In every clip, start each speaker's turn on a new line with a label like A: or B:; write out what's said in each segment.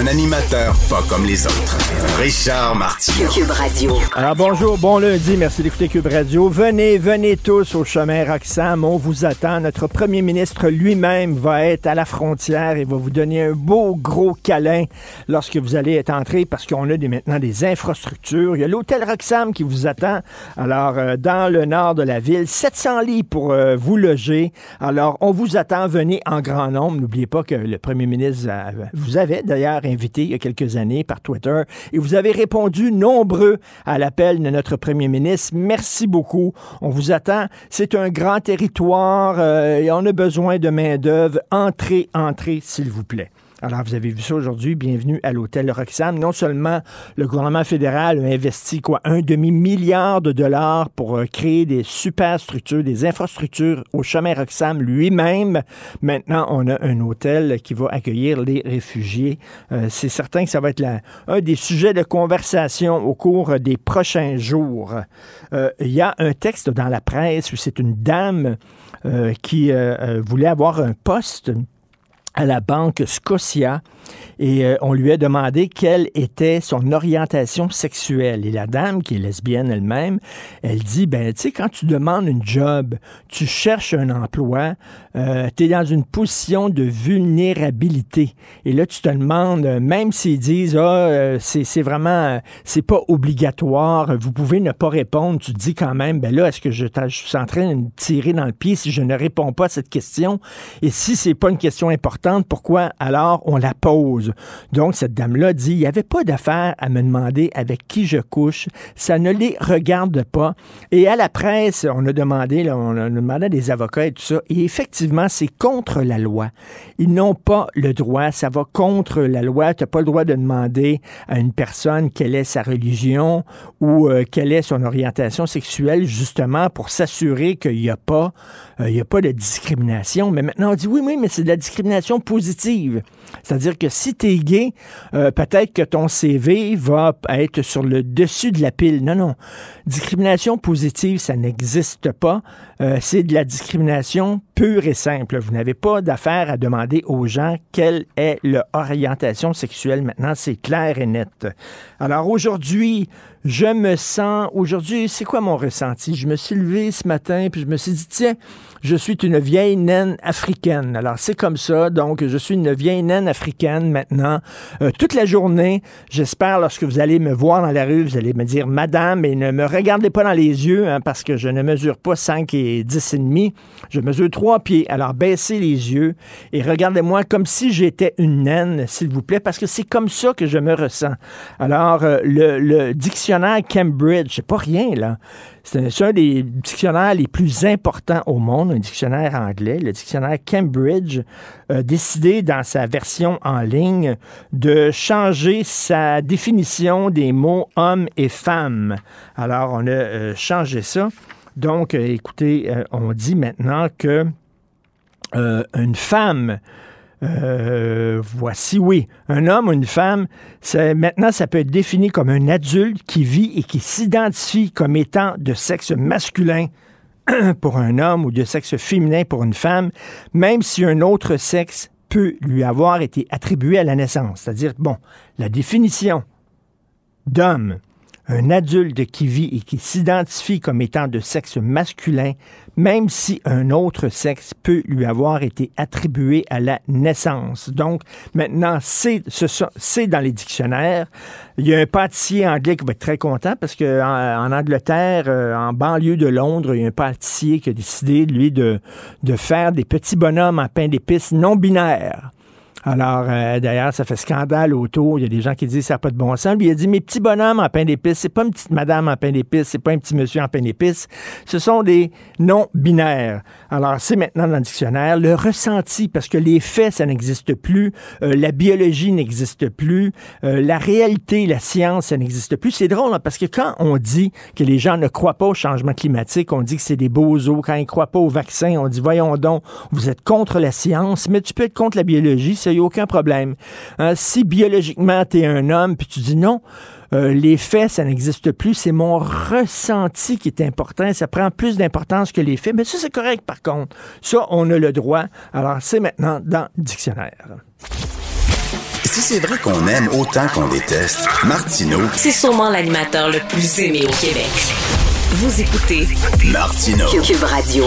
A: Un animateur pas comme les autres. Richard Martineau.
B: Cube Radio.
C: Alors bonjour, bon lundi, merci d'écouter Cube Radio. Venez, venez tous au chemin Roxham, on vous attend. Notre premier ministre lui-même va être à la frontière et va vous donner un beau gros câlin lorsque vous allez être entré parce qu'on a des, maintenant des infrastructures. Il y a l'hôtel Roxham qui vous attend. Alors euh, dans le nord de la ville, 700 lits pour euh, vous loger. Alors on vous attend, venez en grand nombre. N'oubliez pas que le premier ministre euh, vous avait d'ailleurs invité il y a quelques années par Twitter et vous avez répondu nombreux à l'appel de notre premier ministre. Merci beaucoup. On vous attend. C'est un grand territoire euh, et on a besoin de main-d'œuvre. Entrez, entrez, s'il vous plaît. Alors, vous avez vu ça aujourd'hui. Bienvenue à l'hôtel Roxham. Non seulement le gouvernement fédéral a investi quoi un demi-milliard de dollars pour euh, créer des super structures, des infrastructures au chemin Roxham lui-même. Maintenant, on a un hôtel qui va accueillir les réfugiés. Euh, c'est certain que ça va être un des sujets de conversation au cours des prochains jours. Euh, Il y a un texte dans la presse où c'est une dame qui voulait avoir un poste à la banque Scotia et euh, on lui a demandé quelle était son orientation sexuelle. Et la dame, qui est lesbienne elle-même, elle dit, ben, tu sais, quand tu demandes une job, tu cherches un emploi, tu es dans une position de vulnérabilité. Et là, tu te demandes, euh, même s'ils disent, ah, euh, c'est vraiment, euh, c'est pas obligatoire, vous pouvez ne pas répondre, tu te dis quand même, ben là, est-ce que je, je suis en train de me tirer dans le pied si je ne réponds pas à cette question? Et si c'est pas une question importante, pourquoi alors on la pose? Donc, cette dame-là dit, il n'y avait pas d'affaire à me demander avec qui je couche. Ça ne les regarde pas. Et à la presse, on a demandé, on a demandé à des avocats et tout ça. Et effectivement, c'est contre la loi. Ils n'ont pas le droit. Ça va contre la loi. Tu n'as pas le droit de demander à une personne quelle est sa religion ou euh, quelle est son orientation sexuelle, justement, pour s'assurer qu'il n'y a pas, euh, il y a pas de discrimination. Mais maintenant, on dit oui, oui, mais c'est de la discrimination positive. C'est-à-dire que si tu gay, euh, peut-être que ton CV va être sur le dessus de la pile. Non, non. Discrimination positive, ça n'existe pas. Euh, c'est de la discrimination pure et simple. Vous n'avez pas d'affaire à demander aux gens quelle est leur orientation sexuelle. Maintenant, c'est clair et net. Alors aujourd'hui, je me sens, aujourd'hui, c'est quoi mon ressenti? Je me suis levé ce matin, puis je me suis dit, tiens, je suis une vieille naine africaine. Alors, c'est comme ça. Donc, je suis une vieille naine africaine maintenant. Euh, toute la journée, j'espère, lorsque vous allez me voir dans la rue, vous allez me dire, Madame, et ne me regardez pas dans les yeux, hein, parce que je ne mesure pas 5 et 10 et demi. Je mesure 3 pieds. Alors, baissez les yeux et regardez-moi comme si j'étais une naine, s'il vous plaît, parce que c'est comme ça que je me ressens. Alors, euh, le, le dictionnaire Cambridge, c'est pas rien, là. C'est un des dictionnaires les plus importants au monde, un dictionnaire anglais. Le dictionnaire Cambridge a décidé dans sa version en ligne de changer sa définition des mots homme et femme. Alors, on a euh, changé ça. Donc, euh, écoutez, euh, on dit maintenant que une femme, euh, voici, oui, un homme ou une femme, maintenant, ça peut être défini comme un adulte qui vit et qui s'identifie comme étant de sexe masculin pour un homme ou de sexe féminin pour une femme, même si un autre sexe peut lui avoir été attribué à la naissance. C'est-à-dire, bon, la définition d'homme, un adulte qui vit et qui s'identifie comme étant de sexe masculin, même si un autre sexe peut lui avoir été attribué à la naissance. Donc, maintenant, c'est dans les dictionnaires. Il y a un pâtissier anglais qui va être très content parce que en, en Angleterre, euh, en banlieue de Londres, il y a un pâtissier qui a décidé, lui, de, de faire des petits bonhommes en pain d'épices non binaires. Alors, euh, d'ailleurs, ça fait scandale autour. Il y a des gens qui disent ça n'a pas de bon sens. Lui, il a dit Mes petits bonhommes en pain d'épices, c'est pas une petite madame en pain d'épices, c'est pas un petit monsieur en pain d'épices. Ce sont des non-binaires. Alors, c'est maintenant dans le dictionnaire. Le ressenti, parce que les faits, ça n'existe plus. Euh, la biologie n'existe plus. Euh, la réalité, la science, ça n'existe plus. C'est drôle, hein, parce que quand on dit que les gens ne croient pas au changement climatique, on dit que c'est des beaux os. Quand ils ne croient pas au vaccin, on dit Voyons donc, vous êtes contre la science, mais tu peux être contre la biologie il n'y a aucun problème. Hein, si biologiquement, tu es un homme, puis tu dis non, euh, les faits, ça n'existe plus, c'est mon ressenti qui est important, ça prend plus d'importance que les faits, mais ça, c'est correct par contre. Ça, on a le droit. Alors, c'est maintenant dans le dictionnaire.
A: Si c'est vrai qu'on aime autant qu'on déteste, Martineau,
B: c'est sûrement l'animateur le plus aimé au Québec. Vous écoutez
A: Martineau.
B: Cube Radio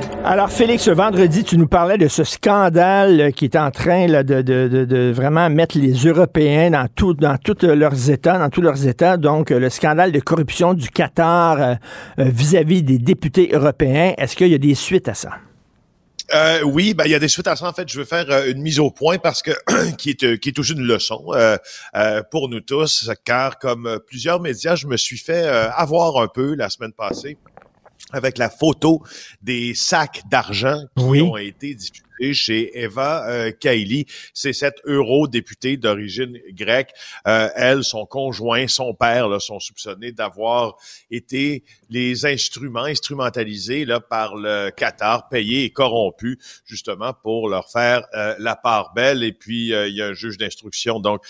C: Alors, Félix, ce vendredi, tu nous parlais de ce scandale qui est en train de, vraiment mettre les Européens dans, tous leurs États, dans tous leurs États. Donc, le scandale de corruption du Qatar euh, euh, vis-à-vis des députés européens. Est-ce qu'il y a des suites à ça?
D: Euh, oui, ben il y a des suites à ça. En fait, je veux faire une mise au point parce que qui est qui est toujours une leçon pour nous tous, car comme plusieurs médias, je me suis fait avoir un peu la semaine passée avec la photo des sacs d'argent qui ont été diffusés chez Eva euh, Kaili. C'est cette eurodéputée d'origine grecque. Euh, elle, son conjoint, son père là, sont soupçonnés d'avoir été les instruments instrumentalisés là, par le Qatar, payés et corrompus justement pour leur faire euh, la part belle. Et puis, euh, il y a un juge d'instruction donc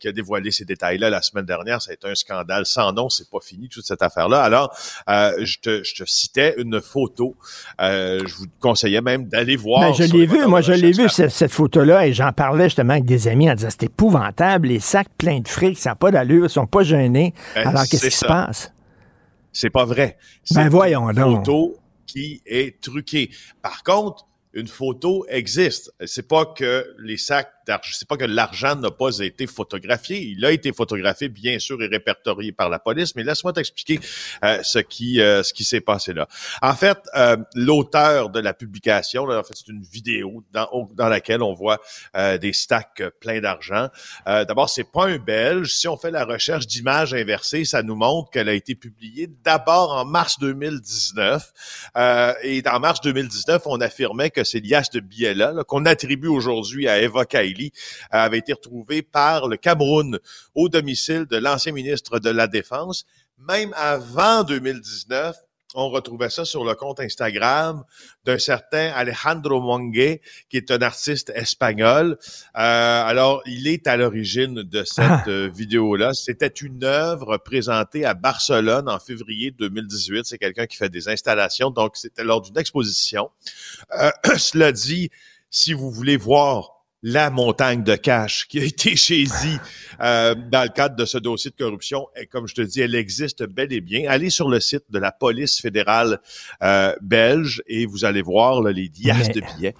D: qui a dévoilé ces détails-là la semaine dernière. Ça a été un scandale sans nom. C'est pas fini toute cette affaire-là. Alors, je te, je, te, citais une photo. je vous conseillais même d'aller voir.
C: Ben, je l'ai vu moi, je l'ai vu, cette, photo-là, et j'en parlais justement avec des amis en disant c'est épouvantable, les sacs pleins de fric, ça n'a pas d'allure, ils sont pas gênés. Ben, Alors, qu'est-ce qui se passe?
D: C'est pas vrai.
C: Ben, voyons
D: une photo qui est truquée. Par contre, une photo existe. C'est pas que les sacs d'argent, c'est pas que l'argent n'a pas été photographié. Il a été photographié, bien sûr, et répertorié par la police. Mais laisse-moi t'expliquer euh, ce qui euh, ce qui s'est passé là. En fait, euh, l'auteur de la publication, là, en fait, c'est une vidéo dans, dans laquelle on voit des stacks pleins d'argent. D'abord, c'est pas un Belge. Si on fait la recherche d'images inversées, ça nous montre qu'elle a été publiée d'abord en mars 2019. et en mars 2019, on affirmait que c'est liasse de billets-là, qu'on attribue aujourd'hui à Eva Kaili, avait été retrouvé par le Cameroun au domicile de l'ancien ministre de la Défense. Même avant 2019, on retrouvait ça sur le compte Instagram d'un certain Alejandro Monge, qui est un artiste espagnol. Euh, alors, il est à l'origine de cette ah. euh, vidéo-là. C'était une œuvre présentée à Barcelone en février 2018. C'est quelqu'un qui fait des installations, donc c'était lors d'une exposition. Euh, cela dit, si vous voulez voir la montagne de cash qui a été saisie euh, dans le cadre de ce dossier de corruption. Et comme je te dis, elle existe bel et bien. Allez sur le site de la police fédérale euh, belge et vous allez voir les dias de billets.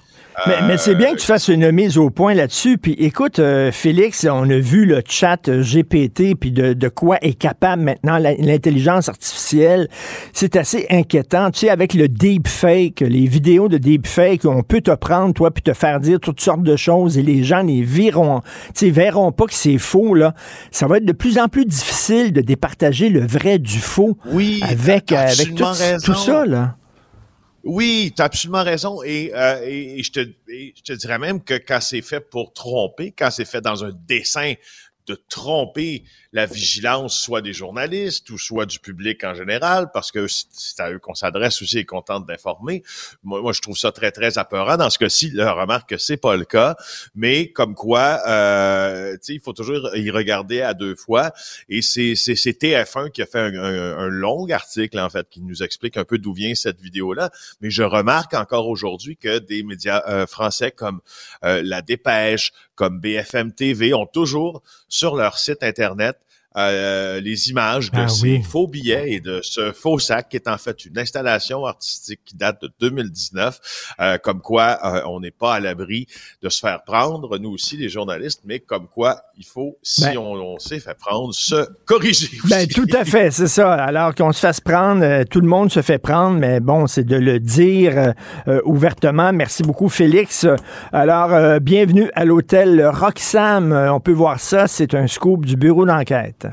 C: Mais, c'est bien que tu fasses une mise au point là-dessus. Puis écoute, euh, Félix, on a vu le chat GPT, puis de, quoi est capable maintenant l'intelligence artificielle. C'est assez inquiétant. Tu sais, avec le deepfake, les vidéos de deepfake, on peut te prendre, toi, puis te faire dire toutes sortes de choses et les gens les verront, verront pas que c'est faux, là. Ça va être de plus en plus difficile de départager le vrai du faux.
D: Oui,
C: avec, avec tout, tout ça, là.
D: Oui, tu as absolument raison. Et, euh, et, je, te, je te dirais même que quand c'est fait pour tromper, quand c'est fait dans un dessin de tromper la vigilance soit des journalistes ou soit du public en général, parce que c'est à eux qu'on s'adresse aussi et qu'on tente d'informer. Moi, je trouve ça très, très apeurant. Dans ce cas-ci, je remarque que c'est pas le cas, mais comme quoi, euh, il faut toujours y regarder à deux fois. Et c'est TF1 qui a fait un, long article, en fait, qui nous explique un peu d'où vient cette vidéo-là. Mais je remarque encore aujourd'hui que des médias euh, français comme euh, La Dépêche, comme BFM TV ont toujours sur leur site Internet euh, les images de
C: Ah
D: ces
C: oui.
D: faux billets et de ce faux sac qui est en fait une installation artistique qui date de 2019, euh, comme quoi euh, on n'est pas à l'abri de se faire prendre, nous aussi les journalistes, mais comme quoi il faut, si
C: Ben-
D: on, on s'est fait prendre, se corriger aussi.
C: Ben, tout à fait, c'est ça. Alors qu'on se fasse prendre, euh, tout le monde se fait prendre, mais bon, c'est de le dire euh, euh, ouvertement. Merci beaucoup, Félix. Alors, euh, bienvenue à l'hôtel Roxham. On peut voir ça, c'est un scoop du bureau d'enquête.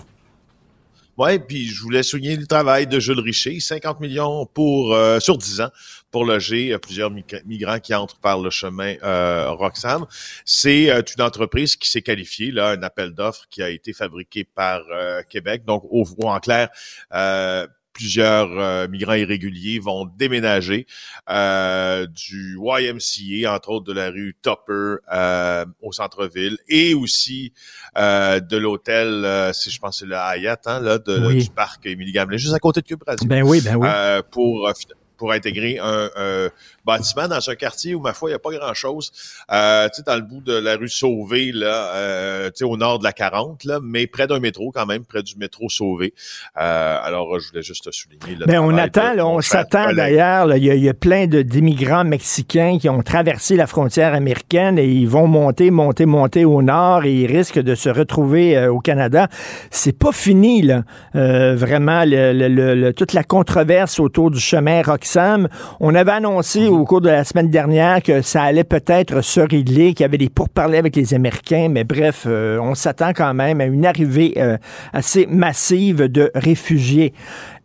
D: Ouais, puis je voulais souligner le travail de Jules Richer, 50 millions pour euh, sur 10 ans pour loger euh, plusieurs migra- migrants qui entrent par le chemin euh, Roxham. C'est euh, une entreprise qui s'est qualifiée, là, un appel d'offres qui a été fabriqué par euh, Québec. Donc, au, en clair, euh, plusieurs euh, migrants irréguliers vont déménager euh, du YMCA, entre autres de la rue Tupper euh, au centre-ville, et aussi euh, de l'hôtel, euh, c'est je pense que c'est le Hyatt, hein, là, de,
C: Oui.
D: du parc Émilie Gamelin, juste à côté de Cube Radio,
C: Ben oui, ben oui.
D: euh, pour pour intégrer un, un bâtiment dans un quartier où, ma foi, il n'y a pas grand-chose. Euh, tu sais, dans le bout de la rue Sauvé, là, euh, tu sais, au nord de la 40, là, mais près d'un métro quand même, près du métro Sauvé. Euh, alors, je voulais juste souligner. le
C: Ben, on attend, là, on s'attend d'ailleurs. là, Il y, a- il y a plein d'immigrants mexicains qui ont traversé la frontière américaine et ils vont monter, monter, monter au nord et ils risquent de se retrouver au Canada. C'est pas fini, là. Euh, vraiment, le- le- le- le- toute la controverse autour du chemin Roxham. On avait annoncé au cours de la semaine dernière que ça allait peut-être se régler, qu'il y avait des pourparlers avec les Américains, mais bref, euh, on s'attend quand même à une arrivée euh, assez massive de réfugiés.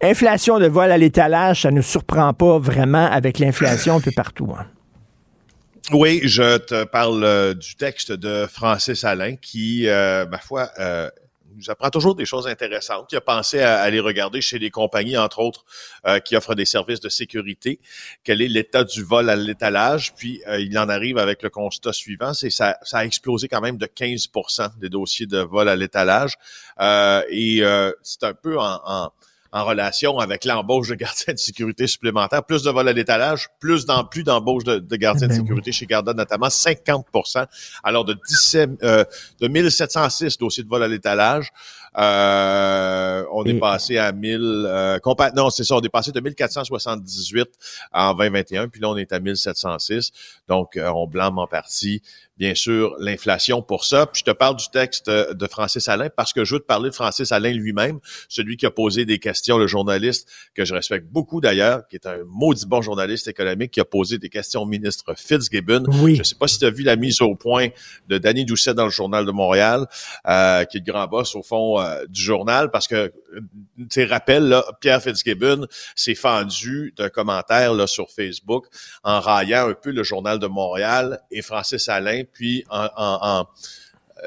C: Inflation de vol à l'étalage, ça ne surprend pas vraiment avec l'inflation un peu partout. hein.
D: Oui, je te parle euh, du texte de Francis Alain qui, ma foi, nous apprend toujours des choses intéressantes. Il a pensé à aller regarder chez des compagnies, entre autres, euh, qui offrent des services de sécurité, quel est l'état du vol à l'étalage? Puis, euh, il en arrive avec le constat suivant, c'est ça, ça a explosé quand même de 15% des dossiers de vol à l'étalage. Euh, et euh, c'est un peu en, en en relation avec l'embauche de gardiens de sécurité supplémentaires. Plus de vol à l'étalage, plus d'en plus d'embauche de, de gardiens
C: Ben
D: de
C: oui.
D: sécurité chez Garda, notamment 50% Alors, de 17, euh, de 1706 dossiers de vol à l'étalage, euh, on est passé à 1000, euh, non, c'est ça, on est passé de 1478 en 2021, puis là, on est à 1706. Donc, euh, on blâme en partie, bien sûr, l'inflation pour ça. Puis je te parle du texte euh, de Francis Alain parce que je veux te parler de Francis Alain lui-même, celui qui a posé des questions, le journaliste que je respecte beaucoup d'ailleurs, qui est un maudit bon journaliste économique, qui a posé des questions au ministre Fitzgibbon.
C: Oui.
D: Je sais pas si tu as vu la mise au point de Danny Doucet dans le Journal de Montréal, euh, qui est le grand boss, au fond, euh, du journal, parce que, euh, tu te rappelles, là, Pierre Fitzgibbon s'est fendu d'un commentaire là, sur Facebook en raillant un peu le Journal de Montréal et Francis Alain, puis en... en- en-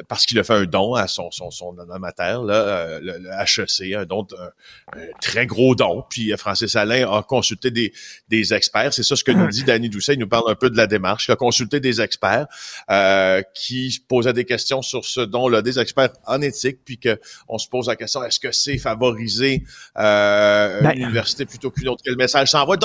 D: parce qu'il a fait un don à son, son, son amateur, là, euh, le, le HEC, un don, un, un très gros don. Puis euh, Francis Alain a consulté des, des experts. C'est ça ce que nous dit Danny Doucet. Il nous parle un peu de la démarche. Il a consulté des experts euh, qui posaient des questions sur ce don-là, des experts en éthique, puis que on se pose la question est-ce que c'est favoriser euh,
C: Ben,
D: une université plutôt qu'une autre? Quel message s'envoie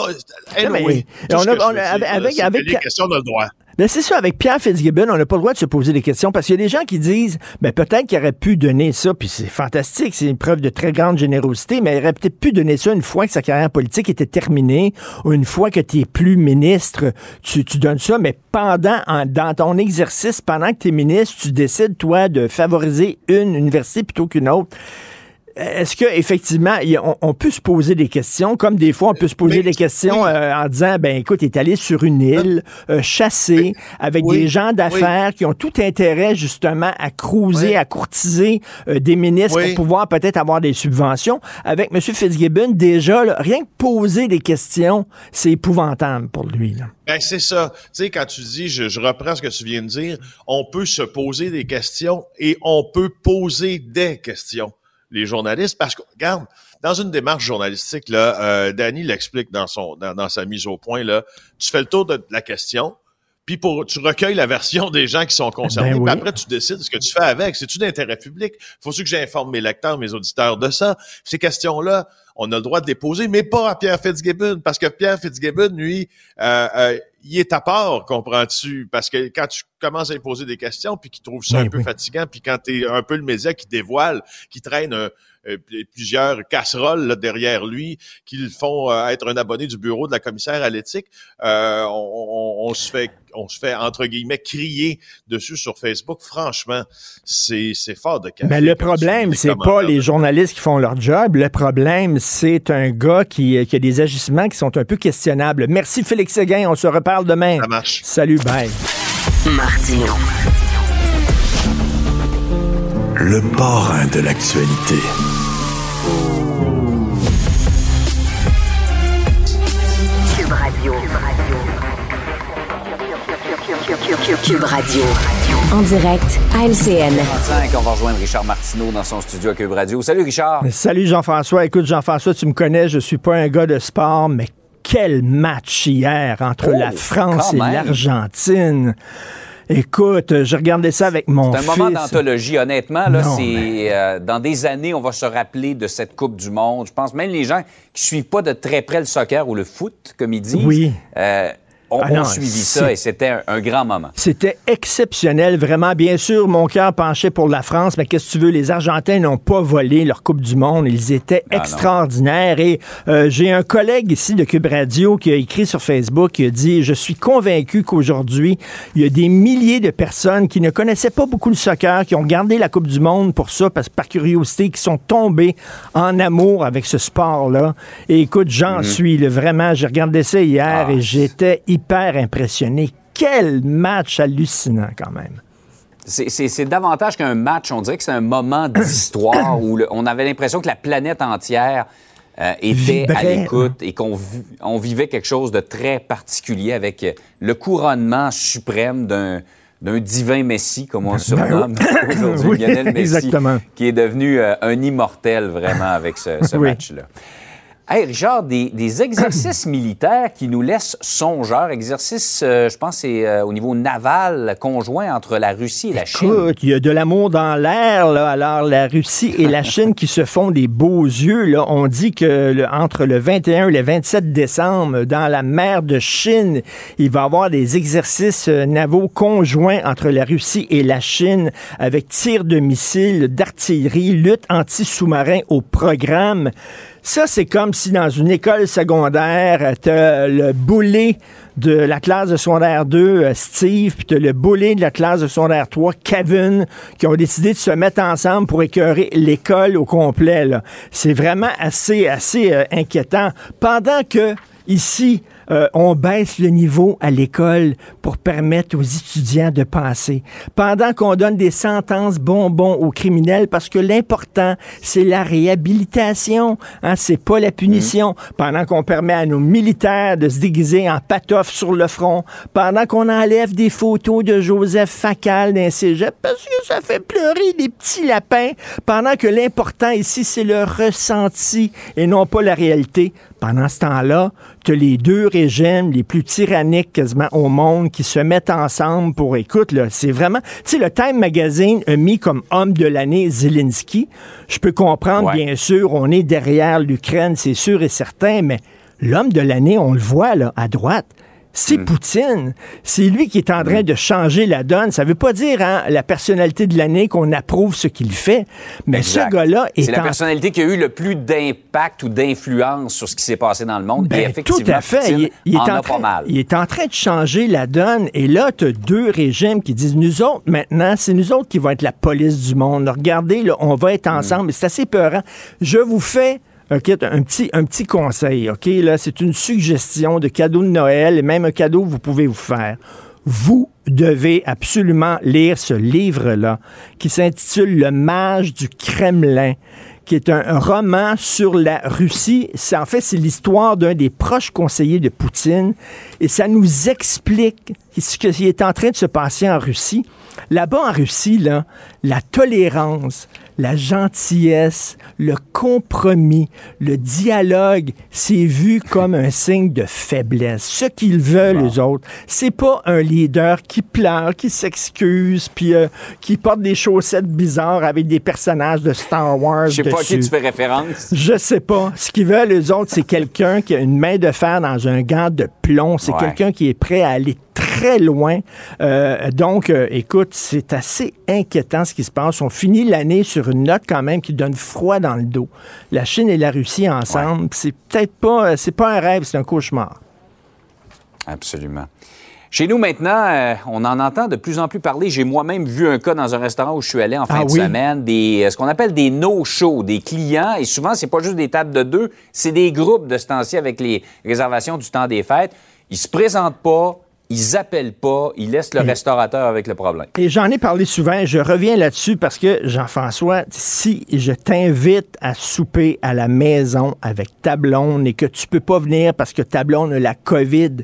D: anyway,
C: on on avec- avec- avec-
D: les questions le droit.
C: Ben c'est ça, avec Pierre Fitzgibbon, on n'a pas le droit de se poser des questions parce qu'il y a des gens qui disent, ben peut-être qu'il aurait pu donner ça, puis c'est fantastique, c'est une preuve de très grande générosité, mais il aurait peut-être pu donner ça une fois que sa carrière politique était terminée ou une fois que tu es plus ministre, tu, tu donnes ça, mais pendant, en- dans ton exercice, pendant que tu es ministre, tu décides, toi, de favoriser une université plutôt qu'une autre. Est-ce que effectivement, on, on peut se poser des questions, comme des fois on peut se poser
D: Mais-
C: des questions
D: oui.
C: euh, en disant, ben écoute, est allé sur une île, euh, chassé, avec
D: Oui.
C: des gens d'affaires qui ont tout intérêt justement à cruiser, à courtiser euh, des ministres pour pouvoir peut-être avoir des subventions. Avec M. Fitzgibbon, déjà, là, rien que poser des questions, c'est épouvantable pour lui. là.
D: Ben, c'est ça. Tu sais, quand tu dis, je, je reprends ce que tu viens de dire, on peut se poser des questions et on peut poser des questions, les journalistes, parce que, regarde, dans une démarche journalistique, là, euh, Danny l'explique dans son, dans, dans sa mise au point, là, tu fais le tour de la question, puis pour, tu recueilles la version des gens qui sont concernés,
C: Ben oui.
D: après tu décides ce que tu fais avec. C'est-tu d'intérêt public? Faut-tu que j'informe mes lecteurs, mes auditeurs de ça? Ces questions-là, on a le droit de les poser, mais pas à Pierre Fitzgibbon, parce que Pierre Fitzgibbon, lui, euh, euh, il est à part, comprends-tu? Parce que quand tu commences à lui poser des questions, puis qu'il trouve ça
C: Ben
D: un peu
C: oui.
D: fatigant, puis quand tu es un peu le média qui dévoile, qui traîne un- euh, plusieurs casseroles là, derrière lui, qui le font euh, être un abonné du bureau de la commissaire à l'éthique, euh, on, on- on se fait on se fait entre guillemets crier dessus sur Facebook. Franchement, c'est c'est fort de café.
C: Mais Ben, le problème, c'est pas les journalistes qui font leur job. Le problème, c'est un gars qui, qui a des agissements qui sont un peu questionnables. Merci Félix Séguin. On se reparle demain.
D: Ça marche.
C: Salut, bye.
B: Martino.
E: Le parrain de l'actualité.
B: Cube Radio.
F: En direct à LCN.
G: 35, on va rejoindre Richard Martineau dans son studio à Cube Radio. Salut Richard.
C: Salut Jean-François. Écoute, Jean-François, tu me connais, je suis pas un gars de sport, mais quel match hier entre
G: Oh,
C: la France
G: quand
C: et l'Argentine. Écoute, je regardais ça avec mon
G: C'est un
C: fils.
G: moment d'anthologie, honnêtement. Là,
C: Non,
G: c'est euh, dans des années, on va se rappeler de cette Coupe du Monde. Je pense même les gens qui suivent pas de très près le soccer ou le foot, comme ils disent,
C: Oui.
G: euh, ont,
C: Ah
G: ont suivi ça et c'était un, un grand moment.
C: C'était exceptionnel, vraiment. Bien sûr, mon cœur penchait pour la France, mais qu'est-ce que tu veux, les Argentins n'ont pas volé leur Coupe du Monde. Ils étaient
G: Ah, non.
C: extraordinaires. Et euh, j'ai un collègue ici de Cube Radio qui a écrit sur Facebook, qui a dit, je suis convaincu qu'aujourd'hui, il y a des milliers de personnes qui ne connaissaient pas beaucoup le soccer, qui ont gardé la Coupe du Monde pour ça, parce, par curiosité, qui sont tombés en amour avec ce sport-là. Et écoute, j'en suis, là, vraiment, j'ai regardé ça hier
G: Mhm. Ah,
C: et j'étais hyper impressionné. Quel match hallucinant quand même.
G: C'est- davantage qu'un match. On dirait que c'est un moment d'histoire où le- on avait l'impression que la planète entière euh, était à l'écoute et qu'on vi- on vivait quelque chose de très particulier avec euh, le couronnement suprême d'un d'un divin Messi, comme on le surnomme aujourd'hui,
C: Oui,
G: Lionel Messi,
C: exactement.
G: qui est devenu euh, un immortel vraiment avec ce, ce
C: Oui.
G: match-là. Hey, Richard, des, des exercices militaires qui nous laissent songeurs, exercices, euh, je pense, c'est euh, au niveau naval conjoint entre la Russie et la Chine.
C: Écoute, il y a de l'amour dans l'air, là. Alors, la Russie et la Chine qui se font des beaux yeux, là. On dit que le- entre le 21 et le 27 décembre, dans la mer de Chine, il va y avoir des exercices euh, navaux conjoints entre la Russie et la Chine avec tir de missiles, d'artillerie, lutte anti-sous-marin au programme. Ça, c'est comme si dans une école secondaire, t'as le boulet de la classe de secondaire 2, euh, Steve, puis t'as le boulet de la classe de secondaire 3, Kevin, qui ont décidé de se mettre ensemble pour écœurer l'école au complet. C'est vraiment assez, assez euh, inquiétant. Pendant que ici, euh, on baisse le niveau à l'école pour permettre aux étudiants de passer. Pendant qu'on donne des sentences bonbons aux criminels, parce que l'important, c'est la réhabilitation, hein, c'est pas la punition. Pendant qu'on permet à nos militaires de se déguiser en patoff sur le front. Pendant qu'on enlève des photos de Joseph Facal d'un cégep, parce que ça fait pleurer des petits lapins. Pendant que l'important ici, c'est le ressenti et non pas la réalité. Pendant ce temps-là, tu as les deux régimes les plus tyranniques quasiment au monde qui se mettent ensemble pour, écoute, là, c'est vraiment, tu sais, le Time Magazine a mis comme homme de l'année Zelensky. Je peux comprendre,
G: Ouais.
C: bien sûr, on est derrière l'Ukraine, c'est sûr et certain, mais l'homme de l'année, on le voit, là, à droite. C'est Poutine. C'est lui qui est en train de changer la donne. Ça veut pas dire, hein, la personnalité de l'année qu'on approuve ce qu'il fait. Mais
G: Exact.
C: ce gars-là est
G: C'est la
C: en
G: personnalité qui a eu le plus d'impact ou d'influence sur ce qui s'est passé dans le monde. et
C: Ben,
G: effectivement,
C: tout à fait.
G: Poutine
C: Il, il est
G: en
C: en
G: a
C: train,
G: pas mal.
C: il est en train de changer la donne. Et là, tu as deux régimes qui disent, nous autres, maintenant, c'est nous autres qui vont être la police du monde. Regardez, là, on va être
G: Mm.
C: ensemble. C'est assez peurant. Je vous fais OK, un petit, un petit conseil, OK? Là, c'est une suggestion de cadeau de Noël et même un cadeau que vous pouvez vous faire. Vous devez absolument lire ce livre-là qui s'intitule Le mage du Kremlin qui est un, roman sur la Russie. En fait, c'est l'histoire d'un des proches conseillers de Poutine et ça nous explique ce qui est en train de se passer en Russie. Là-bas en Russie, là, la tolérance, la gentillesse, le compromis, le dialogue, c'est vu comme un signe de faiblesse. Ce qu'ils veulent, les autres, c'est pas un leader qui pleure, qui s'excuse, puis euh, qui porte des chaussettes bizarres avec des personnages de Star Wars
G: Je sais pas à qui tu fais référence.
C: Je sais pas. Ce qu'ils veulent, les autres, c'est quelqu'un qui a une main de fer dans un gant de plomb. C'est
G: Ouais.
C: quelqu'un qui est prêt à aller très loin. Euh, donc, euh, écoute, c'est assez inquiétant ce qui se passe. On finit l'année sur une note quand même qui donne froid dans le dos. La Chine et la Russie ensemble, c'est peut-être pas, euh, c'est pas un rêve, c'est un cauchemar.
G: Absolument. Chez nous maintenant, euh, on en entend de plus en plus parler. J'ai moi-même vu un cas dans un restaurant où je suis allé en fin
C: Ah
G: de
C: oui?
G: semaine, des, euh, ce qu'on appelle des no-shows, des clients. Et souvent, c'est pas juste des tables de deux, c'est des groupes de ce temps-ci avec les réservations du temps des fêtes. Ils se présentent pas, ils appellent pas, ils laissent le restaurateur avec le problème.
C: Et j'en ai parlé souvent, je reviens là-dessus parce que, Jean-François, si je t'invite à souper à la maison avec ta blonde et que tu peux pas venir parce que ta blonde a la COVID,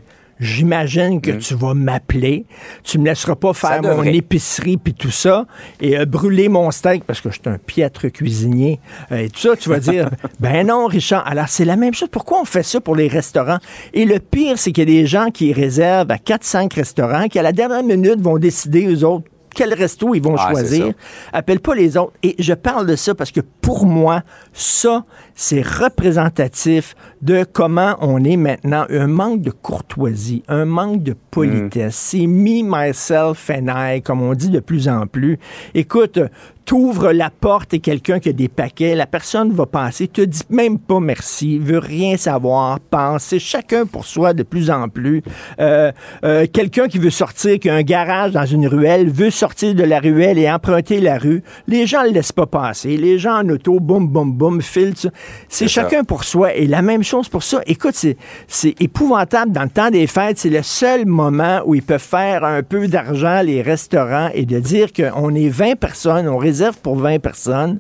C: j'imagine que tu vas m'appeler. Tu me laisseras pas faire mon épicerie puis tout ça et euh, brûler mon steak parce que je suis un piètre cuisinier euh, et tout ça. Tu vas dire, ben non, Richard. Alors, c'est la même chose. Pourquoi on fait ça pour les restaurants? Et le pire, c'est qu'il y a des gens qui réservent à 4-5 restaurants qui, à la dernière minute, vont décider, eux autres, quel resto ils vont
G: Ah,
C: choisir. Appelle pas les autres. Et je parle de ça parce que pour moi, ça, c'est représentatif de comment on est maintenant. Un manque de courtoisie, un manque de politesse. C'est me, myself and I, comme on dit de plus en plus. Écoute, t'ouvres la porte et quelqu'un qui a des paquets, la personne va passer, te dit même pas merci, veut rien savoir, pense, c'est chacun pour soi de plus en plus. Euh, euh, quelqu'un qui veut sortir, qui a un garage dans une ruelle, veut sortir de la ruelle et emprunter la rue, les gens le laissent pas passer, les gens en auto, boum, boum, boum, filent. C'est
G: ça.
C: chacun pour soi et la même chose pour ça. Écoute, c'est, épouvantable dans le temps des fêtes, c'est le seul moment où ils peuvent faire un peu d'argent, les restaurants, et de dire qu'on est 20 personnes, on réserve pour 20 personnes.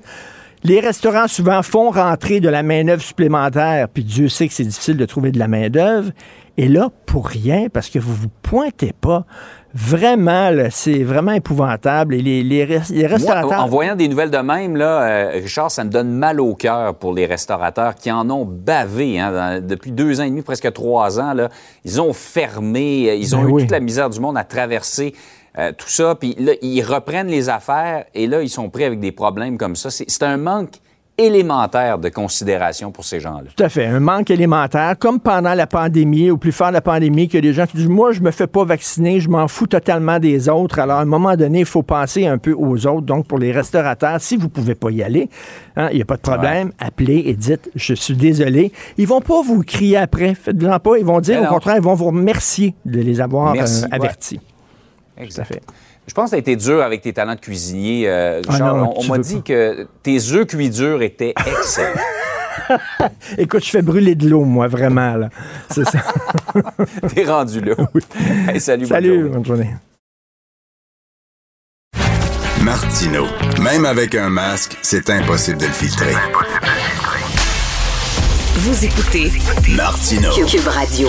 C: Les restaurants souvent font rentrer de la main-d'œuvre supplémentaire, puis Dieu sait que c'est difficile de trouver de la main-d'œuvre. Et là, pour rien, parce que vous vous pointez pas. Vraiment, c'est vraiment épouvantable. Et les,
G: Moi,
C: restaurateurs.
G: en voyant des nouvelles de même, là, euh, Richard, ça me donne mal au cœur pour les restaurateurs qui en ont bavé hein, dans- depuis deux ans et demi, presque trois ans. Là, ils ont fermé, euh, ils ont
C: Ben
G: eu
C: oui.
G: toute la misère du monde à traverser euh, tout ça. Puis là, ils reprennent les affaires et là, ils sont pris avec des problèmes comme ça. C'est un manque élémentaire de considération pour ces gens-là.
C: Tout à fait. Un manque élémentaire, comme pendant la pandémie, au plus fort de la pandémie, que des gens qui disent Moi, je me fais pas vacciner, je m'en fous totalement des autres. Alors, à un moment donné, il faut penser un peu aux autres. Donc, pour les restaurateurs, si vous pouvez pas y aller, hein, il n'y a pas de problème, appelez et dites Je suis désolé. Ils vont pas vous crier après. Faites-en pas. Ils vont dire, au contraire, ils vont vous remercier de les avoir
G: Merci,
C: euh,
G: ouais.
C: avertis.
G: Exact.
C: fait.
G: Je pense que ça a été dur avec tes talents de cuisinier, euh.
C: Ah non,
G: on m'a dit
C: pas.
G: que tes œufs cuits durs étaient excellents.
C: Écoute, je fais brûler de l'eau, moi, vraiment. là. C'est ça.
G: T'es rendu là. Hey, salut, bonne
C: Salut,
G: journée.
C: bonne journée.
E: Martino. Même avec un masque, c'est impossible de le filtrer.
B: Vous écoutez
E: Martino.
B: Cube Radio.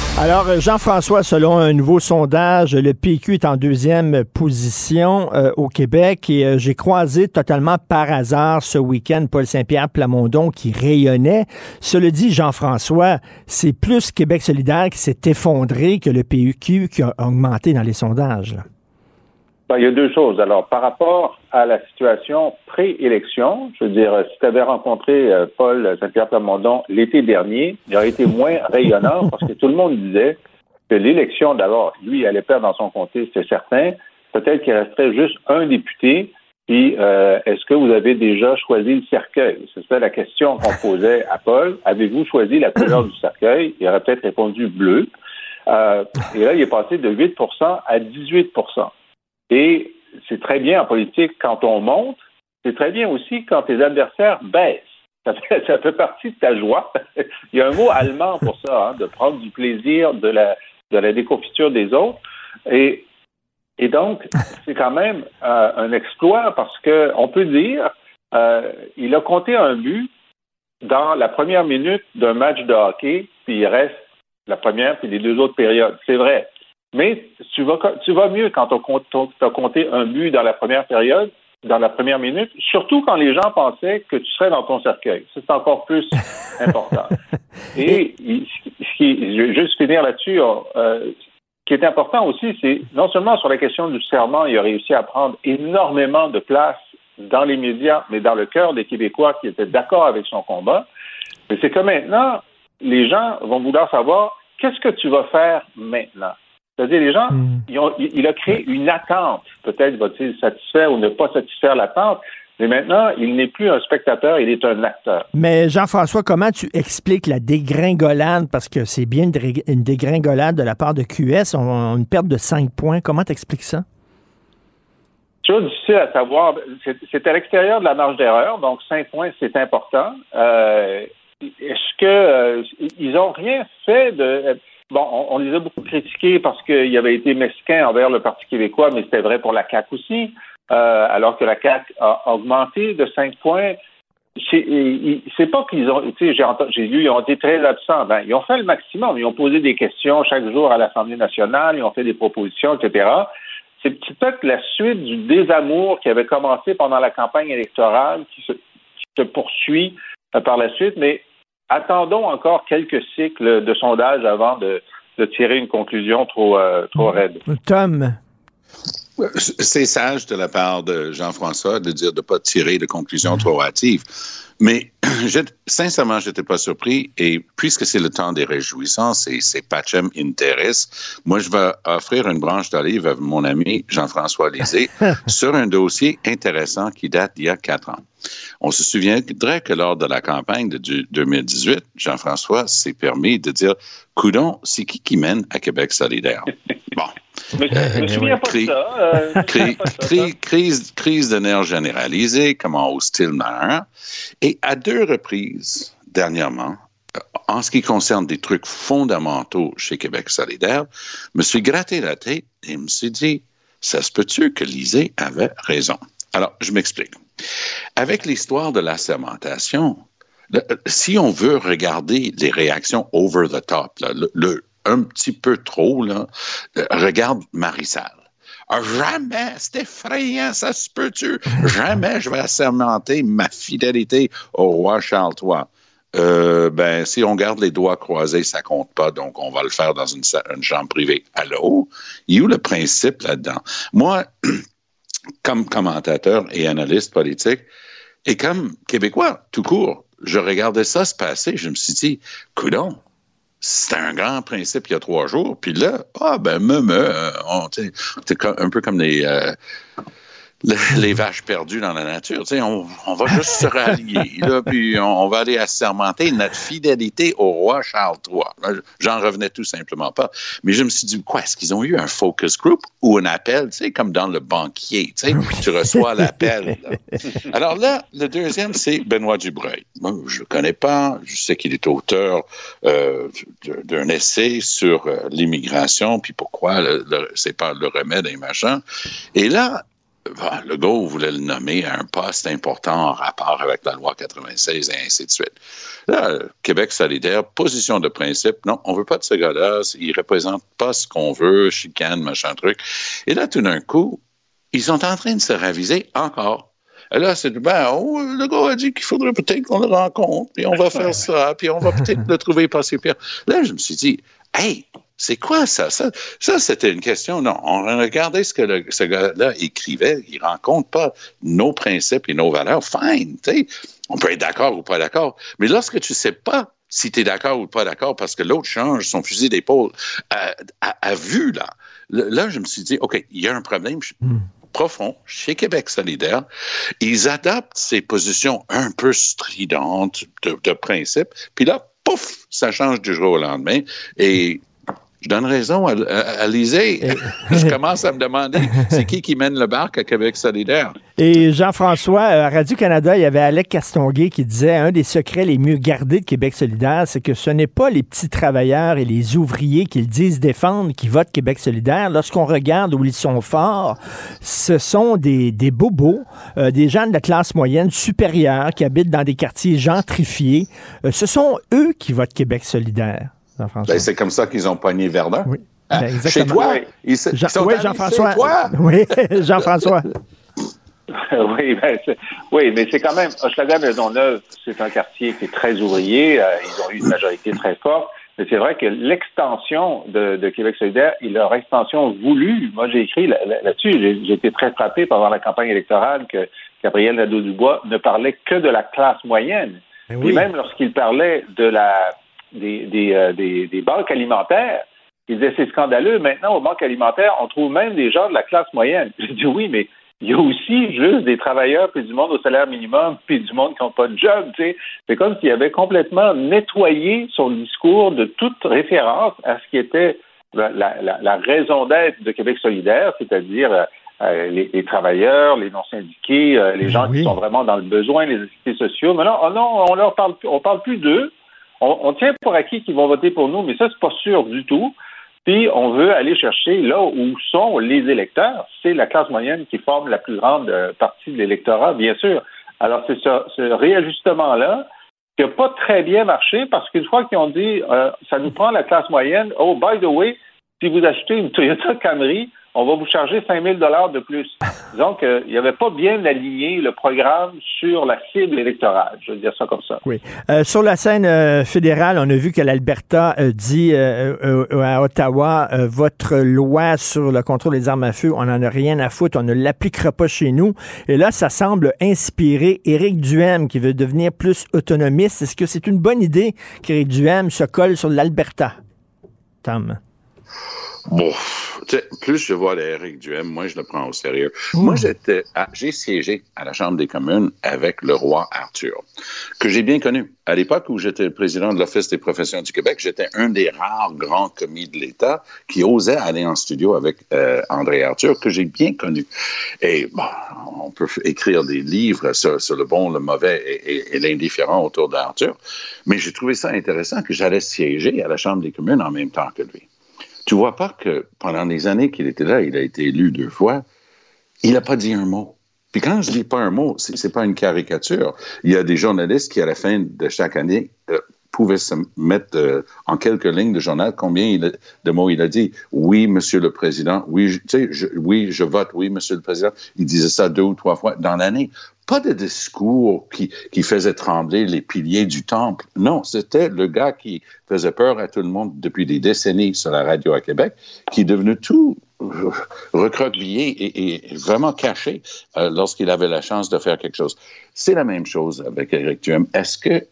C: Alors, euh, Jean-François, selon un nouveau sondage, le PQ est en deuxième position euh, au Québec et euh, j'ai croisé totalement par hasard ce week-end Paul Saint-Pierre Plamondon qui rayonnait. Cela dit, Jean-François, c'est plus Québec solidaire qui s'est effondré que le PQ qui a augmenté dans les sondages.
H: Ben, il y a deux choses. Alors, par rapport à la situation pré-élection, je veux dire, si tu avais rencontré euh, Paul Saint-Pierre Plamondon l'été dernier, il aurait été moins rayonnant parce que tout le monde disait que l'élection, d'abord, lui, allait perdre dans son comté, c'est certain. Peut-être qu'il resterait juste un député. Puis, euh, est-ce que vous avez déjà choisi le cercueil? Ça la question qu'on posait à Paul. Avez-vous choisi la couleur du cercueil? Il aurait peut-être répondu bleu. Euh, et là, il est passé de 8% à 18% et c'est très bien en politique quand on monte, c'est très bien aussi quand tes adversaires baissent. Ça fait, partie de ta joie. Il y a un mot allemand pour ça, hein, de prendre du plaisir de la, de la déconfiture des autres. Et, et donc, c'est quand même euh, un exploit parce que on peut dire, euh, il a compté un but dans la première minute d'un match de hockey, puis il reste la première puis les deux autres périodes. C'est vrai. Mais tu vas, tu vas mieux quand tu as compté un but dans la première période dans la première minute, surtout quand les gens pensaient que tu serais dans ton cercueil. C'est encore plus important. Et ce qui, je vais juste finir là-dessus. Euh, ce qui est important aussi, c'est non seulement sur la question du serment, il a réussi à prendre énormément de place dans les médias, mais dans le cœur des Québécois qui étaient d'accord avec son combat. Mais c'est que maintenant, les gens vont vouloir savoir qu'est-ce que tu vas faire maintenant? C'est-à-dire, les gens, hmm. il a créé une attente. Peut-être va-t-il satisfaire ou ne pas satisfaire l'attente, mais maintenant, il n'est plus un spectateur, il est un acteur.
C: Mais Jean-François, comment tu expliques la dégringolade? Parce que c'est bien une dégringolade de la part de QS, on, une perte de 5 points. Comment tu expliques ça?
H: C'est difficile à savoir. C'est à l'extérieur de la marge d'erreur, donc 5 points, c'est important. Euh, est-ce que euh, ils ont rien fait de Bon, on, les a beaucoup critiqués parce qu'ils avaient été mesquins envers le Parti québécois, mais c'était vrai pour la CAC aussi, euh, alors que la CAC a augmenté de 5 points. C'est pas qu'ils ont, tu sais, j'ai lu, ils ont été très absents. Ben, ils ont fait le maximum. Ils ont posé des questions chaque jour à l'Assemblée nationale, ils ont fait des propositions, etc. C'est peut-être la suite du désamour qui avait commencé pendant la campagne électorale qui se, qui se poursuit euh, par la suite, mais attendons encore quelques cycles de sondage avant de, tirer une conclusion trop, euh, trop raide.
I: C'est sage de la part de Jean-François de dire de ne pas tirer de conclusions trop hâtives. Mais sincèrement, je n'étais pas surpris. Et puisque c'est le temps des réjouissances et c'est Pachem Interes, moi, je vais offrir une branche d'olive à mon ami Jean-François Lisée sur un dossier intéressant qui date d'il y a quatre ans. On se souviendrait que lors de la campagne de 2018, Jean-François s'est permis de dire Coudon, c'est qui qui mène à Québec solidaire? Bon. Crise, crise de nerfs généralisée, comment ose-t-il Et à deux reprises, dernièrement, en ce qui concerne des trucs fondamentaux chez Québec solidaire, je me suis gratté la tête et me suis dit, ça se peut-tu que Lisée avait raison? Alors, je m'explique. Avec l'histoire de la sermentation, si on veut regarder les réactions over the top, le, un petit peu trop, là, euh, regarde Marissal. Ah, jamais, c'est effrayant, ça se peut-tu? Jamais je vais assermenter ma fidélité au roi Charles III. Euh, ben, si on garde les doigts croisés, ça compte pas, donc on va le faire dans une, une chambre privée. Allô? Il y a où le principe là-dedans? Moi, comme commentateur et analyste politique, et comme Québécois, tout court, je regardais ça se passer, je me suis dit, coudon, c'était un grand principe il y a trois jours, puis là, ah ben me, me, euh, c'est un peu comme les, euh, les vaches perdues dans la nature. On, on va juste se rallier, là, puis on, va aller assermenter notre fidélité au roi Charles III. J'en revenais tout simplement pas. Mais je me suis dit, quoi, est-ce qu'ils ont eu un focus group ou un appel, tu sais, comme dans le banquier, tu sais, tu reçois l'appel. Alors là, le deuxième, c'est Benoît Dubreuil. Moi, je le connais pas. Je sais qu'il est auteur euh, d'un essai sur euh, l'immigration, puis pourquoi c'est pas le remède et machin. Et là, le gars voulait le nommer à un poste important en rapport avec la loi 96 et ainsi de suite. Là, Québec solidaire, position de principe, non, on veut pas de ce gars-là, il représente pas ce qu'on veut, chicane, machin truc. Et là, tout d'un coup, ils sont en train de se raviser encore. Et là, c'est ben, oh, le gars a dit qu'il faudrait peut-être qu'on le rencontre, puis on va faire ça, puis on va peut-être le trouver pas si pire. Là, je me suis dit, hey, c'est quoi ça? Ça, c'était une question. Non, on regardait ce que ce gars-là écrivait. Il rencontre pas nos principes et nos valeurs. Fine, tu sais. On peut être d'accord ou pas d'accord. Mais lorsque tu sais pas si tu es d'accord ou pas d'accord parce que l'autre change son fusil d'épaule à, à, vue, là, là, je me suis dit, OK, il y a un problème. Hmm. profond chez Québec solidaire. Ils adaptent ces positions un peu stridentes de, de principe, puis là, pouf, ça change du jour au lendemain. Et je donne raison à, à, je commence à me demander, c'est qui qui mène le barque à Québec solidaire?
C: Et Jean-François, à Radio-Canada, il y avait Alec Castonguay qui disait un des secrets les mieux gardés de Québec solidaire, c'est que ce n'est pas les petits travailleurs et les ouvriers qu'ils disent défendre qui votent Québec solidaire. Lorsqu'on regarde où ils sont forts, ce sont des, des bobos, euh, des gens de la classe moyenne supérieure qui habitent dans des quartiers gentrifiés. Euh, ce sont eux qui votent Québec solidaire.
I: Ben, c'est comme ça qu'ils ont pogné Verdun.
C: Oui. Ben,
I: chez toi,
C: ils, Jean, oui, Jean-François. Oui, Jean-François.
H: oui, ben, oui, mais c'est quand même, Hochelaga Maisonneuve, c'est un quartier qui est très ouvrier. Euh, ils ont eu une majorité très forte. Mais c'est vrai que l'extension de, de, Québec solidaire et leur extension voulue, moi j'ai écrit là-dessus, j'ai été très frappé pendant la campagne électorale que Gabriel Nadeau-Dubois ne parlait que de la classe moyenne. Ben et même lorsqu'il parlait de la des, des, euh, des, des banques alimentaires, il disait c'est scandaleux. Maintenant, aux banques alimentaires, on trouve même des gens de la classe moyenne. J'ai dit oui, mais il y a aussi juste des travailleurs, puis du monde au salaire minimum, puis du monde qui n'ont pas de job. Tu sais. C'est comme s'il avait complètement nettoyé son discours de toute référence à ce qui était la, la, la raison d'être de Québec solidaire, c'est-à-dire euh, euh, les, les, travailleurs, les non syndiqués, euh, les gens qui sont vraiment dans le besoin, les activités sociaux. Mais là, oh non, on leur parle, on parle plus d'eux. On, tient pour acquis qu'ils vont voter pour nous, mais ça c'est pas sûr du tout. Puis on veut aller chercher là où sont les électeurs. C'est la classe moyenne qui forme la plus grande euh, partie de l'électorat, bien sûr. Alors c'est ce, ce réajustement-là qui n'a pas très bien marché parce qu'une fois qu'ils ont dit euh, ça nous prend la classe moyenne, oh by the way, si vous achetez une Toyota Camry, on va vous charger 5 000 de plus. Donc, euh, il n'y avait pas bien aligné le programme sur la cible électorale. Je veux dire ça comme ça.
C: Oui. Euh, sur la scène euh, fédérale, on a vu que l'Alberta dit à Ottawa, votre loi sur le contrôle des armes à feu, on n'en a rien à foutre, on ne l'appliquera pas chez nous. Et là, ça semble inspirer Éric Duhem, qui veut devenir plus autonomiste. Est-ce que c'est une bonne idée qu'Éric Duhem se colle sur l'Alberta? Tom?
I: Bon, plus je vois l'Éric Duhem, moi je le prends au sérieux. Moi, j'étais, j'ai siégé à la Chambre des communes avec le roi Arthur, que j'ai bien connu. À l'époque où j'étais le président de l'Office des professions du Québec, j'étais un des rares grands commis de l'État qui osait aller en studio avec euh, André Arthur, que j'ai bien connu. Et bon, on peut écrire des livres sur, le bon, le mauvais et, et l'indifférent autour d'Arthur, mais j'ai trouvé ça intéressant que j'allais siéger à la Chambre des communes en même temps que lui. Tu vois pas que pendant les années qu'il était là, il a été élu deux fois, il n'a pas dit un mot. Puis quand je dis pas un mot, c'est, n'est pas une caricature. Il y a des journalistes qui, à la fin de chaque année, euh, pouvaient se mettre euh, en quelques lignes de journal combien de mots il a dit. Oui, Monsieur le Président. Oui, je, oui, je vote. Oui, Monsieur le Président. Il disait ça deux ou trois fois dans l'année pas de discours qui, qui faisait trembler les piliers du temple. Non, c'était le gars qui faisait peur à tout le monde depuis des décennies sur la radio à Québec, qui est devenu tout recroquevillé et, et, vraiment caché euh, lorsqu'il avait la chance de faire quelque chose. C'est la même chose avec Eric Duhem. Est-ce que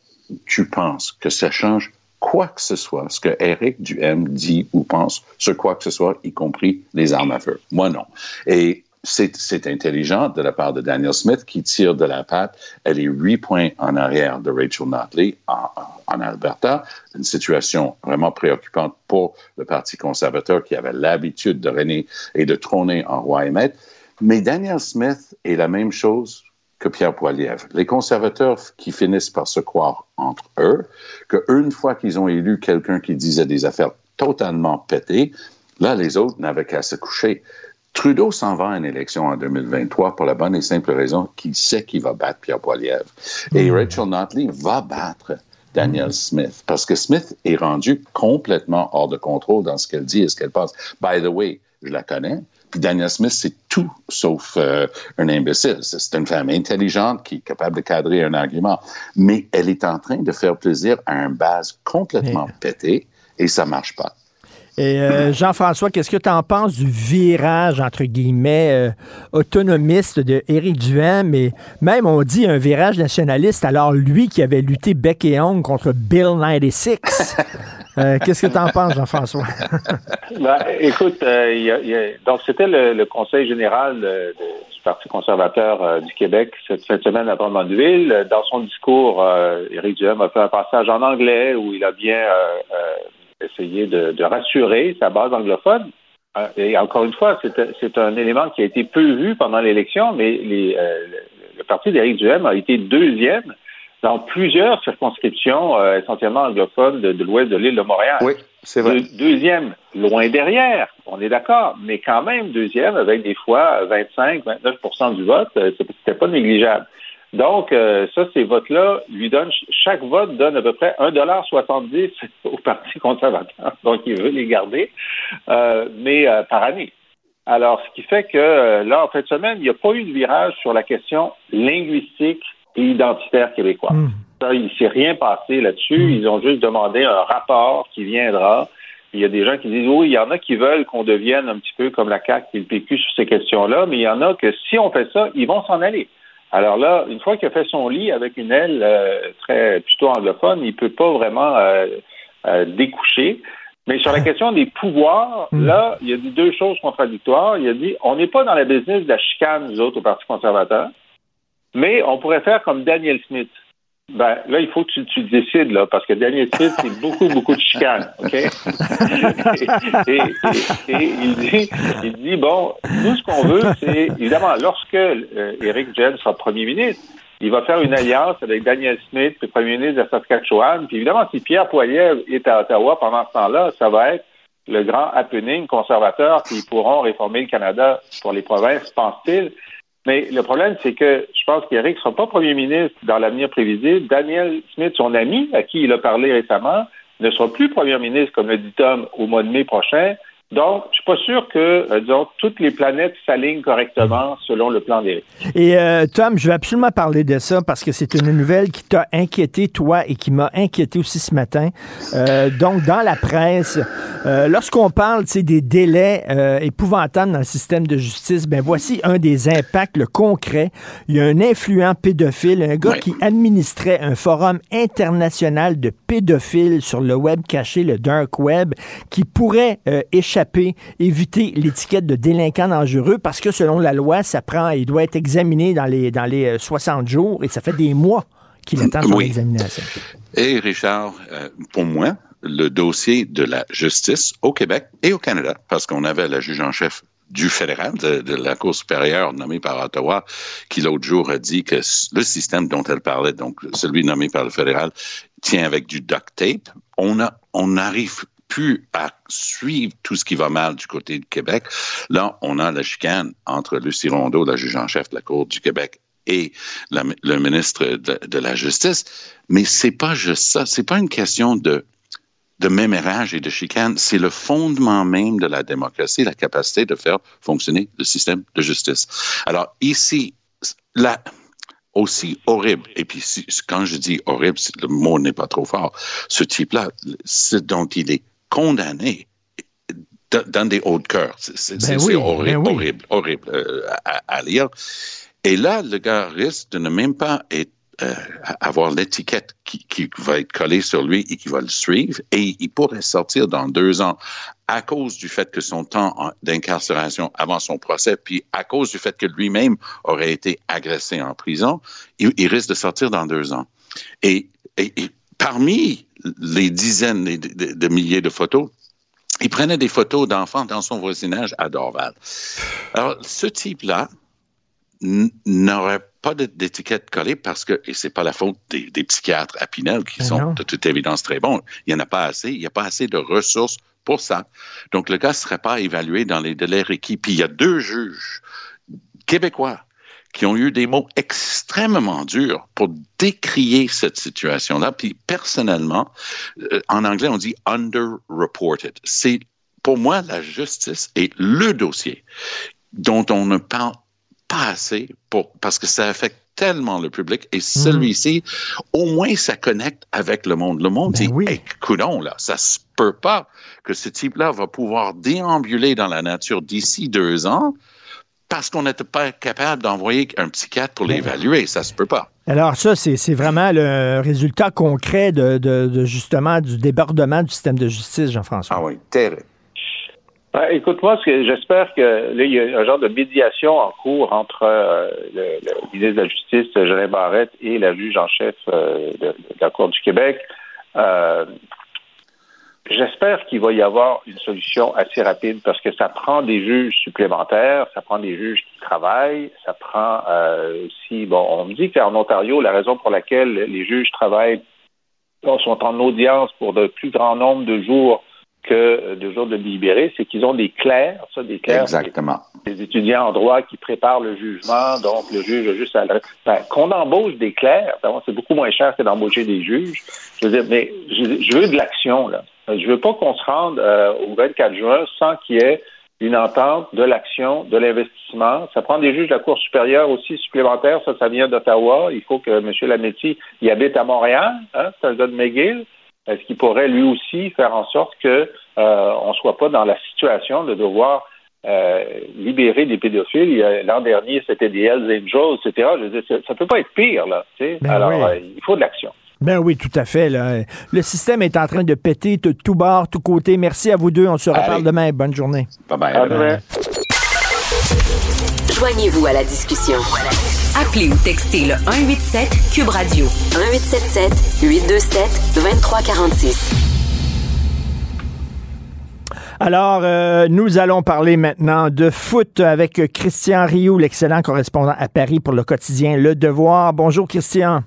I: tu penses que ça change quoi que ce soit, ce que Eric Duhem dit ou pense sur quoi que ce soit, y compris les armes à feu? Moi, non. Et c'est intelligent de la part de Daniel Smith qui tire de la patte. Elle est huit points en arrière de Rachel Notley en, Alberta. Une situation vraiment préoccupante pour le Parti conservateur qui avait l'habitude de régner et de trôner en roi et maître. Mais Daniel Smith est la même chose que Pierre Poilievre. Les conservateurs qui finissent par se croire entre eux, que une fois qu'ils ont élu quelqu'un qui disait des affaires totalement pétées, là, les autres n'avaient qu'à se coucher. Trudeau s'en va à une élection en 2023 pour la bonne et simple raison qu'il sait qu'il va battre Pierre Poilievre. Et hmm. Rachel Notley va battre Daniel Smith parce que Smith est rendu complètement hors de contrôle dans ce qu'elle dit et ce qu'elle pense. By the way, je la connais. Puis Daniel Smith, c'est tout sauf euh, un imbécile. C'est une femme intelligente qui est capable de cadrer un argument. Mais elle est en train de faire plaisir à un base complètement pété et ça marche pas.
C: Et euh, Jean-François, qu'est-ce que tu en penses du virage, entre guillemets, euh, autonomiste de Éric Duhem? Et même, on dit un virage nationaliste, alors lui qui avait lutté bec et ongle contre Bill 96. Euh, qu'est-ce que tu en penses, Jean-François?
H: ben, écoute, donc c'était le, Conseil général du Parti conservateur du Québec cette, semaine à Drummondville. Dans son discours, Éric Duhem a fait un passage en anglais où il a bien essayer de, rassurer sa base anglophone. Euh, et encore une fois, c'est un élément qui a été peu vu pendant l'élection, mais euh, le parti d'Éric Duhem a été deuxième dans plusieurs circonscriptions euh, essentiellement anglophones de, l'ouest de l'île de Montréal.
I: Oui, c'est vrai.
H: deuxième, loin derrière, on est d'accord, mais quand même deuxième avec des fois 25-29% du vote, c'était pas négligeable. Donc, euh, ça, ces votes-là lui donnent, chaque vote donne à peu près 1,70 au Parti conservateur. Donc, il veut les garder, euh, mais euh, par année. Alors, ce qui fait que euh, là, en fin de semaine, il n'y a pas eu de virage sur la question linguistique et identitaire québécoise.
C: Hmm.
H: Ça, il ne s'est rien passé là-dessus. Ils ont juste demandé un rapport qui viendra. Il y a des gens qui disent oui, il y en a qui veulent qu'on devienne un petit peu comme la CAQ et le PQ sur ces questions-là, mais il y en a que si on fait ça, ils vont s'en aller. Alors là, une fois qu'il a fait son lit avec une aile euh, très plutôt anglophone, il peut pas vraiment euh, euh, découcher. Mais sur la question des pouvoirs,
C: Mm.
H: là, il y a dit deux choses contradictoires. Il a dit on n'est pas dans la business de la chicane, nous autres, au Parti conservateur, mais on pourrait faire comme Daniel Smith. Ben, là, il faut que tu, tu décides, là, parce que Daniel Smith, c'est beaucoup, beaucoup de chicane, OK? et, et- et- et il, dit, il dit, bon, nous, ce qu'on veut, c'est, évidemment, lorsque euh, Éric Duhem sera premier ministre, il va faire une alliance avec Daniel Smith, le premier ministre de Saskatchewan. Puis évidemment, si Pierre Poilievre est à Ottawa pendant ce temps-là, ça va être le grand happening conservateur qui pourront réformer le Canada pour les provinces, pense-t-il. Mais le problème, c'est que je pense qu'Éric ne sera pas premier ministre dans l'avenir prévisible. Daniel Smith, son ami, à qui il a parlé récemment, ne sera plus premier ministre, comme le dit Tom, au mois de mai prochain. Donc, je suis pas sûr que, euh, disons, toutes les planètes s'alignent correctement selon le plan d'Éric.
C: Et euh, Tom, je vais absolument parler de ça parce que c'est une nouvelle qui t'a inquiété, toi, et qui m'a inquiété aussi ce matin. Euh, donc, dans la presse, euh, lorsqu'on parle tu sais, des délais euh, épouvantables dans le système de justice, ben voici un des impacts le concret. Il y a un influent pédophile, un gars qui administrait un forum international de pédophiles sur le web caché, le dark web, qui pourrait euh, échapper, éviter l'étiquette de délinquant dangereux parce que selon la loi, ça prend, il doit être examiné dans les, dans les euh, 60 jours et ça fait des mois qu'il attend son
I: Oui.
C: examination.
I: Et Richard, euh, pour moi, le dossier de la justice au Québec et au Canada, parce qu'on avait la juge en chef du fédéral, de, de la Cour supérieure nommée par Ottawa, qui l'autre jour a dit que le système dont elle parlait, donc celui nommé par le fédéral, tient avec du duct tape. On a, on n'arrive plus à suivre tout ce qui va mal du côté du Québec. Là, on a la chicane entre Lucie Rondeau, la juge en chef de la Cour du Québec, et le ministre de, la Justice. Mais c'est pas juste ça. C'est pas une question de de mémérage et de chicane, c'est le fondement même de la démocratie, la capacité de faire fonctionner le système de justice. Alors ici, aussi horrible, et puis quand je dis horrible, le mot n'est pas trop fort, ce type-là, ce dont il est condamné dans- des hauts de cœur, c'est
C: Ben oui,
I: horrible,
C: ben oui.
I: horrible, horrible euh, à, à lire. Et là, le gars risque de ne même pas être euh, avoir l'étiquette qui, qui va être collée sur lui et qui va le suivre, et il pourrait sortir dans deux ans à cause du fait que son temps d'incarcération avant son procès, puis à cause du fait que lui-même aurait été agressé en prison, il, il risque de sortir dans deux ans. Et, et- et parmi les dizaines de, milliers de photos, il prenait des photos d'enfants dans son voisinage à Dorval. Alors, ce type-là n'aurait pas d'étiquette collée parce que, et c'est pas la faute des, des psychiatres à Pinel qui
C: Ben
I: sont
C: non.
I: de toute évidence très bons. Il n'y en a pas assez. Il n'y a pas assez de ressources pour ça. Donc, le gars ne serait pas évalué dans les délais requis. Puis, il y a deux juges québécois qui ont eu des mots extrêmement durs pour décrier cette situation-là. Puis, personnellement, euh, en anglais, on dit underreported. C'est, pour moi, la justice est le dossier dont on ne parle pas assez pour, parce que ça affecte tellement le public et celui-ci, au moins, ça connecte avec le monde. Le monde
C: Ben
I: dit,
C: oui.
I: hey, coudonc, là, ça se peut pas que ce type-là va pouvoir déambuler dans la nature d'ici deux ans parce qu'on n'était pas capable d'envoyer un psychiatre pour l'évaluer. Ça se peut pas.
C: Alors ça, c'est vraiment le résultat concret de, de- de, justement du débordement du système de justice, Jean-François.
I: Ah oui, terrible.
H: Ben, écoute-moi, ce que j'espère que là, il y a un genre de médiation en cours entre euh, le, le ministre de la Justice, Jolin Barrette, et la juge en chef euh, de, de la Cour du Québec. Euh, J'espère qu'il va y avoir une solution assez rapide parce que ça prend des juges supplémentaires, ça prend des juges qui travaillent, ça prend euh, aussi, bon, on me dit qu'en Ontario, la raison pour laquelle les juges travaillent sont en audience pour de plus grand nombre de jours que de jours de délibérés, c'est qu'ils ont des clercs, ça, des clercs,
I: Exactement.
H: des étudiants en droit qui préparent le jugement, donc le juge a juste à ben, qu'on embauche des clercs, d'abord, c'est beaucoup moins cher que d'embaucher des juges. Je veux dire, mais je, je veux de l'action, là. Je veux pas qu'on se rende euh, au 24 juin sans qu'il y ait une entente, de l'action, de l'investissement. Ça prend des juges de la Cour supérieure aussi supplémentaires. Ça, ça vient d'Ottawa. Il faut que M. Lametti y habite à Montréal. Hein, c'est un gars de McGill. Est-ce qu'il pourrait lui aussi faire en sorte que euh, on soit pas dans la situation de devoir euh, libérer des pédophiles? L'an dernier, c'était des Hells Angels, etc. Je veux dire, ça peut pas être pire, là. Ben Alors, euh, il faut de l'action.
C: Ben oui, tout à fait. Là. Le système est en train de péter de tout bord, tout côté. Merci à vous deux. On se reparle demain. Bonne journée.
I: Bye bye.
B: Joignez-vous à la discussion. Appelez ou textez le 187 Cube Radio 1877 827 2346.
C: Alors, euh, nous allons parler maintenant de foot avec Christian Rioux, l'excellent correspondant à Paris pour le quotidien Le Devoir. Bonjour, Christian.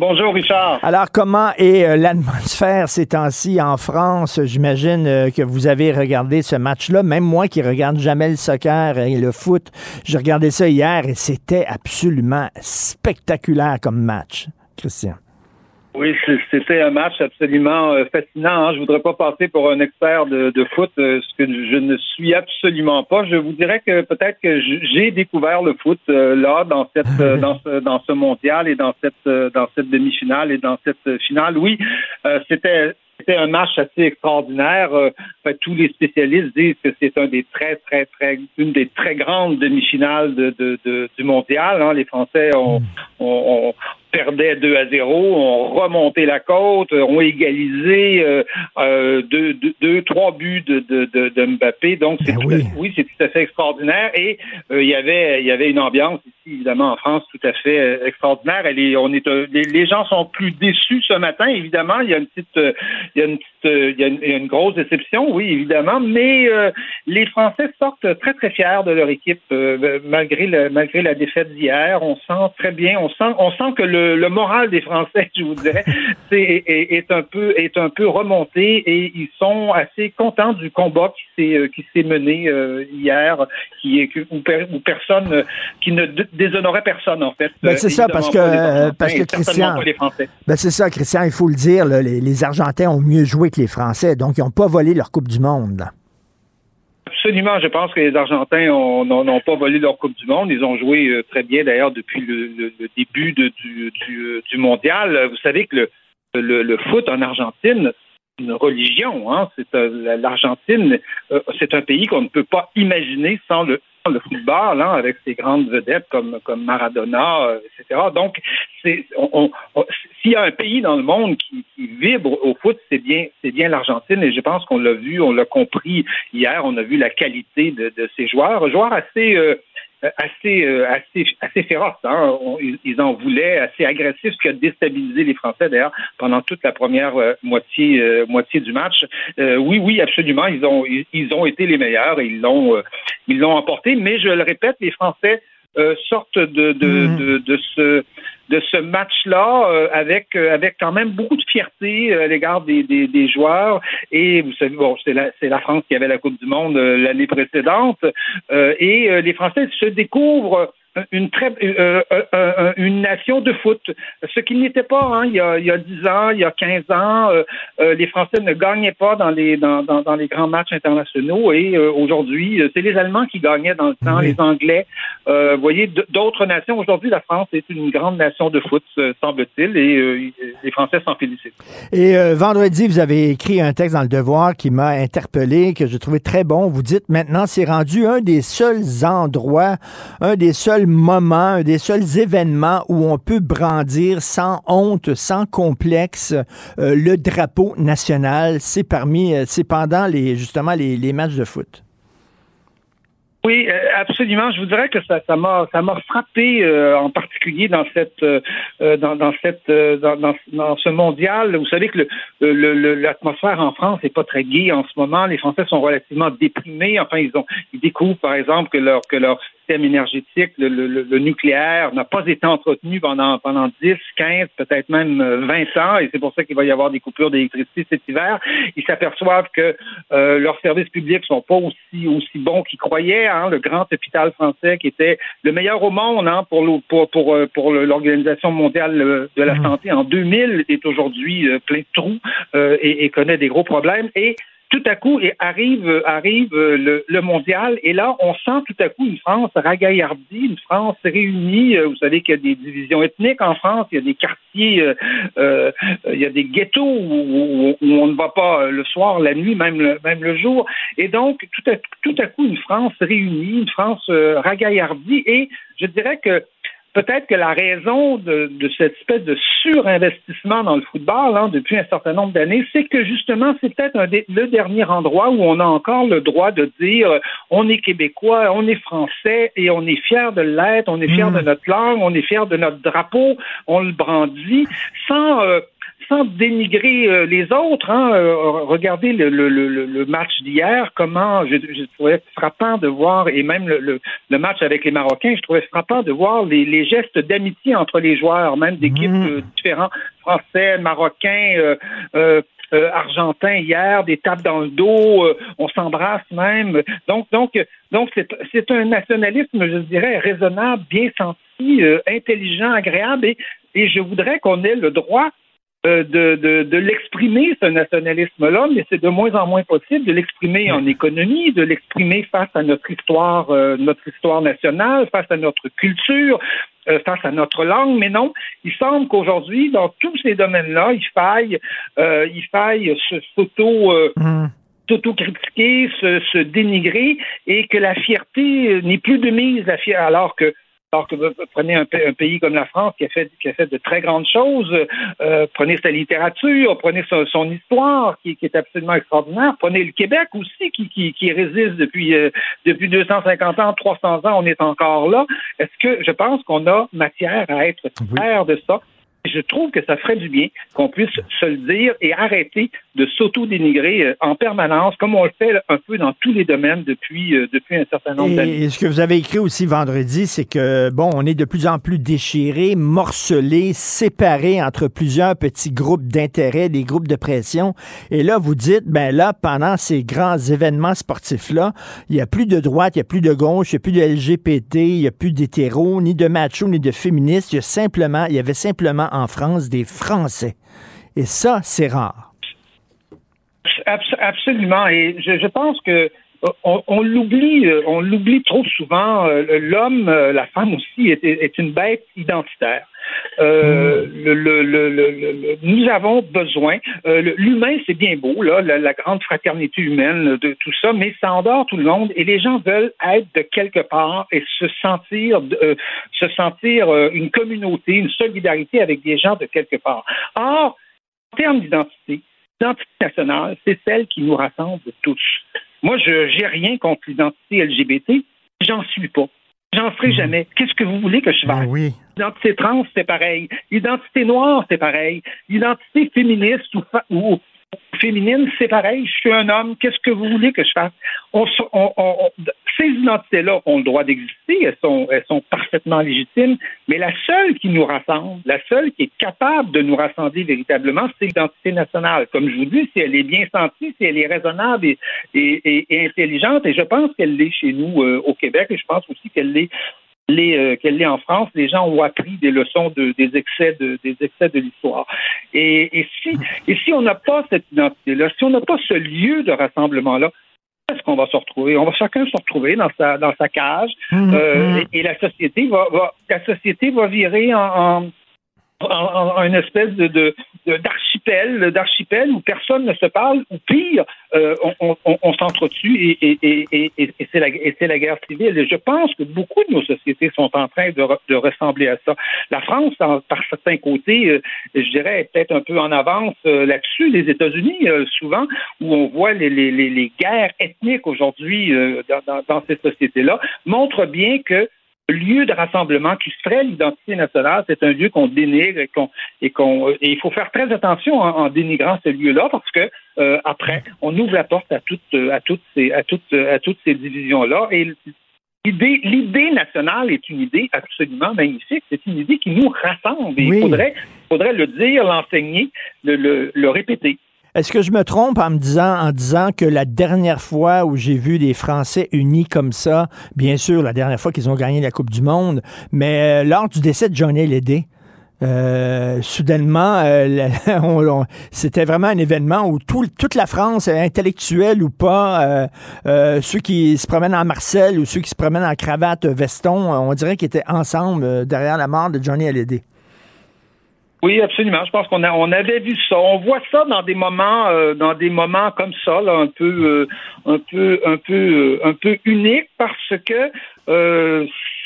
J: Bonjour, Richard.
C: Alors, comment est euh, l'atmosphère ces temps-ci en France? J'imagine euh, que vous avez regardé ce match-là. Même moi qui regarde jamais le soccer et le foot, j'ai regardé ça hier et c'était absolument spectaculaire comme match, Christian.
J: Oui, c'était un match absolument euh, fascinant. Hein. Je voudrais pas passer pour un expert de, foot, euh, ce que je ne suis absolument pas. Je vous dirais que peut-être que j'ai découvert le foot euh, là dans cette dans ce dans ce mondial et dans cette dans cette demi-finale et dans cette finale. Oui, c'était c'était un match assez extraordinaire. tous les spécialistes disent que c'est un des très, très, très, une des très grandes demi-finales de, de, du mondial. Hein. Les Français ont, ont, perdait 2 à 0, ont remonté la côte, ont égalisé euh, euh, deux, deux, trois buts de, de, de, Mbappé. Donc, c'est ben oui, c'est tout à fait extraordinaire. Et euh, il y avait il y avait une ambiance ici, évidemment, en France, tout à fait euh, extraordinaire. Elle est, on est, les, gens sont plus déçus ce matin, évidemment. Il y a une petite, il y a une petite, il y a une, grosse déception, oui, évidemment. Mais les Français sortent très très fiers de leur équipe malgré le, malgré la défaite d'hier. On sent très bien, on sent, on sent que le le, moral des Français, je vous dirais, est, est, un peu est un peu remonté et ils sont assez contents du combat qui s'est euh, qui s'est mené euh, hier, qui est où, personne qui ne déshonorait personne en fait.
C: Ben, c'est ça parce que parce que Christian. Ben, c'est ça, Christian, il faut le dire, les, les Argentins ont mieux joué que les Français, donc ils n'ont pas volé leur Coupe du Monde.
J: Absolument. Je pense que les Argentins n'ont pas volé leur Coupe du Monde. Ils ont joué euh, très bien d'ailleurs depuis le, début du, mondial. Vous savez que le, foot en Argentine, c'est une religion. Hein. Euh, l'Argentine, euh, c'est un pays qu'on ne peut pas imaginer sans le le football, hein, avec ses grandes vedettes comme, comme Maradona, euh, etc. Donc, s'il y a un pays dans le monde qui, vibre au foot, c'est bien, c'est bien l'Argentine. Et je pense qu'on l'a vu, on l'a compris hier. On a vu la qualité de, de ces joueurs, joueurs assez euh, assez, euh, assez, assez féroce. Hein. ils, en voulaient, assez agressif, ce qui a déstabilisé les Français d'ailleurs pendant toute la première euh, moitié, euh, moitié du match. oui, oui, absolument, ils ont, ils, ont été les meilleurs et ils l'ont, ils l'ont emporté. Mais je le répète, les Français sortent de, de, mmh. de, de ce de ce match-là euh, avec euh, avec quand même beaucoup de fierté euh, à l'égard des, des, joueurs. Et vous savez, bon, c'est la, la France qui avait la Coupe du Monde l'année précédente. et les Français se découvrent une très euh, euh, euh, une nation de foot, ce qui n'était pas hein, il, y a, il y a 10 ans, il y a 15 ans, les Français ne gagnaient pas dans les dans, dans, les grands matchs internationaux et aujourd'hui c'est les Allemands qui gagnaient dans le temps, les Anglais. vous voyez d'autres nations. Aujourd'hui, la France est une grande nation de foot, semble-t-il, et les Français s'en félicitent.
C: Et vendredi, vous avez écrit un texte dans le Devoir qui m'a interpellé, que je trouvais très bon. Vous dites maintenant c'est rendu un des seuls endroits, un des seuls moment, un des seuls événements où on peut brandir sans honte, sans complexe euh, le drapeau national. C'est parmi, euh, c'est pendant les justement les, matchs de foot.
J: Oui, euh, absolument. Je vous dirais que ça, m'a, ça m'a frappé en particulier dans cette, dans, cette, dans, ce mondial. Vous savez que l'atmosphère en France n'est pas très gaie en ce moment. Les Français sont relativement déprimés. Enfin, ils ont, ils découvrent par exemple que leur que leur énergétique, le, nucléaire, n'a pas été entretenu pendant, pendant 10, 15, peut-être même 20 euh, ans, et c'est pour ça qu'il va y avoir des coupures d'électricité cet hiver. Ils s'aperçoivent que euh, leurs services publics sont pas aussi, aussi bons qu'ils croyaient. Hein. Le grand hôpital français qui était le meilleur au monde hein, pour, pour, pour, euh, pour l'Organisation mondiale de la mmh. santé en 2000 est aujourd'hui plein de trous et, et, connaît des gros problèmes. Et tout à coup arrive arrive le, le, mondial et là on sent tout à coup une France ragaillardie, une France réunie. Vous savez qu'il y a des divisions ethniques en France, il y a des quartiers, euh, euh, il y a des ghettos où, où, on ne va pas le soir, la nuit, même le, même le jour. Et donc tout à tout à coup une France réunie, une France ragaillardie et je dirais que peut-être que la raison de, cette espèce de surinvestissement dans le football hein, depuis un certain nombre d'années, c'est que justement, c'est peut-être le dernier endroit où on a encore le droit de dire euh, on est québécois, on est français et on est fier de l'être, on est fier de hmm. notre langue, on est fier de notre drapeau, on le brandit, sans euh, sans dénigrer euh, les autres, hein, euh, regardez le, le, le, match d'hier, comment je, je, trouvais frappant de voir, et même le, le, match avec les Marocains, je trouvais frappant de voir les, les gestes d'amitié entre les joueurs, même d'équipes mmh. euh, différentes, français, marocains, euh, argentins hier, des tapes dans le dos, on s'embrasse même. Donc, donc, donc c'est un nationalisme, je dirais, raisonnable, bien senti, intelligent, agréable, et, et je voudrais qu'on ait le droit euh, de, de, de l'exprimer, ce nationalisme-là, mais c'est de moins en moins possible de l'exprimer en économie, de l'exprimer face à notre histoire, euh, notre histoire nationale, face à notre culture, euh, face à notre langue. Mais non, il semble qu'aujourd'hui, dans tous ces domaines-là, il faille, il faille se s'auto mmh. critiquer se, se, dénigrer et que la fierté n'est plus de mise, alors que alors que vous prenez un, pays comme la France qui a fait, qui a fait de très grandes choses, euh, prenez sa littérature, prenez son, histoire qui, est absolument extraordinaire, prenez le Québec aussi qui, qui, qui résiste depuis, euh, depuis 250 ans, 300 ans, on est encore là. Est-ce que je pense qu'on a matière à être fier de ça? Je trouve que ça ferait du bien qu'on puisse se le dire et arrêter de s'auto-dénigrer euh, en permanence, comme on le fait un peu dans tous les domaines depuis, euh, depuis un certain nombre d'années.
C: Et ce que vous avez écrit aussi vendredi, c'est que, bon, on est de plus en plus déchiré, morcelé, séparé entre plusieurs petits groupes d'intérêt, des groupes de pression. Et là, vous dites, ben là, pendant ces grands événements sportifs-là, il n'y a plus de droite, il n'y a plus de gauche, il n'y a plus de LGBT, il n'y a plus d'hétéros, ni de machos, ni de féministes. Il y a simplement, il y avait simplement en France des Français. Et ça, c'est rare.
J: Absolument. Et je, pense que on, l'oublie, euh, on l'oublie trop souvent. Euh, l'homme, euh, la femme aussi, est, une bête identitaire. Euh, le, le, le, nous avons besoin. Euh, l'humain, c'est bien beau, là, la, grande fraternité humaine, de tout ça, mais ça endort tout le monde et les gens veulent être de quelque part et se sentir, euh, se sentir une communauté, une solidarité avec des gens de quelque part. Or, en termes d'identité, l'identité nationale, c'est celle qui nous rassemble tous. Moi, je n'ai rien contre l'identité LGBT, j'en suis pas. J'en ferai mhm. jamais. Qu'est-ce que vous voulez que je fasse?
C: oui.
J: L'identité trans, c'est pareil. L'identité noire, c'est pareil. L'identité féministe ou, ou, féminine, c'est pareil. Je suis un homme. Qu'est-ce que vous voulez que je fasse? On, ces identités-là ont le droit d'exister. Elles sont, elles sont parfaitement légitimes. Mais la seule qui nous rassemble, la seule qui est capable de nous rassembler véritablement, c'est l'identité nationale. Comme je vous dis, si elle est bien sentie, si elle est raisonnable et, et, intelligente, et je pense qu'elle l'est chez nous euh, au Québec, et je pense aussi qu'elle l'est euh, qu'elle l'est en France, les gens ont appris des leçons de, des excès de, des excès de l'histoire. Et, si, et si on n'a pas cette identité-là, si on n'a pas ce lieu de rassemblement-là, est-ce qu'on va se retrouver? On va chacun se retrouver dans sa, dans sa cage mmh, euh, mmh. Et, la société va, va, la société va virer en, en, une espèce de, d'archipel, d'archipel où personne ne se parle, ou pire, euh, on, s'entretue et, et, et, c'est la, guerre civile. Et je pense que beaucoup de nos sociétés sont en train de, ressembler à ça. La France, par certains côtés, euh, je dirais, est peut-être un peu en avance euh, là-dessus. Les États-Unis, souvent, où on voit les, les, les guerres ethniques aujourd'hui dans, dans ces sociétés-là, montrent bien que lieu de rassemblement qui serait l'identité nationale, c'est un lieu qu'on dénigre et qu'on et qu'on il faut faire très attention en, dénigrant ce lieu-là parce que euh, après on ouvre la porte à toutes à toutes ces à toutes à toutes ces divisions-là et L'idée, l'idée nationale est une idée absolument magnifique. C'est une idée qui nous rassemble. Et Il faudrait, faudrait le dire, l'enseigner, le, le répéter.
C: Est-ce que je me trompe en me disant, que la dernière fois où j'ai vu des Français unis comme ça, bien sûr, la dernière fois qu'ils ont gagné la Coupe du Monde, mais euh, lors du décès de Johnny Hallyday, Euh, soudainement, euh, c'était vraiment un événement où tout, toute la France, intellectuelle ou pas, ceux qui se promènent en Marcel ou ceux qui se promènent en cravate veston, on dirait qu'ils étaient ensemble derrière la mort de Johnny Hallyday.
J: Oui, absolument. Je pense qu'on a, on avait vu ça. On voit ça dans des moments, dans des moments comme ça, là, un peu, un peu, un peu, un peu unique, parce que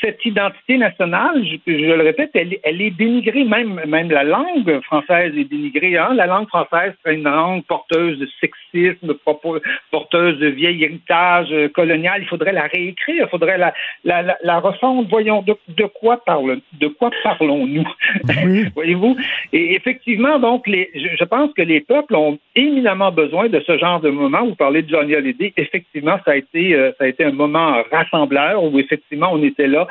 J: cette identité nationale, je, je le répète, elle, elle, est dénigrée, même, même la langue française est dénigrée. Hein? La langue française, c'est une langue porteuse de sexisme, porteuse de vieil héritage euh, colonial. Il faudrait la réécrire, il faudrait la, la, la, la refondre. Voyons, de, de quoi parle, de quoi parlons-nous? Voyez-vous? Et effectivement, donc, les, je, je, pense que les peuples ont éminemment besoin de ce genre de moment. Vous parlez de Johnny Hallyday. Effectivement, ça a été, euh, ça a été un moment rassembleur où effectivement on était là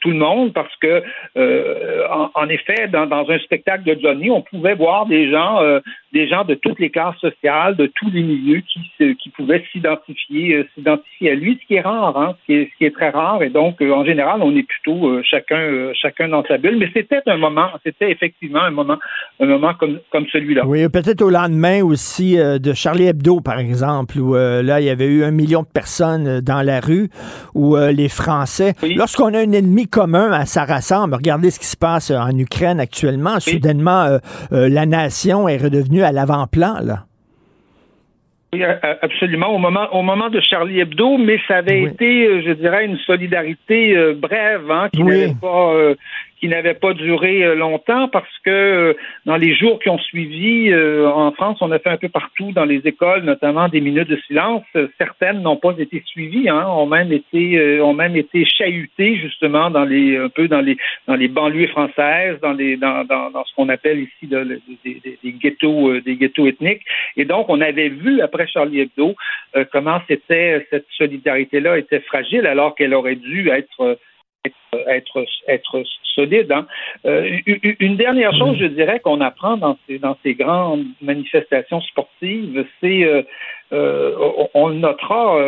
J: tout le monde parce que, euh, en, effet, dans, un spectacle de Johnny, on pouvait voir des gens, euh, des gens de toutes les classes sociales, de tous les milieux qui, qui pouvaient s'identifier, euh, s'identifier à lui, ce qui est rare, hein, ce, qui est, ce qui est très rare. Et donc, en général, on est plutôt chacun, chacun dans sa bulle. Mais c'était un moment, c'était effectivement un moment, un moment comme, comme celui-là.
C: Oui, peut-être au lendemain aussi de Charlie Hebdo, par exemple, où là, il y avait eu un million de personnes dans la rue, où les Français, lorsqu'on a un ennemi commun, ça rassemble. Regardez ce qui se passe en Ukraine actuellement. Soudainement, euh, euh, la nation est redevenue à l'avant-plan, là.
J: Oui, absolument. Au moment, au moment de Charlie Hebdo, mais ça avait été, euh, je dirais, une solidarité brève, hein, qui n'avait pas, qui n'avait pas duré euh, longtemps parce que euh, dans les jours qui ont suivi, euh, en France, on a fait un peu partout dans les écoles, notamment des minutes de silence. Certaines n'ont pas été suivies, hein, ont même été, ont même été chahutées justement dans les, un peu dans les, dans les banlieues françaises, dans les, dans, dans, dans ce qu'on appelle ici des, ghettos, des ghettos ethniques. Et donc, on avait vu après Charlie Hebdo comment c'était cette solidarité-là était fragile alors qu'elle aurait dû être être, être solide. Hein. Euh, une dernière chose, je dirais, qu'on apprend dans ces, dans ces grandes manifestations sportives, c'est, euh, euh, on le notera,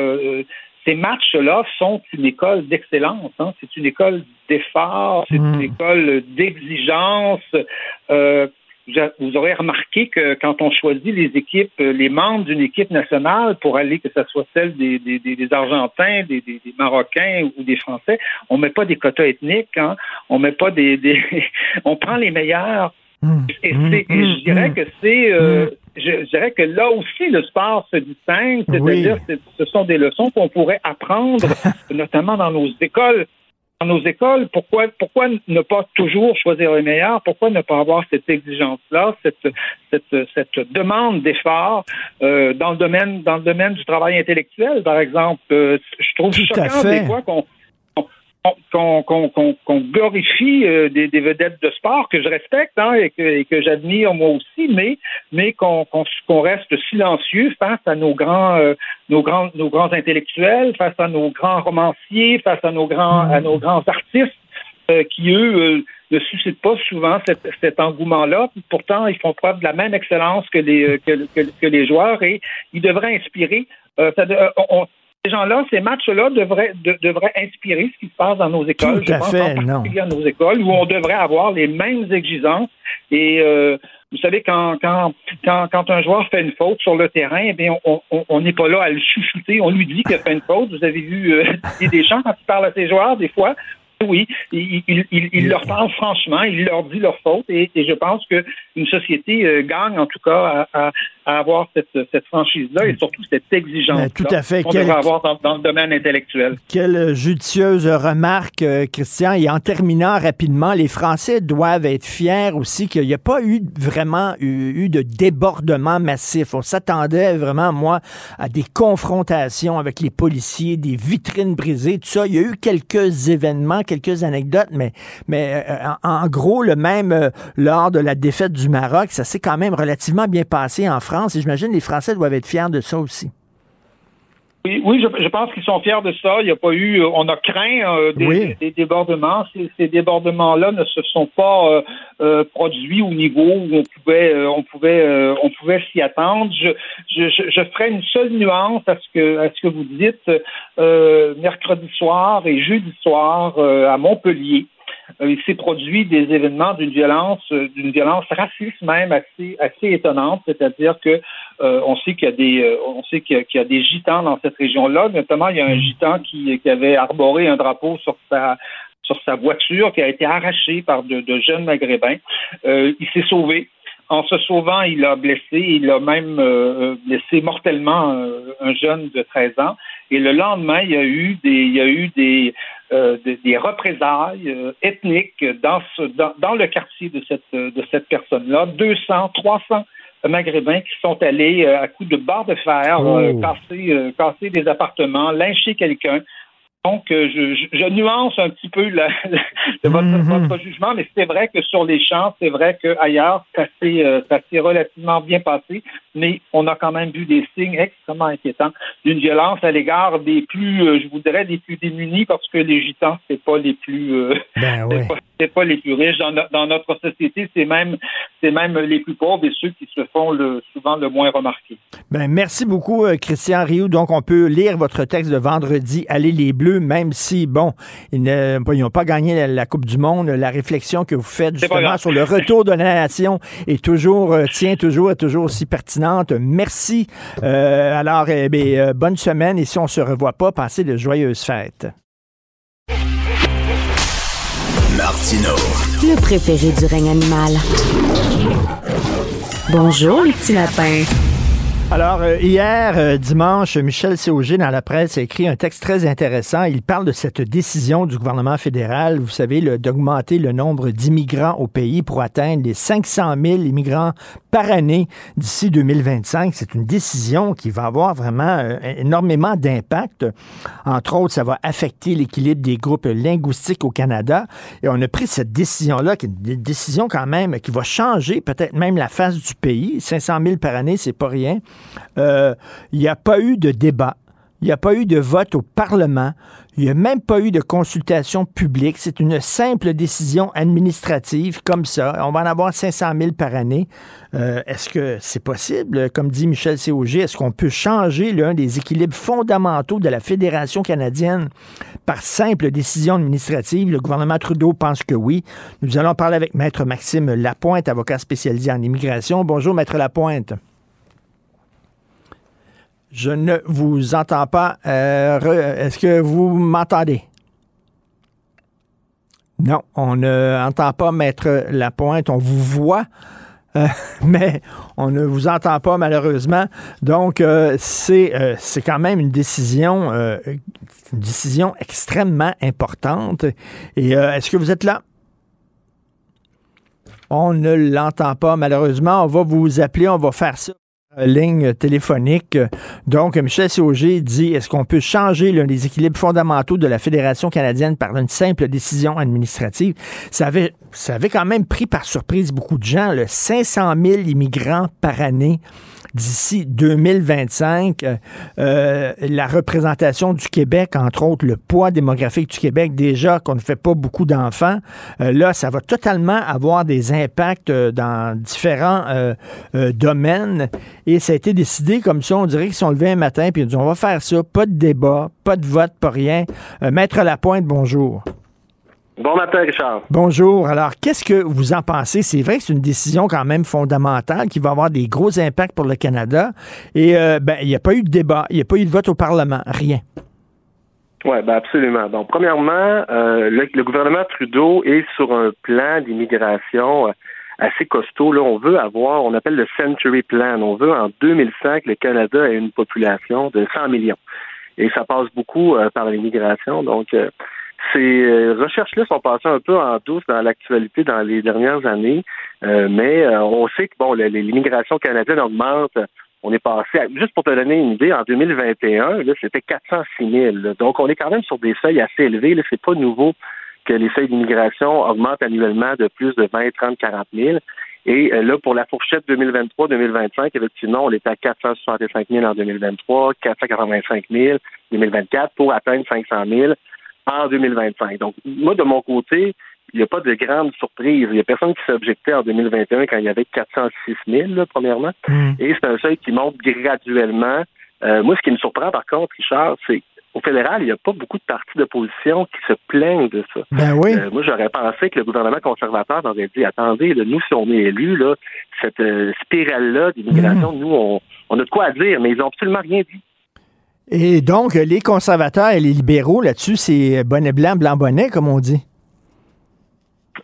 J: ces matchs-là sont une école d'excellence. Hein. C'est une école d'effort, c'est une mmh. école d'exigence vous aurez remarqué que quand on choisit les équipes, euh, les membres d'une équipe nationale pour aller, que ce soit celle des, des, des Argentins, des, des, Marocains ou des Français, on met pas des quotas ethniques, hein, on met pas des, on prend les meilleurs. Mmh. Et, mmh. et, je dirais mmh. que c'est, euh, je, dirais que là aussi le sport se distingue, c'est-à-dire que ce sont des leçons qu'on pourrait apprendre, notamment dans nos écoles dans nos écoles, pourquoi, pourquoi ne pas toujours choisir les meilleurs? Pourquoi ne pas avoir cette exigence-là, cette, cette, cette demande d'effort euh, dans le domaine dans le domaine du travail intellectuel, par exemple? Euh, je trouve choquant des fois qu'on qu'on glorifie euh, des, vedettes de sport que je respecte hein, et que, que j'admire moi aussi, mais mais qu'on reste silencieux face à nos grands euh, nos grands nos grands intellectuels, face à nos grands romanciers, face à nos grands à nos grands artistes euh, qui eux ne suscitent pas souvent cet, cet engouement-là. Pourtant, ils font preuve de la même excellence que les que, que, les joueurs et ils devraient inspirer. Ça, on, ces gens-là, ces matchs-là devraient, devraient inspirer ce qui se passe dans nos écoles.
C: Tout à fait, non.
J: dans nos écoles où on devrait avoir les mêmes exigences. Et euh, vous savez, quand, quand, quand, quand, un joueur fait une faute sur le terrain, eh on n'est pas là à le chuchoter. On lui dit qu'il a fait une faute. Vous avez vu euh, des champs quand il parle à ses joueurs, des fois, oui, il, il, il, leur parle franchement, il leur dit leur faute, et, je pense qu'une société euh, gagne en tout cas à, avoir cette, cette franchise-là et surtout cette exigence
C: tout à fait.
J: qu'on devrait avoir dans, le domaine intellectuel.
C: Quelle judicieuse remarque, euh, Christian. Et en terminant rapidement, les Français doivent être fiers aussi qu'il n'y a pas eu vraiment eu, de débordement massif. On s'attendait vraiment, moi, à des confrontations avec les policiers, des vitrines brisées, tout ça. Il y a eu quelques événements, quelques anecdotes, mais, mais euh, en, gros, le même euh, lors de la défaite du Maroc, ça s'est quand même relativement bien passé en France et j'imagine les Français doivent être fiers de ça aussi.
J: Oui, oui, je, pense qu'ils sont fiers de ça. Il n'y a pas eu, euh, on a craint des, débordements. Ces, débordements-là ne se sont pas produits au niveau où on pouvait, on pouvait, on pouvait s'y attendre. Je, je, je, ferai une seule nuance à ce que, à ce que vous dites. mercredi soir et jeudi soir à Montpellier, il s'est produit des événements d'une violence, d'une violence raciste même assez, assez étonnante, c'est-à-dire que on sait qu'il y a des, on sait qu'il y, a des gitans dans cette région-là. Notamment, il y a un gitan qui, qui avait arboré un drapeau sur sa sur sa voiture qui a été arrachée par de, de jeunes maghrébins. il s'est sauvé. En se sauvant, il a blessé, il a même euh, blessé mortellement euh, un, jeune de 13 ans. Et le lendemain, il y a eu des, il y a eu des, euh, des, représailles ethniques dans, ce, dans, dans, le quartier de cette, de cette personne-là. 200, 300 maghrébins qui sont allés à coups de barre de fer oh. casser, casser des appartements, lyncher quelqu'un. Donc, euh, je, je, nuance un petit peu la, votre, mhm. votre, jugement, mais c'est vrai que sur les champs, c'est vrai qu'ailleurs, ça s'est euh, relativement bien passé, mais on a quand même vu des signes extrêmement inquiétants d'une violence à l'égard des plus, euh, je vous dirais, des plus démunis, parce que les gitans, c'est pas les plus, euh, ben c'est pas, les plus riches dans, dans notre société, c'est même, c'est même les plus pauvres et ceux qui se font le, souvent le moins remarquer.
C: Ben merci beaucoup, Christian Rioux. Donc, on peut lire votre texte de vendredi, Allez les Bleus même si, bon, ils n'ont pas gagné la, Coupe du Monde, la réflexion que vous faites justement sur le retour de la nation est toujours, euh, tient toujours, est toujours aussi pertinente. Merci. Euh, alors, eh euh, bonne semaine et si on se revoit pas, passez de joyeuses fêtes.
B: Martino. Le préféré du règne animal. Bonjour, les petits lapins.
C: Alors, euh, hier, euh, dimanche, Michel Séauger, dans la presse, a écrit un texte très intéressant. Il parle de cette décision du gouvernement fédéral, vous savez, d'augmenter le nombre d'immigrants au pays pour atteindre les 500 000 immigrants par année d'ici 2025. C'est une décision qui va avoir vraiment euh, énormément d'impact. Entre autres, ça va affecter l'équilibre des groupes linguistiques au Canada. Et on a pris cette décision-là, qui est une décision quand même qui va changer peut-être même la face du pays. 500 000 par année, c'est pas rien. Euh, il n'y a pas eu de débat. Il n'y a pas eu de vote au Parlement. Il n'y a même pas eu de consultation publique. C'est une simple décision administrative comme ça. On va en avoir 500 000 par année. Euh, est-ce que c'est possible? Comme dit Michel Cog, est-ce qu'on peut changer l'un des équilibres fondamentaux de la Fédération canadienne? Par simple décision administrative? Le gouvernement Trudeau pense que oui. Nous allons parler avec Maître Maxime Lapointe, avocat spécialisé en immigration. Bonjour, Maître Lapointe. Je ne vous entends pas. Euh, est-ce que vous m'entendez? Non, on n'entend pas mettre la pointe. On vous voit, euh, mais on ne vous entend pas malheureusement. Donc, euh, c'est quand même une décision, une décision extrêmement importante. Et est-ce que vous êtes là? On ne l'entend pas malheureusement. On va vous appeler, on va faire ça ligne téléphonique. Donc, Michel Sauger dit est-ce qu'on peut changer l'un des équilibres fondamentaux de la Fédération canadienne par une simple décision administrative? Ça avait, ça avait quand même pris par surprise beaucoup de gens. Le 500 000 immigrants par année d'ici 2025, euh, euh, la représentation du Québec, entre autres le poids démographique du Québec, déjà qu'on ne fait pas beaucoup d'enfants, euh, là, ça va totalement avoir des impacts dans différents domaines. Et ça a été décidé comme ça, on dirait qu'ils sont levés un matin, puis ils dit, on va faire ça, pas de débat, pas de vote, pas rien. Maître Lapointe, bonjour.
K: Bon matin, Richard.
C: Bonjour. Alors, qu'est-ce que vous en pensez? C'est vrai que c'est une décision quand même fondamentale qui va avoir des gros impacts pour le Canada. Et euh, ben, il n'y a pas eu de débat, il n'y a pas eu de vote au Parlement, rien.
K: Oui, ben absolument. Donc, premièrement, euh, le, gouvernement Trudeau est sur un plan d'immigration euh, assez costaud. Là, on veut avoir, on appelle le Century Plan. On veut en 2005 le Canada ait une population de 100 millions. Et ça passe beaucoup par l'immigration. Donc, ces euh, recherches-là sont passées un peu en douce dans l'actualité dans les dernières années, euh, mais euh, on sait que bon, l'immigration canadienne augmente. On est passé, juste pour te donner une idée, en 2021, là, c'était 406 000. Donc, on est quand même sur des seuils assez élevés. Là, c'est pas nouveau que les seuils d'immigration augmentent annuellement de plus de 20, 30, 40 000. Et là, pour la fourchette 2023-2025, effectivement, on était à 465 000 en 2023, 485 000 en 2024 pour atteindre 500 000 en 2025. Donc, moi, de mon côté, il n'y a pas de grande surprise. Il n'y a personne qui s'objectait en 2021 quand il y avait 406 000, premièrement. Hmm. Et c'est un seuil qui monte graduellement. Euh, moi, ce qui me surprend, par contre, Richard, c'est au fédéral, il n'y a pas beaucoup de partis d'opposition qui se plaignent de ça.
C: Ben oui.
K: Euh, moi, j'aurais pensé que le gouvernement conservateur aurait dit attendez, nous, si on est élus, là, cette euh, spirale-là d'immigration, nous, on, on a de quoi dire, mais ils n'ont absolument rien dit.
C: Et donc, les conservateurs et les libéraux là-dessus, c'est bonnet blanc, blanc bonnet, comme on dit.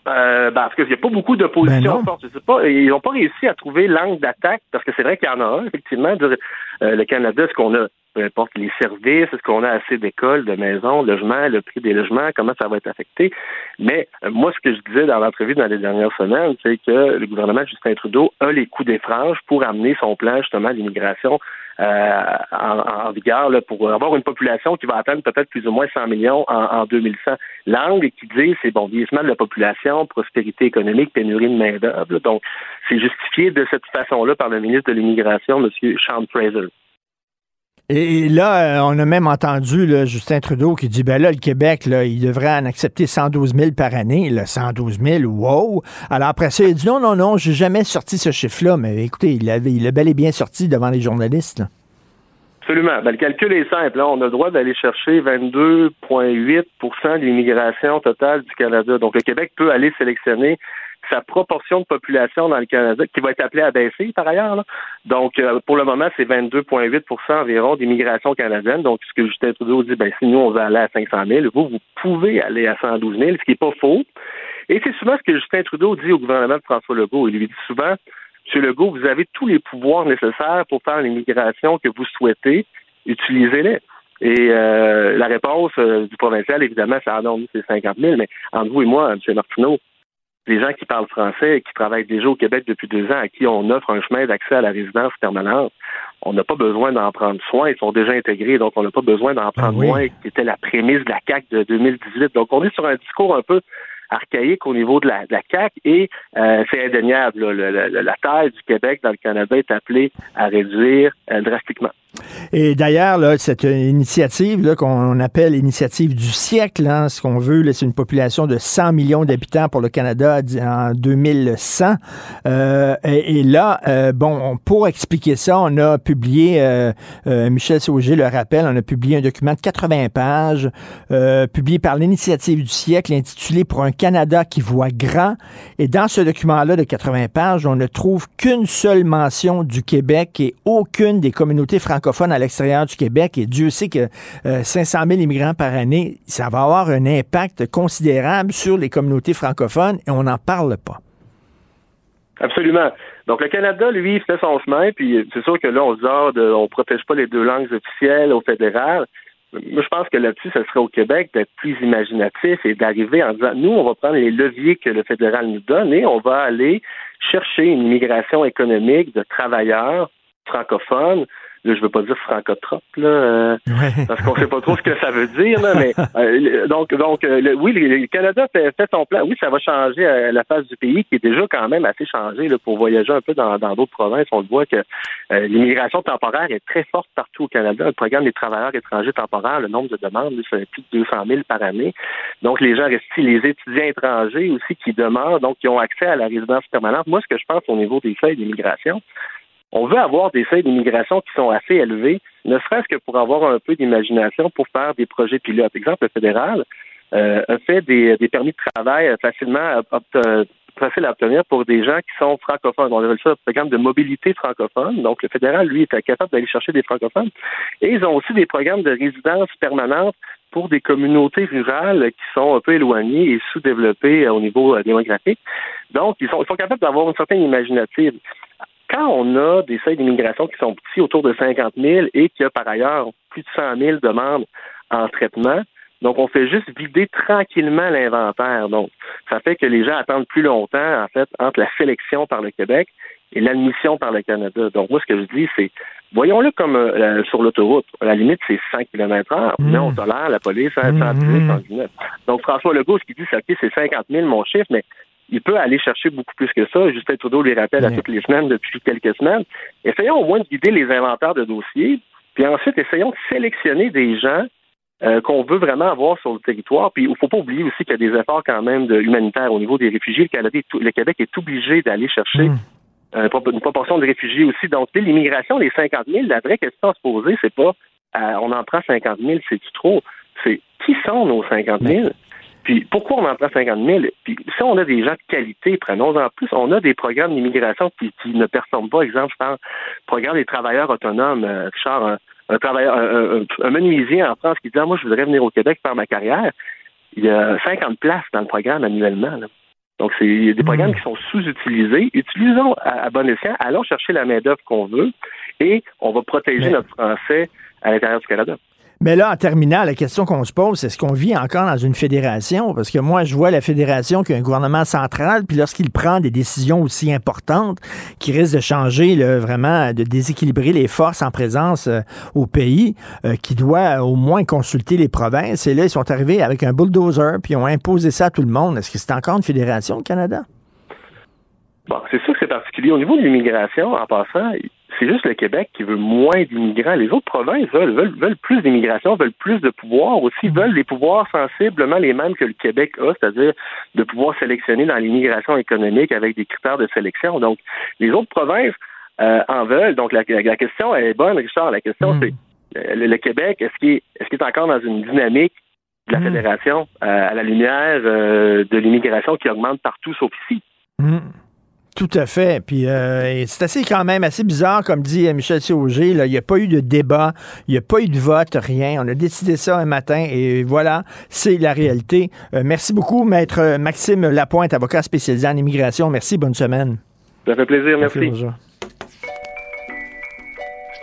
K: Euh, ben, parce qu'il n'y a pas beaucoup d'opposition.
C: Ben
K: je sais pas, ils n'ont pas réussi à trouver l'angle d'attaque, parce que c'est vrai qu'il y en a un, effectivement. Euh, le Canada, est-ce qu'on a, peu importe les services, est-ce qu'on a assez d'écoles, de maisons, logements, le prix des logements, comment ça va être affecté? Mais euh, moi, ce que je disais dans l'entrevue dans les dernières semaines, c'est que le gouvernement de Justin Trudeau a les coups des franges pour amener son plan justement d'immigration euh, en, vigueur là, pour avoir une population qui va atteindre peut-être plus ou moins 100 millions en, en 2100. L'angle qui dit, c'est bon, vieillissement de la population, prospérité économique, pénurie de main-d'œuvre. Donc, c'est justifié de cette façon-là par le ministre de l'Immigration, M. Sean Fraser.
C: Et là, euh, on a même entendu Justin Trudeau qui dit ben là, le Québec, il devrait en accepter 112 000 par année. Là, 112 000, wow! Alors après ça, il dit non, non, non, j'ai jamais sorti ce chiffre-là. Mais écoutez, il, avait, il a bel et bien sorti devant les journalistes.
K: Absolument. Ben, le calcul est simple. On a le droit d'aller chercher 22,8% de l'immigration totale du Canada. Donc, le Québec peut aller sélectionner sa proportion de population dans le Canada, qui va être appelée à baisser par ailleurs. Donc, euh, pour le moment, c'est 22,8% environ d'immigration canadienne. Donc, ce que Justin Trudeau dit, ben, si nous, on veut aller à 500 000, vous, vous pouvez aller à 112 000, ce qui n'est pas faux. Et c'est souvent ce que Justin Trudeau dit au gouvernement de François Legault. Il lui dit souvent, M. Legault, vous avez tous les pouvoirs nécessaires pour faire l'immigration que vous souhaitez, utilisez-les. Et euh, la réponse euh, du provincial, évidemment, c'est ah non, c'est 50 000, mais entre vous et moi, M. Martineau, les gens qui parlent français et qui travaillent déjà au Québec depuis deux ans, à qui on offre un chemin d'accès à la résidence permanente, on n'a pas besoin d'en prendre soin. Ils sont déjà intégrés, donc on n'a pas besoin d'en prendre ah moins, qui était la prémisse de la CAC de 2018. Donc on est sur un discours un peu archaïque au niveau de la, de CAQ et euh, c'est indéniable. la taille du Québec dans le Canada est appelée à réduire euh, drastiquement.
C: Et d'ailleurs, cette initiative qu'on appelle l'initiative du siècle, hein, ce qu'on veut, c'est une population de 100 millions d'habitants pour le Canada en 2100. Euh, et, là, euh, bon, pour expliquer ça, on a publié, euh, Michel Sauger le rappelle, on a publié un document de 80 pages, publié par l'initiative du siècle, intitulé Pour un Canada qui voit grand. Et dans ce document-là de 80 pages, on ne trouve qu'une seule mention du Québec et aucune des communautés francophones à l'extérieur du Québec. Et Dieu sait que 500 000 immigrants par année, ça va avoir un impact considérable sur les communautés francophones et on n'en parle pas.
K: Absolument. Donc le Canada, lui, fait son chemin, puis c'est sûr que là, on se dit, on protège pas les deux langues officielles au fédéral. Moi, je pense que là-dessus, ce serait au Québec d'être plus imaginatif et d'arriver en disant, nous, on va prendre les leviers que le fédéral nous donne et on va aller chercher une immigration économique de travailleurs francophones là, je veux pas dire francotrope, là, euh, parce qu'on sait pas trop ce que ça veut dire, là, mais euh, donc, donc euh, oui, le, Canada fait, fait, son plan. Oui, ça va changer la face du pays, qui est déjà quand même assez changé là, pour voyager un peu dans d'autres provinces. On le voit que l'immigration temporaire est très forte partout au Canada. Le programme des travailleurs étrangers temporaires, le nombre de demandes, c'est plus de 200 000 par année. Donc, les gens restent les étudiants étrangers aussi qui demandent, donc qui ont accès à la résidence permanente. Moi, ce que je pense au niveau des feuilles d'immigration, on veut avoir des seuils d'immigration qui sont assez élevés, ne serait-ce que pour avoir un peu d'imagination pour faire des projets pilotes. Par exemple, le fédéral euh, a fait des, permis de travail facilement facile à obtenir pour des gens qui sont francophones. On appelle ça un programme de mobilité francophone. Donc, le fédéral, lui, est capable d'aller chercher des francophones. Et ils ont aussi des programmes de résidence permanente pour des communautés rurales qui sont un peu éloignées et sous-développées au niveau euh, démographique. Donc, ils sont, ils sont capables d'avoir une certaine imaginative quand on a des seuils d'immigration qui sont petits, autour de 50 000, et qu'il y a par ailleurs plus de 100 000 demandes en traitement, donc on fait juste vider tranquillement l'inventaire. Donc, ça fait que les gens attendent plus longtemps, en fait, entre la sélection par le Québec et l'admission par le Canada. Donc, moi, ce que je dis, c'est voyons-le comme euh, sur l'autoroute. À la limite, c'est 100 km h mais on tolère la police à 110, 119. Donc, François Legault, ce qu'il dit, c'est OK, c'est 50 000 mon chiffre, mais il peut aller chercher beaucoup plus que ça. Justin Trudeau les rappelle à toutes les semaines depuis quelques semaines. Essayons au moins de guider les inventaires de dossiers, puis ensuite essayons de sélectionner des gens euh, qu'on veut vraiment avoir sur le territoire. Puis il ne faut pas oublier aussi qu'il y a des efforts quand même de humanitaires au niveau des réfugiés. Le, le Québec est obligé d'aller chercher hmm. euh, une proportion de réfugiés aussi. Donc, l'immigration, les 50 000, la vraie question à se poser, c'est pas on en prend 50 000, c'est-tu trop? C'est qui sont nos 50 000? Puis pourquoi on en prend 50 000? Puis si on a des gens de qualité, prenons-en plus. On a des programmes d'immigration qui, ne performent pas. Exemple, je parle programme des travailleurs autonomes. Euh, Richard, un, travailleur, un, menuisier en France qui dit ah, moi je voudrais venir au Québec faire ma carrière. Il y a 50 places dans le programme annuellement. Donc, c'est des programmes qui sont sous-utilisés. Utilisons à, bon escient, allons chercher la main-d'œuvre qu'on veut et on va protéger notre français à l'intérieur du Canada.
C: Mais là, en terminant, la question qu'on se pose, c'est est-ce qu'on vit encore dans une fédération? Parce que moi, je vois la fédération qui a un gouvernement central, puis lorsqu'il prend des décisions aussi importantes qui risquent de changer, vraiment, de déséquilibrer les forces en présence euh, au pays, euh, qui doit au moins consulter les provinces. Et là, ils sont arrivés avec un bulldozer, puis ils ont imposé ça à tout le monde. Est-ce que c'est encore une fédération, au Canada?
K: Bon, c'est sûr que c'est particulier. Au niveau de l'immigration, en passant, c'est juste le Québec qui veut moins d'immigrants. Les autres provinces veulent, veulent, plus d'immigration, veulent plus de pouvoir aussi, veulent des pouvoirs sensiblement les mêmes que le Québec a, c'est-à-dire de pouvoir sélectionner dans l'immigration économique avec des critères de sélection. Donc, les autres provinces euh, en veulent. Donc, la, question est bonne, Richard. La question, hmm. c'est euh, le, Québec, est-ce qu'il est, est, est, encore dans une dynamique de la hmm. fédération euh, à la lumière de l'immigration qui augmente partout sauf ici?
C: Tout à fait. Puis euh, c'est assez quand même assez bizarre, comme dit Michel Siauger. Il n'y a pas eu de débat, il n'y a pas eu de vote, rien. On a décidé ça un matin et voilà, c'est la réalité. Euh, merci beaucoup, maître Maxime Lapointe, avocat spécialisé en immigration. Merci, bonne semaine.
K: Ça fait plaisir, merci.
L: Je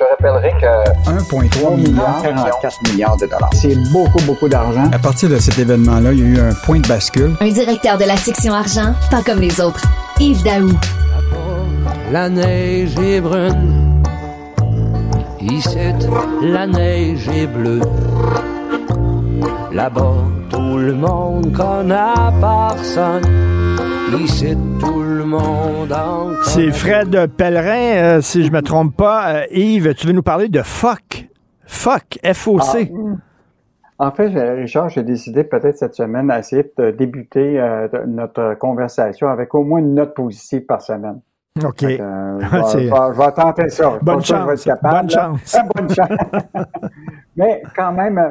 L: te rappellerai que 1,3 milliard, 44 milliards de dollars. C'est beaucoup, beaucoup d'argent.
M: À partir de cet événement-là, il y a eu un point de bascule.
F: Un directeur de la section argent, pas comme les autres. Yves Daou.
N: La neige est brune, ici la neige est bleue. Là-bas, tout le monde connaît personne. Ici, tout le monde en
C: C'est Fred Pellerin, euh, si je me trompe pas. Euh, Yves, tu veux nous parler de FOC. FOC, F-O-C. Ah,
L: en fait, Richard, j'ai décidé peut-être cette semaine d'essayer de débuter euh, notre conversation avec au moins une note positive par semaine.
C: OK.
L: Euh, je, vais, tenter ça.
C: Bonne chance. Bonne chance.
L: Bonne chance. Mais quand même, euh,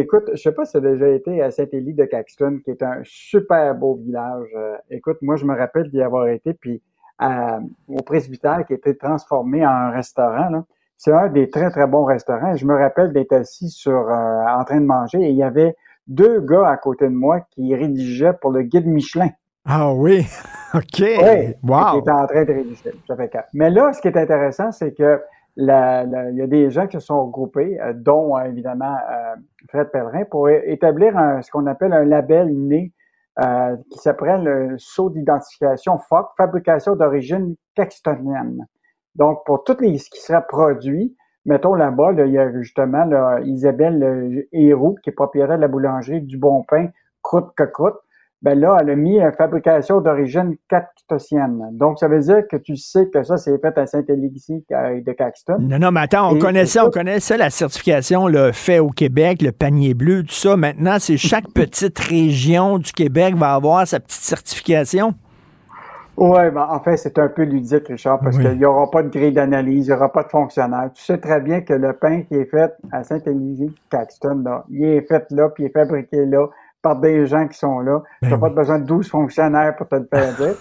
L: écoute, je ne sais pas si tu as déjà été à Saint-Élie de Caxton, qui est un super beau village. écoute, moi, je me rappelle d'y avoir été, puis au presbytère qui a été transformé en restaurant. Là. C'est un des très, très bons restaurants. Je me rappelle d'être assis sur, euh, en train de manger et il y avait deux gars à côté de moi qui rédigeaient pour le guide Michelin.
C: Ah oui, OK.
L: Oui, wow. Qui étaient en train de rédiger. Mais là, ce qui est intéressant, c'est que il y a des gens qui se sont regroupés, euh, dont euh, évidemment Fred Pellerin, pour établir ce qu'on appelle un label né qui s'appelle le saut d'identification FOC, fabrication d'origine caxtonienne. Donc, pour tout les, ce qui sera produit, mettons là-bas, il y a justement Isabelle Héroux, qui est propriétaire de la boulangerie du Bon Pain, croûte que croûte. Ben là, elle a mis une fabrication d'origine cactosienne. Donc, ça veut dire que tu sais que ça, c'est fait à Saint-Élixier de Caxton.
C: Non, non, mais attends, on connaissait, on connaissait la certification le fait au Québec, le panier bleu, tout ça. Maintenant, c'est chaque petite région du Québec va avoir sa petite certification.
L: Oui, ben, en fait, c'est un peu ludique, Richard, parce qu'il n'y aura pas de grille d'analyse, il n'y aura pas de fonctionnaire. Tu sais très bien que le pain qui est fait à Saint-Élie, Caxton, là, il est fait là, puis il est fabriqué là, par des gens qui sont là. tu n'as ben pas besoin de 12 fonctionnaires pour te le faire dire.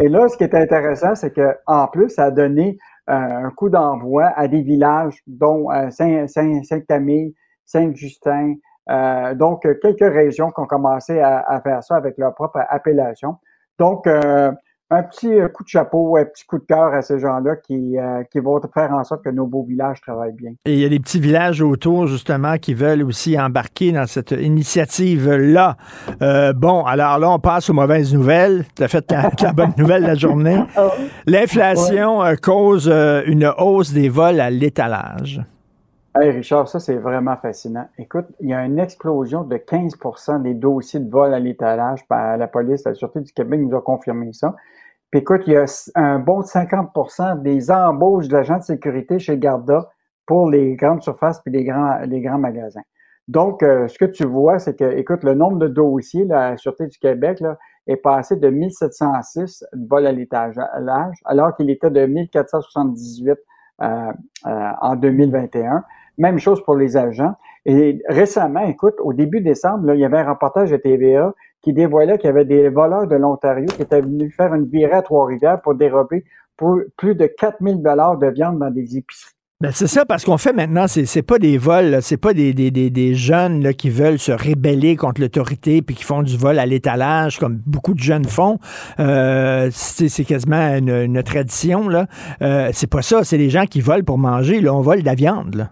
L: Et là, ce qui est intéressant, c'est que en plus, ça a donné euh, un coup d'envoi à des villages, dont euh, Saint-Camille, Saint-Justin, euh, donc quelques régions qui ont commencé à, à, faire ça avec leur propre appellation. Donc, un petit euh, coup de chapeau, un petit coup de cœur à ces gens-là qui, euh, qui vont faire en sorte que nos beaux villages travaillent bien.
C: Et il y a des petits villages autour, justement, qui veulent aussi embarquer dans cette initiative-là. Euh, bon, alors là, on passe aux mauvaises nouvelles. Tu as fait la, bonne nouvelle de la journée. Ah L'inflation cause une hausse des vols à l'étalage.
L: Hey Richard, ça c'est vraiment fascinant. Écoute, il y a une explosion de 15% des dossiers de vol à l'étalage par la police, la Sûreté du Québec nous a confirmé ça. Puis écoute, il y a un bon 50% des embauches d'agents de sécurité chez Garda pour les grandes surfaces puis les grands, les grands magasins. Donc, euh, ce que tu vois, c'est que, écoute, le nombre de dossiers la Sûreté du Québec là, est passé de 1706 vols à l'étage, alors qu'il était de 1478 euh, euh, en 2021. Même chose pour les agents. Et récemment, écoute, au début décembre, là, il y avait un reportage de TVA qui dévoilait qu'il y avait des voleurs de l'Ontario qui étaient venus faire une virée à Trois-Rivières pour dérober plus de 4000 dollars de viande dans des épiceries.
C: Ben c'est ça, parce qu'on fait maintenant, c'est, c'est pas des vols, là, c'est pas des, des, des, jeunes qui veulent se rébeller contre l'autorité puis qui font du vol à l'étalage, comme beaucoup de jeunes font. Euh, c'est, quasiment une, tradition. Là. Euh, c'est pas ça, c'est des gens qui volent pour manger. Là, on vole de la viande.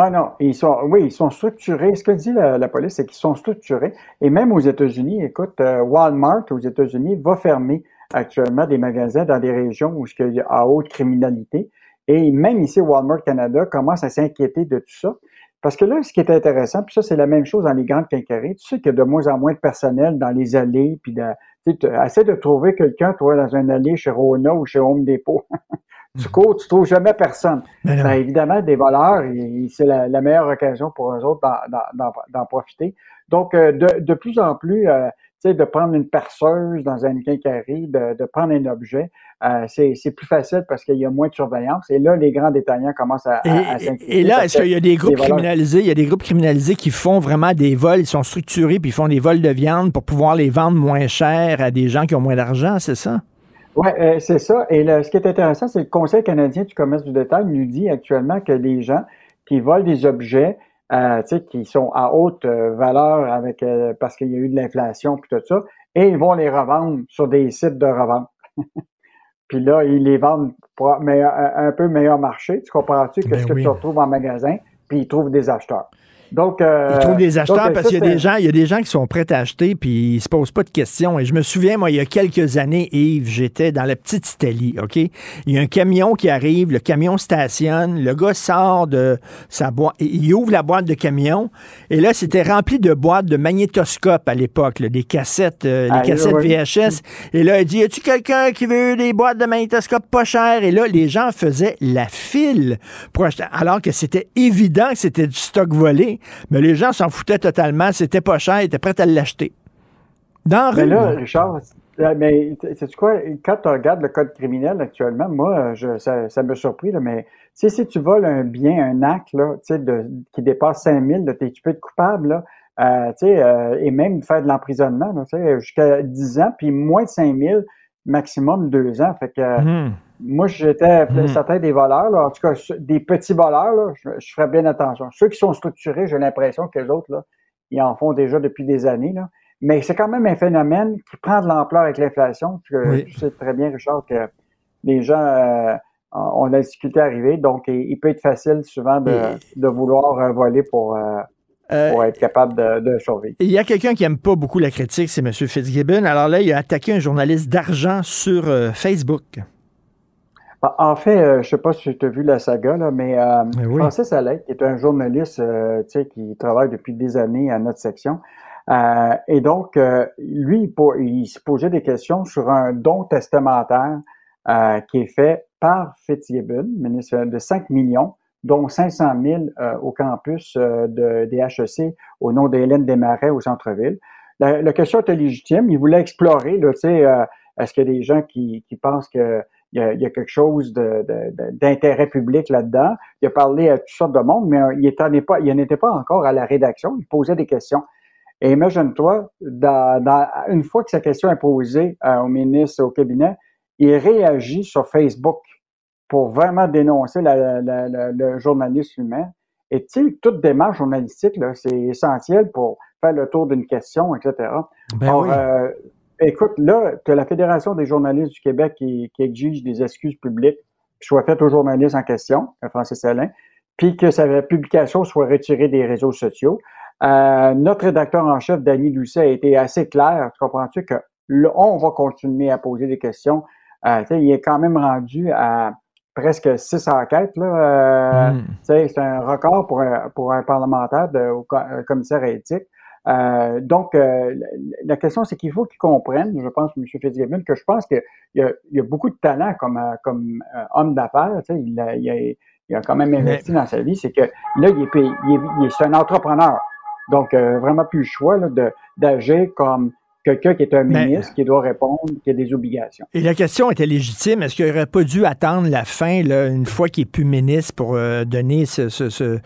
L: Ah non, ils sont, oui, ils sont structurés. Ce que dit la, police, c'est qu'ils sont structurés. Et même aux États-Unis, écoute, euh, Walmart aux États-Unis va fermer actuellement des magasins dans des régions où il y a haute criminalité. Et même ici, Walmart Canada commence à s'inquiéter de tout ça. Parce que là, ce qui est intéressant, puis ça, c'est la même chose dans les grandes quincailleries. Tu sais qu'il y a de moins en moins de personnel dans les allées, puis de, de trouver quelqu'un, toi, dans un allée chez Rona ou chez Home Depot. tu cours, tu trouves jamais personne. Ben, évidemment, des voleurs, c'est la, la, meilleure occasion pour eux autres d'en profiter. Donc, euh, de, de, plus en plus, euh, tu sais, de prendre une perceuse dans un quincaillerie, de, de prendre un objet, euh, c'est plus facile parce qu'il y a moins de surveillance. Et là, les grands détaillants commencent à,
C: et,
L: à,
C: Et là, est-ce qu'il y a des groupes criminalisés? Il y a des groupes criminalisés qui font vraiment des vols, ils sont structurés, puis ils font des vols de viande pour pouvoir les vendre moins cher à des gens qui ont moins d'argent, c'est ça?
L: Oui, euh, c'est ça. Et là, ce qui est intéressant, c'est que le Conseil canadien du commerce du détail nous dit actuellement que les gens qui volent des objets euh, qui sont à haute euh, valeur avec euh, parce qu'il y a eu de l'inflation puis tout ça, et ils vont les revendre sur des sites de revente. puis là, ils les vendent pour un, un peu meilleur marché. Tu comprends-tu que
C: Ben
L: ce que
C: oui.
L: tu retrouves en magasin, puis ils trouvent des acheteurs? Donc, euh,
C: Ils trouvent des acheteurs
L: donc,
C: parce qu'il y a des gens, il y a des gens qui sont prêts à acheter puis ils se posent pas de questions. Et je me souviens, moi, il y a quelques années, Yves, j'étais dans la petite Italie, OK? Il y a un camion qui arrive, le camion stationne, le gars sort de sa boîte, il ouvre la boîte de camion et là, c'était rempli de boîtes de magnétoscopes à l'époque, des cassettes, euh, les
L: Ah,
C: cassettes
L: oui.
C: VHS. Et là, il dit, y a-tu quelqu'un qui veut des boîtes de magnétoscopes pas chères? Et là, les gens faisaient la file pour acheter, alors que c'était évident que c'était du stock volé, mais les gens s'en foutaient totalement, c'était pas cher, ils étaient prêts à l'acheter. Dans
L: Mais
C: rue,
L: là. Richard, euh, mais sais-tu quoi? Quand tu regardes le code criminel actuellement, moi, je, ça, ça me surpris, là, mais si tu voles un bien, un acte là, de, qui dépasse 5000, là, t'es- tu peux être coupable, là, euh, euh, et même faire de l'emprisonnement, jusqu'à 10 ans, puis moins de 5000, maximum 2 ans. Fait que
C: Mhm.
L: Moi, j'étais
C: Hmm.
L: certain des voleurs, là, en tout cas, des petits voleurs, là, je, je ferais bien attention. Ceux qui sont structurés, j'ai l'impression que les autres, là, ils en font déjà depuis des années, là. Mais c'est quand même un phénomène qui prend de l'ampleur avec l'inflation. Tu,
C: Oui.
L: tu sais très bien, Richard, que les gens euh, ont de la difficulté à arriver. Donc, il, il peut être facile souvent de, de vouloir euh, voler pour, euh,
C: Euh,
L: pour être capable de, de survivre.
C: Il y a quelqu'un qui aime pas beaucoup la critique, c'est M. Fitzgibbon. Alors là, il a attaqué un journaliste d'argent sur euh, Facebook.
L: En- En fait, euh, je sais pas si tu as vu la saga, là, mais euh,
C: oui.
L: Francis Allais, qui est un journaliste euh, tu sais, qui travaille depuis des années à notre section, euh, et donc, euh, lui, il, po- il se posait des questions sur un don testamentaire euh, qui est fait par Fitzgibbon, ministre de 5 millions, dont 500 000 euh, au campus euh, de, des HEC au nom d'Hélène Desmarais au centre-ville. La, la question était légitime. Il voulait explorer, tu sais, euh, est-ce qu'il y a des gens qui, qui pensent que il y, a, il y a quelque chose de- de- de- d'intérêt public là-dedans. Il a parlé à toutes sortes de monde, mais euh, il n'en pas, il en était pas encore à la rédaction. Il posait des questions. Et imagine-toi, dans, dans- une fois que sa question est posée euh, au ministre, au cabinet, il réagit sur Facebook pour vraiment dénoncer la- la- la- le journaliste humain. Et tu sais, toute démarche journalistique, là, c'est essentiel pour faire le tour d'une question, etc.
C: Ben
L: Or,
C: oui.
L: euh, écoute, là, tu as la Fédération des journalistes du Québec qui, qui exige des excuses publiques qui soient faites aux journalistes en question, à Francis Alain, puis que sa publication soit retirée des réseaux sociaux. Euh, notre rédacteur en chef, Danny Doucet, a été assez clair, tu comprends-tu, que là, on va continuer à poser des questions? Euh, il est quand même rendu à presque six enquêtes. Là, euh,
C: Mm.
L: sais, C'est un record pour un, pour un parlementaire de, au un commissaire à éthique. Euh, donc, euh, la, question, c'est qu'il faut qu'ils comprennent, je pense, M. Fitzgibbon, que je pense qu'il y a, il y a beaucoup de talent comme, euh, comme euh, homme d'affaires. Tu sais, il, a, il, a, il a quand même investi dans sa vie. C'est que là, il est, il est, il est- c'est un entrepreneur. Donc, euh, vraiment plus le choix là, de, d'agir comme quelqu'un qui est un ministre, qui doit répondre, qui a des obligations.
C: Et la question était légitime. Est-ce qu'il n'aurait pas dû attendre la fin, là, une fois qu'il est plus ministre, pour euh, donner ce, ce, ce,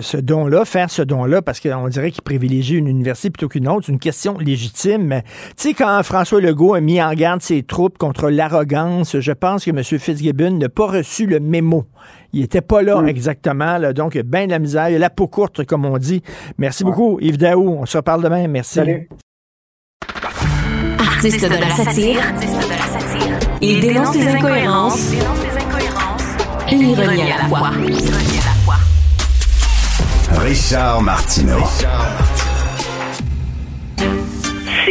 C: ce don-là, faire ce don-là, parce qu'on dirait qu'il privilégie une université plutôt qu'une autre? C'est une question légitime. Mais, tu sais, quand François Legault a mis en garde ses troupes contre l'arrogance, je pense que M. Fitzgibbon n'a pas reçu le mémo. Il n'était pas là exactement, là, donc bien de la misère. Il a la peau courte, comme on dit. Merci beaucoup, Yves Daou. On se reparle demain. Merci.
L: Salut.
B: Artiste de la satire, il dénonce les incohérences et l'ironie à la fois.
A: Richard Martineau.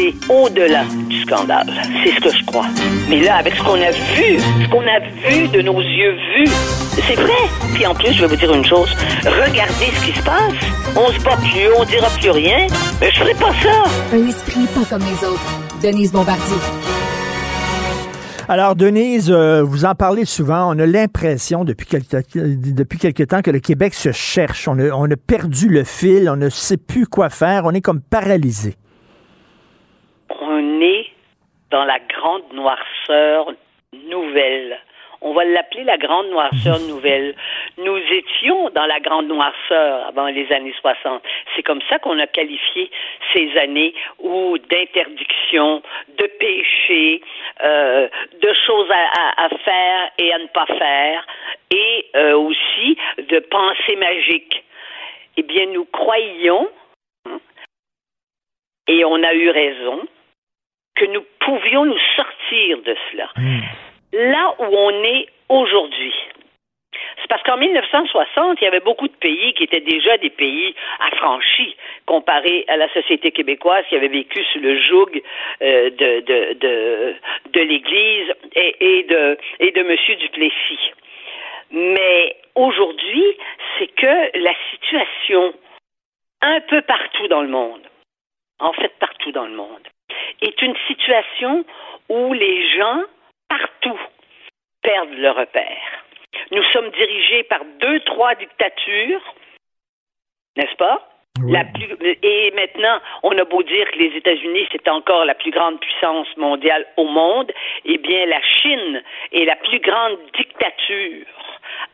O: C'est au-delà du scandale. C'est ce que je crois. Mais là, avec ce qu'on a vu, ce qu'on a vu de nos yeux vus, c'est vrai. Puis en plus, je vais vous dire une chose. Regardez ce qui se passe. On se bat plus, on dira plus rien. Mais je ferai pas ça.
F: Un esprit pas comme les autres. Denise Bombardier.
C: Alors, Denise, euh, vous en parlez souvent. On a l'impression depuis quelque, depuis quelque temps que le Québec se cherche. On a, on a perdu le fil, on ne sait plus quoi faire, on est comme paralysé.
O: On est dans la grande noirceur nouvelle. On va l'appeler la grande noirceur nouvelle. Nous étions dans la grande noirceur avant les années 60. C'est comme ça qu'on a qualifié ces années où d'interdiction, de péché, euh, de choses à, à- à faire et à ne pas faire, et euh, aussi de pensées magiques. Eh bien, nous croyions, hein, et on a eu raison, que nous pouvions nous sortir de cela. Là où on est aujourd'hui, c'est parce qu'en 1960, il y avait beaucoup de pays qui étaient déjà des pays affranchis comparés à la société québécoise qui avait vécu sous le joug euh, de, de, de, de l'Église et, et de, et de M. Duplessis. Mais aujourd'hui, c'est que la situation un peu partout dans le monde, en fait partout dans le monde, est une situation où les gens, partout, perdent le repère. Nous sommes dirigés par deux, trois dictatures, n'est-ce pas? Et maintenant, on a beau dire que les États-Unis, c'est encore la plus grande puissance mondiale au monde, eh bien, la Chine est la plus grande dictature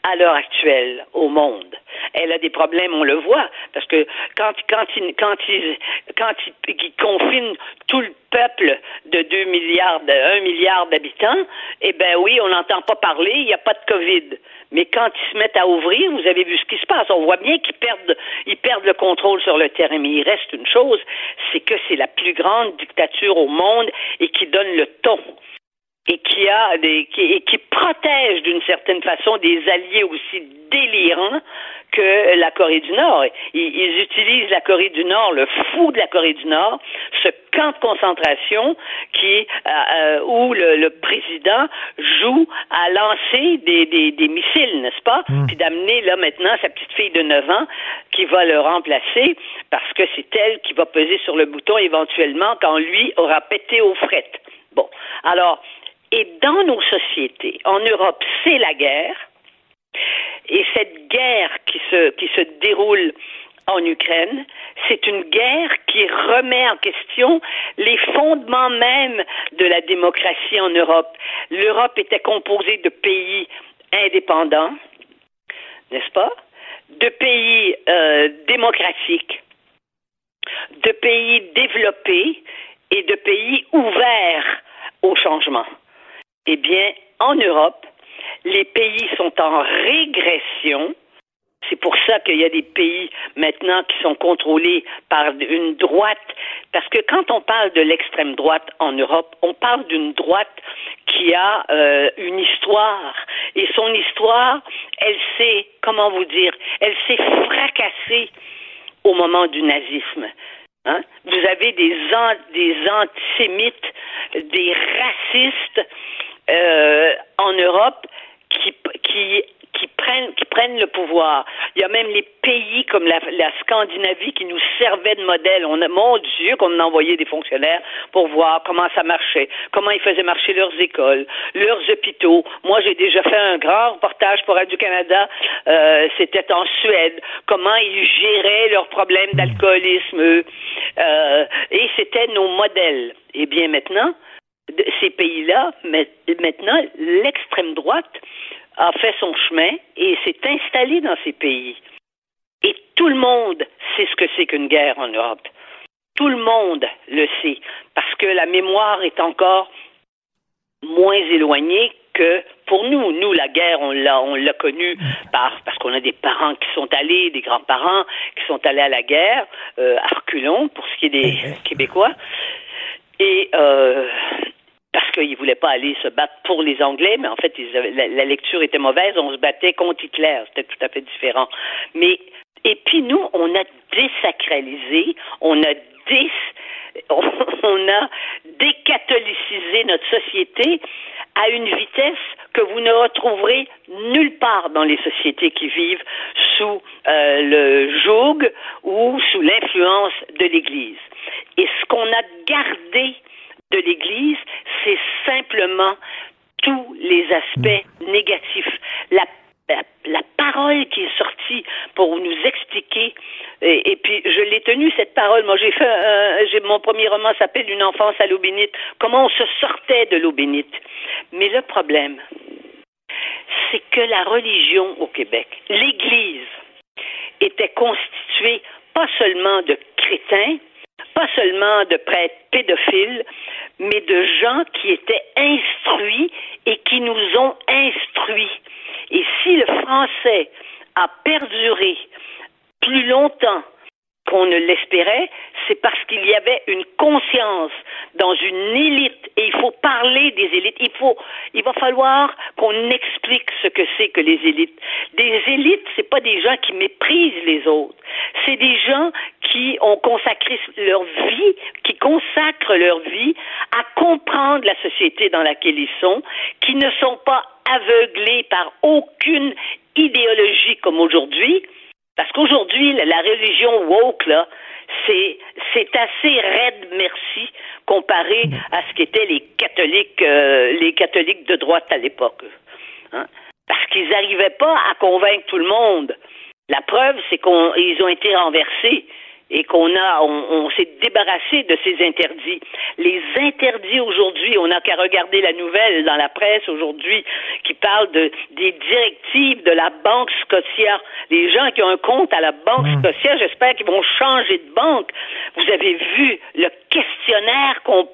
O: à l'heure actuelle au monde. Elle a des problèmes, on le voit, parce que quand ils, ils confinent tout le peuple de 2 milliards, de 1 milliard d'habitants, eh ben oui, on n'entend pas parler, il n'y a pas de COVID. Mais quand ils se mettent à ouvrir, vous avez vu ce qui se passe. On voit bien qu'ils perdent, ils perdent le contrôle sur le terrain. Mais il reste une chose, c'est que c'est la plus grande dictature au monde et qui donne le ton et qui a des qui, et qui protège d'une certaine façon des alliés aussi délirants que la Corée du Nord. Ils, ils utilisent la Corée du Nord, le fou de la Corée du Nord, ce camp de concentration qui euh, euh, où le, le président joue à lancer des, des, des missiles, n'est-ce pas? Puis d'amener là maintenant sa petite fille de 9 ans qui va le remplacer parce que c'est elle qui va peser sur le bouton éventuellement quand lui aura pété aux frettes. Bon, alors et dans nos sociétés, en Europe, c'est la guerre. Et cette guerre qui se, qui se déroule en Ukraine, c'est une guerre qui remet en question les fondements même de la démocratie en Europe. L'Europe était composée de pays indépendants, n'est-ce pas? De pays euh, démocratiques, de pays développés et de pays ouverts au changement. Eh bien, en Europe, les pays sont en régression. C'est pour ça qu'il y a des pays maintenant qui sont contrôlés par une droite. Parce que quand on parle de l'extrême droite en Europe, on parle d'une droite qui a euh, une histoire. Et son histoire, elle s'est, comment vous dire, elle s'est fracassée au moment du nazisme. Hein? Vous avez des, des antisémites, des racistes euh, en Europe qui, qui, qui, prennent, qui prennent le pouvoir. Il y a même les pays comme la, la Scandinavie qui nous servaient de modèle. On a, mon Dieu, qu'on a envoyé des fonctionnaires pour voir comment ça marchait, comment ils faisaient marcher leurs écoles, leurs hôpitaux. Moi, j'ai déjà fait un grand reportage pour Radio-Canada. Euh, C'était en Suède. Comment ils géraient leurs problèmes d'alcoolisme, euh, et c'était nos modèles. Eh bien maintenant, de- ces pays-là, maintenant, l'extrême droite a fait son chemin et s'est installée dans ces pays. Et tout le monde sait ce que c'est qu'une guerre en Europe. Tout le monde le sait, parce que la mémoire est encore moins éloignée que pour nous. Nous, la guerre, on l'a, on l'a connue par, parce qu'on a des parents qui sont allés, des grands-parents qui sont allés à la guerre, euh, à reculons, pour ce qui est des Québécois. Et euh, parce qu'ils ne voulaient pas aller se battre pour les Anglais, mais en fait, la, lecture était mauvaise. On se battait contre Hitler. C'était tout à fait différent. Mais et puis nous, on a désacralisé, on a on a décatholicisé notre société à une vitesse que vous ne retrouverez nulle part dans les sociétés qui vivent sous euh, le joug ou sous l'influence de l'Église. Et ce qu'on a gardé de l'Église, c'est simplement tous les aspects négatifs. La, la, la parole qui est sortie pour nous expliquer, et, et puis je l'ai tenue cette parole. Moi, j'ai fait, euh, j'ai mon premier roman s'appelle Une enfance à l'eau bénite. Comment on se sortait de l'eau bénite. Mais le problème, c'est que la religion au Québec, l'Église, était constituée pas seulement de crétins, pas seulement de prêtres pédophiles, mais de gens qui étaient instruits et qui nous ont instruits. Et si le français a perduré plus longtemps qu'on ne l'espérait, c'est parce qu'il y avait une conscience dans une élite et il faut parler des élites. Il faut, il va falloir qu'on explique ce que c'est que les élites. Des élites, c'est pas des gens qui méprisent les autres. C'est des gens qui ont consacré leur vie, qui consacrent leur vie à comprendre la société dans laquelle ils sont, qui ne sont pas aveuglés par aucune idéologie comme aujourd'hui. Parce qu'aujourd'hui, la, religion woke, là, c'est, c'est assez raide, merci, comparé à ce qu'étaient les catholiques, euh, les catholiques de droite à l'époque. Hein? Parce qu'ils n'arrivaient pas à convaincre tout le monde. La preuve, c'est qu'ils ont été renversés et qu'on a, on, on s'est débarrassé de ces interdits. Les interdits aujourd'hui, on n'a qu'à regarder la nouvelle dans la presse aujourd'hui qui parle de des directives de la Banque Scotia. Les gens qui ont un compte à la Banque Scotia, j'espère qu'ils vont changer de banque. Vous avez vu le questionnaire qu'on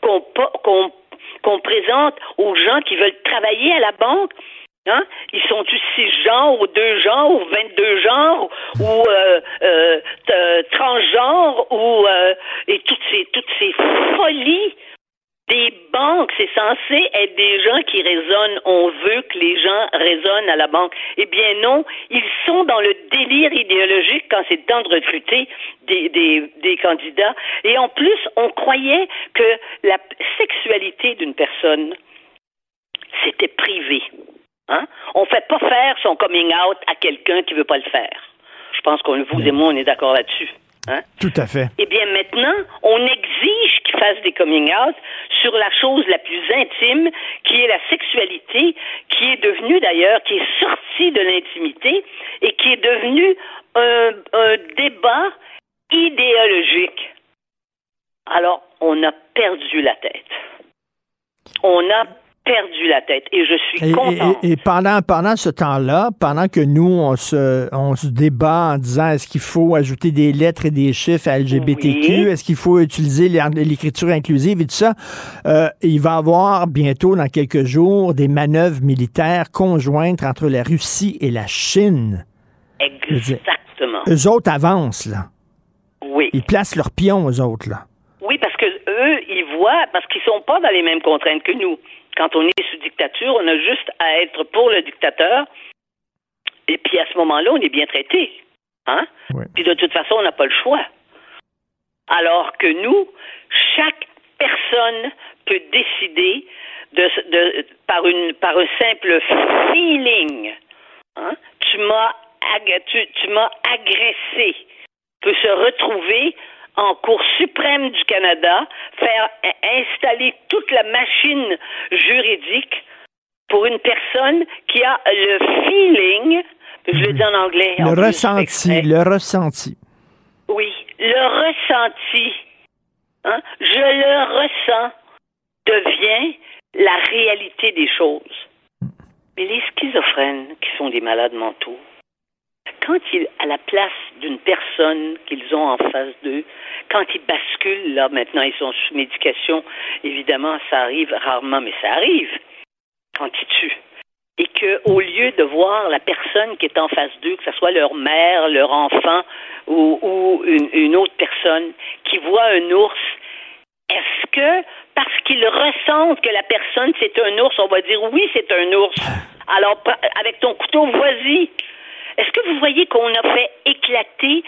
O: qu'on qu'on qu'on présente aux gens qui veulent travailler à la banque? Hein? Ils sont-tu six genres ou deux genres ou 22 genres ou euh, euh, t- transgenres ou euh, et toutes ces toutes ces folies? Des banques, c'est censé être des gens qui raisonnent. On veut que les gens raisonnent à la banque. Eh bien non, ils sont dans le délire idéologique quand c'est temps de recruter des, des, des candidats. Et en plus, on croyait que la sexualité d'une personne, c'était privé. Hein? On ne fait pas faire son coming out à quelqu'un qui ne veut pas le faire. Je pense qu'on vous et moi, on est d'accord là-dessus. Hein?
C: Tout à fait.
O: Eh bien, maintenant, on exige qu'ils fassent des coming out sur la chose la plus intime, qui est la sexualité, qui est devenue d'ailleurs, qui est sortie de l'intimité et qui est devenue un, un débat idéologique. Alors, on a perdu la tête. On a perdu la tête et je suis content.
C: et- et pendant, pendant ce temps-là, pendant que nous, on se, on se débat en disant est-ce qu'il faut ajouter des lettres et des chiffres à LGBTQ,
O: Oui.
C: est-ce qu'il faut utiliser l'écriture inclusive et tout ça, euh, il va y avoir bientôt, dans quelques jours, des manœuvres militaires conjointes entre la Russie et la Chine.
O: Exactement.
C: Eux autres avancent, là.
O: Oui.
C: Ils placent leurs pions, eux autres, là.
O: Oui, parce que eux, ils voient, parce qu'ils sont pas dans les mêmes contraintes que nous. Quand on est sous dictature, on a juste à être pour le dictateur. Et puis à ce moment-là, on est bien traité. Hein? Puis de toute façon, on n'a pas le choix. Alors que nous, chaque personne peut décider de, de- par, une, par un simple feeling. Hein? Tu m'as ag- tu, tu m'as agressé. Peut se retrouver en Cour suprême du Canada, faire in- installer toute la machine juridique pour une personne qui a le feeling, je le dis en anglais.
C: Le ressenti, le ressenti.
O: Oui, le ressenti hein, je le ressens, devient la réalité des choses. Mais les schizophrènes, qui sont des malades mentaux, quand ils, à la place d'une personne qu'ils ont en face d'eux, quand ils basculent, là maintenant ils sont sous médication, évidemment ça arrive rarement, mais ça arrive quand ils tuent. Et que au lieu de voir la personne qui est en face d'eux, que ce soit leur mère, leur enfant ou, ou une, une autre personne, qui voit un ours, est-ce que parce qu'ils ressentent que la personne c'est un ours, on va dire oui c'est un ours. Alors pre- avec ton couteau, vas-y. Est-ce que vous voyez qu'on a fait éclater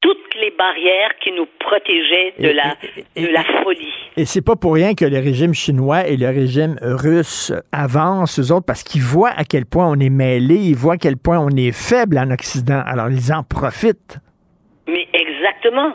O: toutes les barrières qui nous protégeaient de la, de la folie?
C: Et c'est pas pour rien que le régime chinois et le régime russe avancent, eux autres, parce qu'ils voient à quel point on est mêlé, ils voient à quel point on est faible en Occident. Alors, ils en profitent.
O: Mais exactement.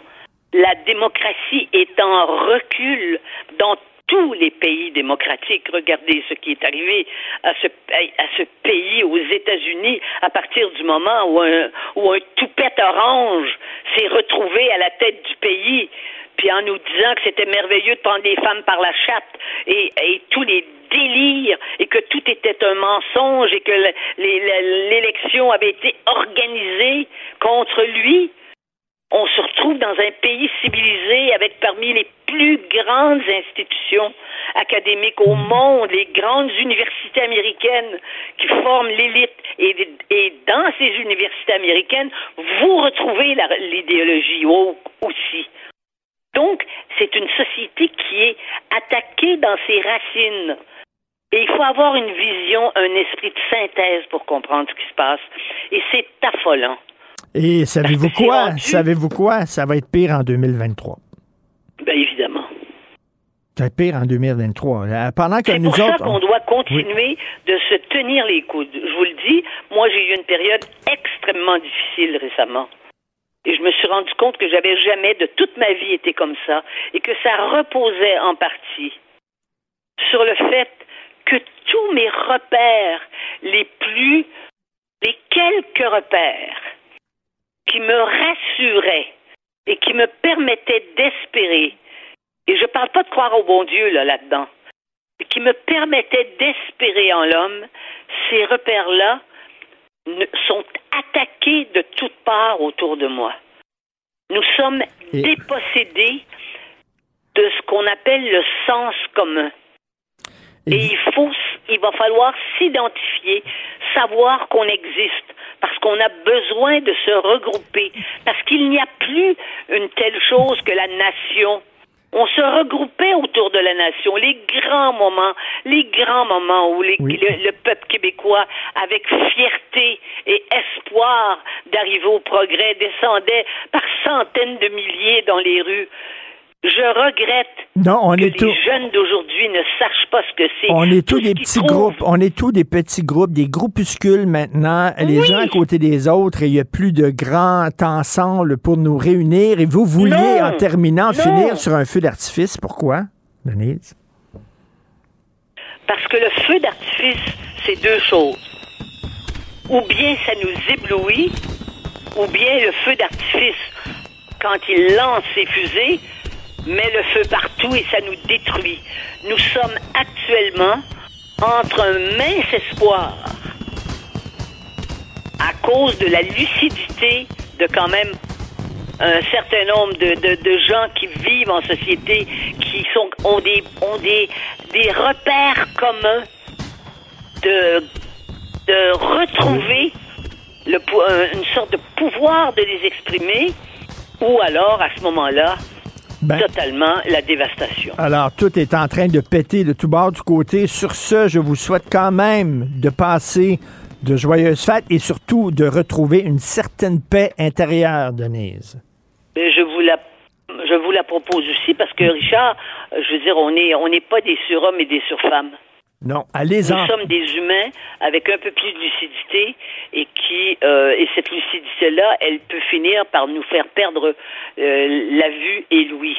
O: La démocratie est en recul dans tous les pays démocratiques. Regardez ce qui est arrivé à ce, à ce pays, aux États-Unis, à partir du moment où un, où toupette orange s'est retrouvé à la tête du pays, puis en nous disant que c'était merveilleux de prendre les femmes par la chatte et, et tous les délires et que tout était un mensonge et que l'élection avait été organisée contre lui on se retrouve dans un pays civilisé avec parmi les plus grandes institutions académiques au monde, les grandes universités américaines qui forment l'élite. Et, et dans ces universités américaines, vous retrouvez l'idéologie au- aussi. Donc, c'est une société qui est attaquée dans ses racines. Et il faut avoir une vision, un esprit de synthèse pour comprendre ce qui se passe. Et c'est affolant.
C: Et savez-vous
O: c'est
C: quoi? Savez-vous quoi? Ça va être pire en 2023.
O: Bien évidemment.
C: Ça va être pire en 2023. Euh, Pendant que
O: C'est
C: nous
O: pour ça
C: autres.
O: qu'on doit continuer de se tenir les coudes. Je vous le dis, moi j'ai eu une période extrêmement difficile récemment. Et je me suis rendu compte que j'avais jamais de toute ma vie été comme ça et que ça reposait en partie sur le fait que tous mes repères les plus, les quelques repères qui me rassuraient et qui me permettaient d'espérer, et je parle pas de croire au bon Dieu là, là-dedans, mais qui me permettaient d'espérer en l'homme, ces repères-là ne- sont attaqués de toutes parts autour de moi. Nous sommes dépossédés de ce qu'on appelle le sens commun. Et il faut, il va falloir s'identifier, savoir qu'on existe, parce qu'on a besoin de se regrouper, parce qu'il n'y a plus une telle chose que la nation. On se regroupait autour de la nation, les grands moments, les grands moments où les- le, le peuple québécois, avec fierté et espoir d'arriver au progrès, descendait par centaines de milliers dans les rues. Je regrette
C: Non, on
O: que
C: est
O: les jeunes d'aujourd'hui ne sachent pas ce que c'est.
C: On est tous des petits groupes. On est tous des petits groupes, des groupuscules maintenant, les uns à côté des autres, et il n'y a plus de grands ensemble pour nous réunir. Et vous vouliez,
O: Non.
C: en terminant,
O: Non.
C: finir sur un feu d'artifice. Pourquoi, Denise?
O: Parce que le feu d'artifice, c'est deux choses. Ou bien ça nous éblouit, ou bien le feu d'artifice, quand il lance ses fusées, met le feu partout et ça nous détruit. Nous sommes actuellement entre un mince espoir à cause de la lucidité de quand même un certain nombre de, gens qui vivent en société, qui ont, des, ont des, repères communs de, retrouver une sorte de pouvoir de les exprimer, ou alors, à ce moment-là,
C: Ben-
O: totalement la dévastation.
C: Alors, tout est en train de péter de tout bord du côté. Sur ce, je vous souhaite quand même de passer de joyeuses fêtes et surtout de retrouver une certaine paix intérieure, Denise.
O: Mais je vous la je vous la propose aussi parce que Richard, je veux dire, on est on n'est pas des surhommes et des surfemmes.
C: Non, allez-en.
O: Nous sommes des humains avec un peu plus de lucidité et qui euh, et cette lucidité-là, elle peut finir par nous faire perdre euh, la vue et l'ouïe.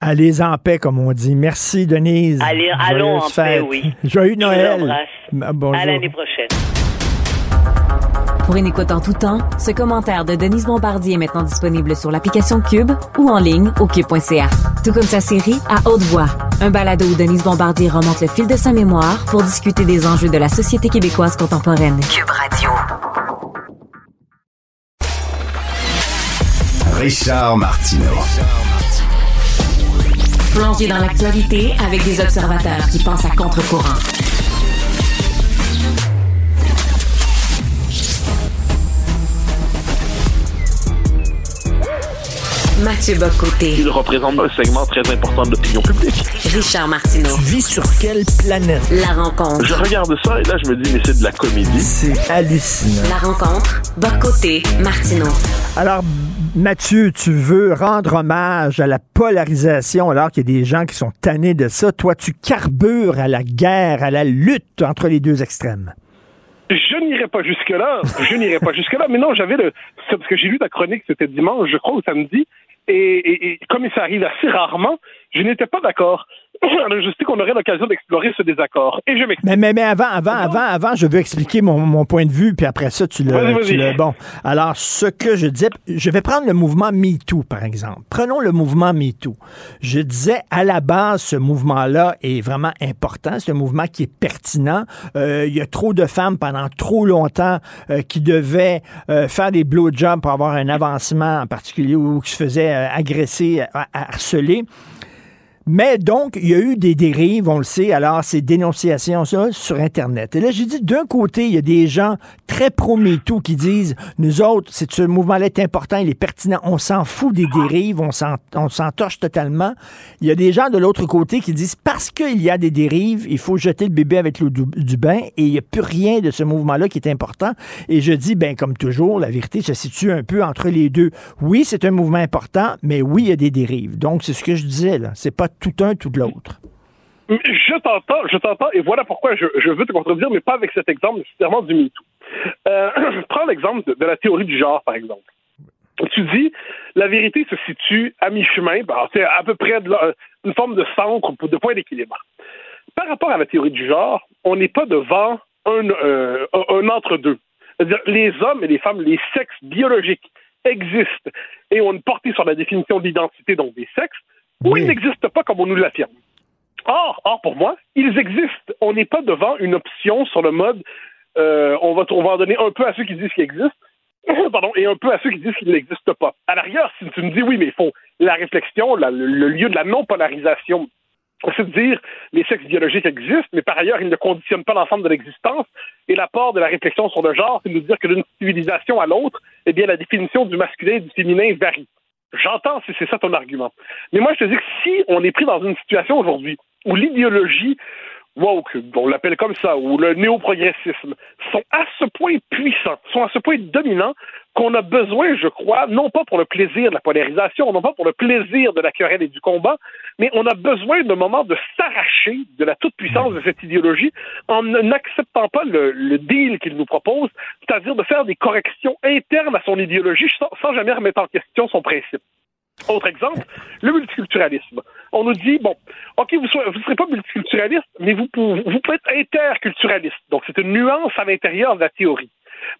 C: Allez en paix, comme on dit. Merci, Denise.
O: Allez, allons en paix, oui.
C: Joyeux
O: Je vous
C: Noël.
O: embrasse.
C: Ah, Bonjour.
O: À l'année prochaine.
P: Pour une écoute en tout temps, ce commentaire de Denise Bombardier est maintenant disponible sur l'application Cube ou en ligne au cube.ca. Tout comme sa série À haute voix, un balado où Denise Bombardier remonte le fil de sa mémoire pour discuter des enjeux de la société québécoise contemporaine.
B: Cube Radio.
A: Richard Martineau.
P: Plongé dans l'actualité avec des observateurs qui pensent à contre-courant. Mathieu Bocoté.
Q: Il représente un segment très important de l'opinion publique.
P: Richard Martineau.
C: Tu vis sur quelle planète?
P: La rencontre.
Q: Je regarde ça et là, je me dis, mais c'est de la comédie.
C: C'est hallucinant.
P: La rencontre. Bocoté. Martineau.
C: Alors, Mathieu, tu veux rendre hommage à la polarisation alors qu'il y a des gens qui sont tannés de ça. Toi, tu carbures à la guerre, à la lutte entre les deux extrêmes.
Q: Je n'irai pas jusque-là. Je n'irai pas jusque-là. Mais non, j'avais le. Parce que j'ai lu ta chronique, c'était dimanche, je crois, ou samedi. Et, et, et comme ça arrive assez rarement, je n'étais pas d'accord. Alors, je sais qu'on aurait l'occasion d'explorer ce désaccord. Et je m'explique.
C: Mais, mais, mais avant, avant, avant, avant, je veux expliquer mon, mon point de vue, puis après ça, tu le,
Q: vas-y.
C: tu le- Bon, alors, ce que je disais, je vais prendre le mouvement MeToo, par exemple. Prenons le mouvement MeToo. Je disais, à la base, ce mouvement-là est vraiment important. C'est un mouvement qui est pertinent. Euh, Il y a trop de femmes pendant trop longtemps euh, qui devaient euh, faire des blowjobs pour avoir un avancement en particulier ou qui se faisaient euh, agresser, euh, harceler. Mais donc, il y a eu des dérives, on le sait, alors ces dénonciations ça, sur Internet. Et là, j'ai dit, d'un côté, il y a des gens très pro-MeToo qui disent, nous autres, ce mouvement-là est important, il est pertinent, on s'en fout des dérives, on s'en torche totalement. Il y a des gens de l'autre côté qui disent, parce qu'il y a des dérives, il faut jeter le bébé avec l'eau du, du bain, et il n'y a plus rien de ce mouvement-là qui est important. Et je dis, ben comme toujours, la vérité se situe un peu entre les deux. Oui, c'est un mouvement important, mais oui, il y a des dérives. Donc, c'est ce que je disais, là. C'est pas tout un, tout l'autre.
Q: Je t'entends, je t'entends, et voilà pourquoi je, veux te contredire, mais pas avec cet exemple nécessairement du MeToo. Euh, prends l'exemple de, la théorie du genre, par exemple. Tu dis, la vérité se situe à mi-chemin, ben, c'est à peu près la- une forme de centre, de point d'équilibre. Par rapport à la théorie du genre, on n'est pas devant un, euh, un- entre-deux. Les hommes et les femmes, les sexes biologiques existent et ont une portée sur la définition de l'identité, donc des sexes, ou ils n'existent pas comme on nous l'affirme. Or, or, pour moi, ils existent. On n'est pas devant une option sur le mode euh, on, va, on va en donner un peu à ceux qui disent qu'il existe, pardon, et un peu à ceux qui disent qu'il n'existe pas. À l'arrière, si tu me dis oui, mais il faut la réflexion, la- le, le lieu de la non-polarisation, c'est de dire les sexes biologiques existent, mais par ailleurs, ils ne conditionnent pas l'ensemble de l'existence. Et l'apport de la réflexion sur le genre, c'est de nous dire que d'une civilisation à l'autre, eh bien, la définition du masculin et du féminin varie. J'entends c'est ça ton argument. Mais moi, je te dis que si on est pris dans une situation aujourd'hui où l'idéologie woke, on l'appelle comme ça, ou le néoprogressisme, sont à ce point puissants, sont à ce point dominants qu'on a besoin, je crois, non pas pour le plaisir de la polarisation, non pas pour le plaisir de la querelle et du combat, mais on a besoin d'un moment de s'arracher de la toute-puissance de cette idéologie en n'acceptant pas le, deal qu'il nous propose, c'est-à-dire de faire des corrections internes à son idéologie sans jamais remettre en question son principe. Autre exemple, le multiculturalisme. On nous dit, bon, OK, vous ne serez pas multiculturaliste, mais vous, pouvez- vous pouvez être interculturaliste. Donc, c'est une nuance à l'intérieur de la théorie.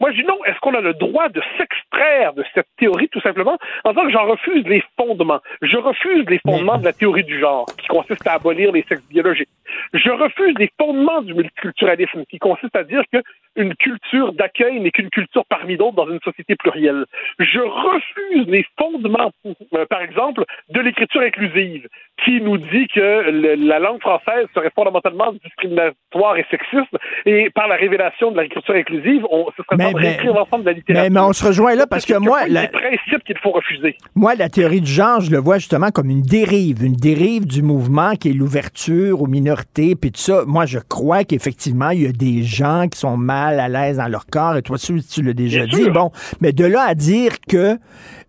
Q: Moi, je dis non, est-ce qu'on a le droit de s'extraire de cette théorie, tout simplement, en disant que j'en refuse les fondements? Je refuse les fondements de la théorie du genre, qui consiste à abolir les sexes biologiques. Je refuse les fondements du multiculturalisme, qui consiste à dire qu'une culture d'accueil n'est qu'une culture parmi d'autres dans une société plurielle. Je refuse les fondements, euh, par exemple, de l'écriture inclusive, qui nous dit que le- la langue française serait fondamentalement discriminatoire et sexiste, et par la révélation de l'écriture inclusive, on, ce serait
C: Mais-
Q: de réécrire l'ensemble de la littérature.
C: Mais, mais on se rejoint là parce que moi,
Q: a
C: la,
Q: des principes qu'il faut refuser.
C: moi, la théorie du genre, je le vois justement comme une dérive, une dérive du mouvement qui est l'ouverture aux minorités, puis tout ça. Moi, je crois qu'effectivement, il y a des gens qui sont mal à l'aise dans leur corps, et toi, tu, tu l'as déjà
Q: Bien
C: dit.
Q: sûr.
C: Bon, mais de là à dire que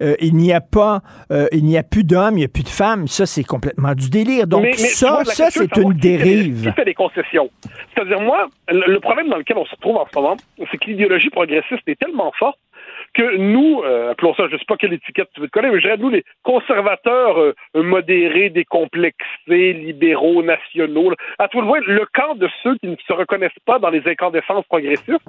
C: euh, il n'y a pas, euh, il n'y a plus d'hommes, il n'y a plus de femmes, ça, c'est complètement du délire. Donc
Q: Mais- mais tu
C: ça,
Q: vois,
C: ça, c'est une
Q: qui fait des-
C: dérive.
Q: Qui fait des concessions? C'est-à-dire, moi, le, le problème dans lequel on se trouve en ce moment, c'est que l'idéologie progressiste est tellement forte que nous, euh, appelons ça, je ne sais pas quelle étiquette tu veux te coller, mais je dirais nous, les conservateurs euh, modérés, décomplexés, libéraux, nationaux, à tout le moins, le camp de ceux qui ne se reconnaissent pas dans les incandescences progressistes,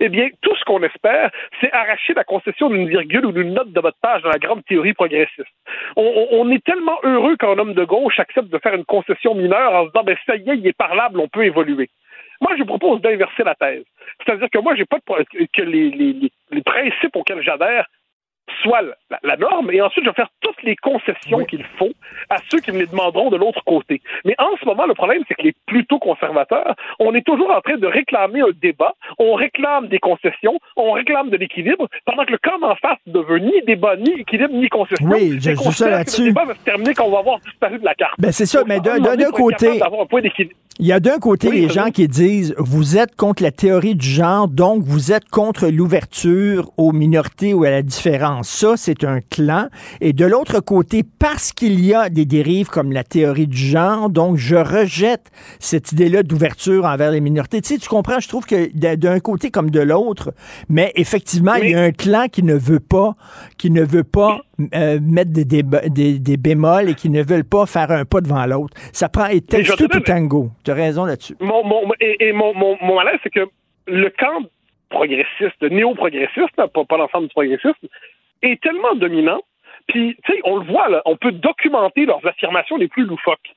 Q: eh bien, tout ce qu'on espère, c'est arracher la concession d'une virgule ou d'une note de votre page dans la grande théorie progressiste. On, on est tellement heureux qu'un homme de gauche accepte de faire une concession mineure en se disant, ben ça y est, il est parlable, on peut évoluer. Moi, je propose d'inverser la thèse. C'est-à-dire que moi, j'ai pas de, que les, principes auxquels j'adhère soit la, la, norme, et ensuite je vais faire toutes les concessions qu'il faut à ceux qui me les demanderont de l'autre côté. Mais en ce moment, le problème, c'est que les plutôt conservateurs, on est toujours en train de réclamer un débat, on réclame des concessions, on réclame de l'équilibre, pendant que le camp en face ne veut ni débat, ni équilibre, ni concession.
C: Oui, je suis ça là-dessus.
Q: Le débat va se terminer quand on va avoir disparu de la carte.
C: Ben c'est ça, Donc, mais d'un côté... Il y a d'un côté oui, les gens qui disent vous êtes contre la théorie du genre, donc vous êtes contre l'ouverture aux minorités ou à la différence. Ça, c'est un clan. Et de l'autre côté, parce qu'il y a des dérives comme la théorie du genre, donc je rejette cette idée-là d'ouverture envers les minorités. Tu sais, tu comprends, je trouve que d'un côté comme de l'autre, mais effectivement, il y a un clan qui ne veut pas, qui ne veut pas euh, mettre des, des, des, des, bémols et qui ne veulent pas faire un pas devant l'autre. Ça prend et texte tout tango. Tu as raison là-dessus.
Q: Mon, mon, et, et mon, mon, mon malaise, c'est que le camp progressiste, néo-progressiste, pas, pas l'ensemble du progressisme, est tellement dominant. Puis, tu sais, on le voit, là, on peut documenter leurs affirmations les plus loufoques.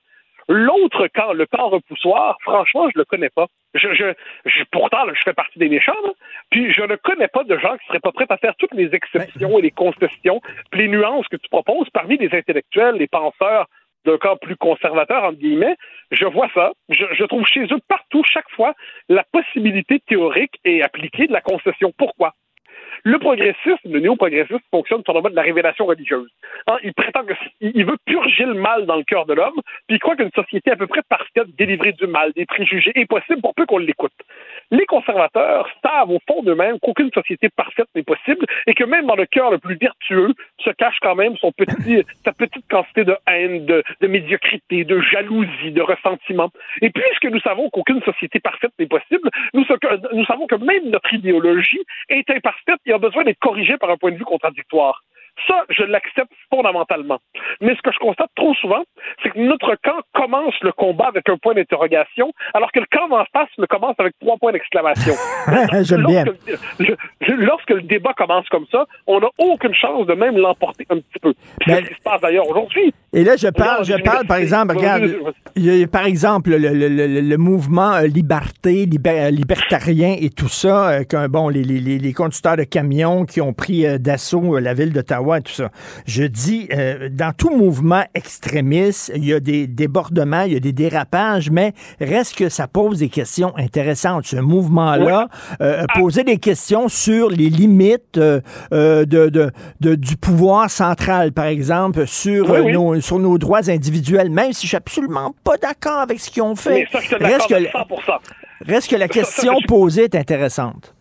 Q: L'autre camp, le camp repoussoir, franchement, je le connais pas. Je, je, je pourtant, là, je fais partie des méchants, là, puis je ne connais pas de gens qui seraient pas prêts à faire toutes les exceptions et les concessions, puis les nuances que tu proposes parmi les intellectuels, les penseurs d'un camp plus conservateur, entre guillemets. Je vois ça. Je, je trouve chez eux partout, chaque fois, la possibilité théorique et appliquée de la concession. Pourquoi? Le progressisme, le néo-progressisme fonctionne sur le mode de la révélation religieuse. Hein, il prétend qu'il veut purger le mal dans le cœur de l'homme, puis il croit qu'une société à peu près parfaite, délivrée du mal, des préjugés, est possible pour peu qu'on l'écoute. Les conservateurs savent au fond d'eux-mêmes qu'aucune société parfaite n'est possible et que même dans le cœur le plus vertueux se cache quand même son petit, sa petite quantité de haine, de, de médiocrité, de jalousie, de ressentiment. Et puisque nous savons qu'aucune société parfaite n'est possible, nous, nous savons que même notre idéologie est imparfaite et a besoin d'être corrigée par un point de vue contradictoire. Ça, je l'accepte fondamentalement. Mais ce que je constate trop souvent, c'est que notre camp commence le combat avec un point d'interrogation, alors que le camp en face le commence avec trois points d'exclamation.
C: J'aime bien.
Q: Lorsque le débat commence comme ça, on n'a aucune chance de même l'emporter un petit peu. C'est ce qui se passe d'ailleurs aujourd'hui.
C: Et là, je parle, je parle, par exemple, regarde, par exemple, le, le, le, le mouvement liberté, liber, libertarien et tout ça, euh, que, bon, les, les, les, conducteurs de camions qui ont pris euh, d'assaut la ville d'Ottawa et tout ça. Je dis, euh, dans tout mouvement extrémiste, il y a des débordements, il y a des dérapages, mais reste que ça pose des questions intéressantes. Ce mouvement-là, oui. euh, poser des questions sur les limites euh, de, de, de, du pouvoir central, par exemple, sur,
Q: oui, oui.
C: Nos, sur nos droits individuels, même si je suis absolument pas d'accord avec ce qu'ils ont fait.
Q: Mais ça, je reste, que, 100%.
C: reste que la question ça, ça, je... posée est intéressante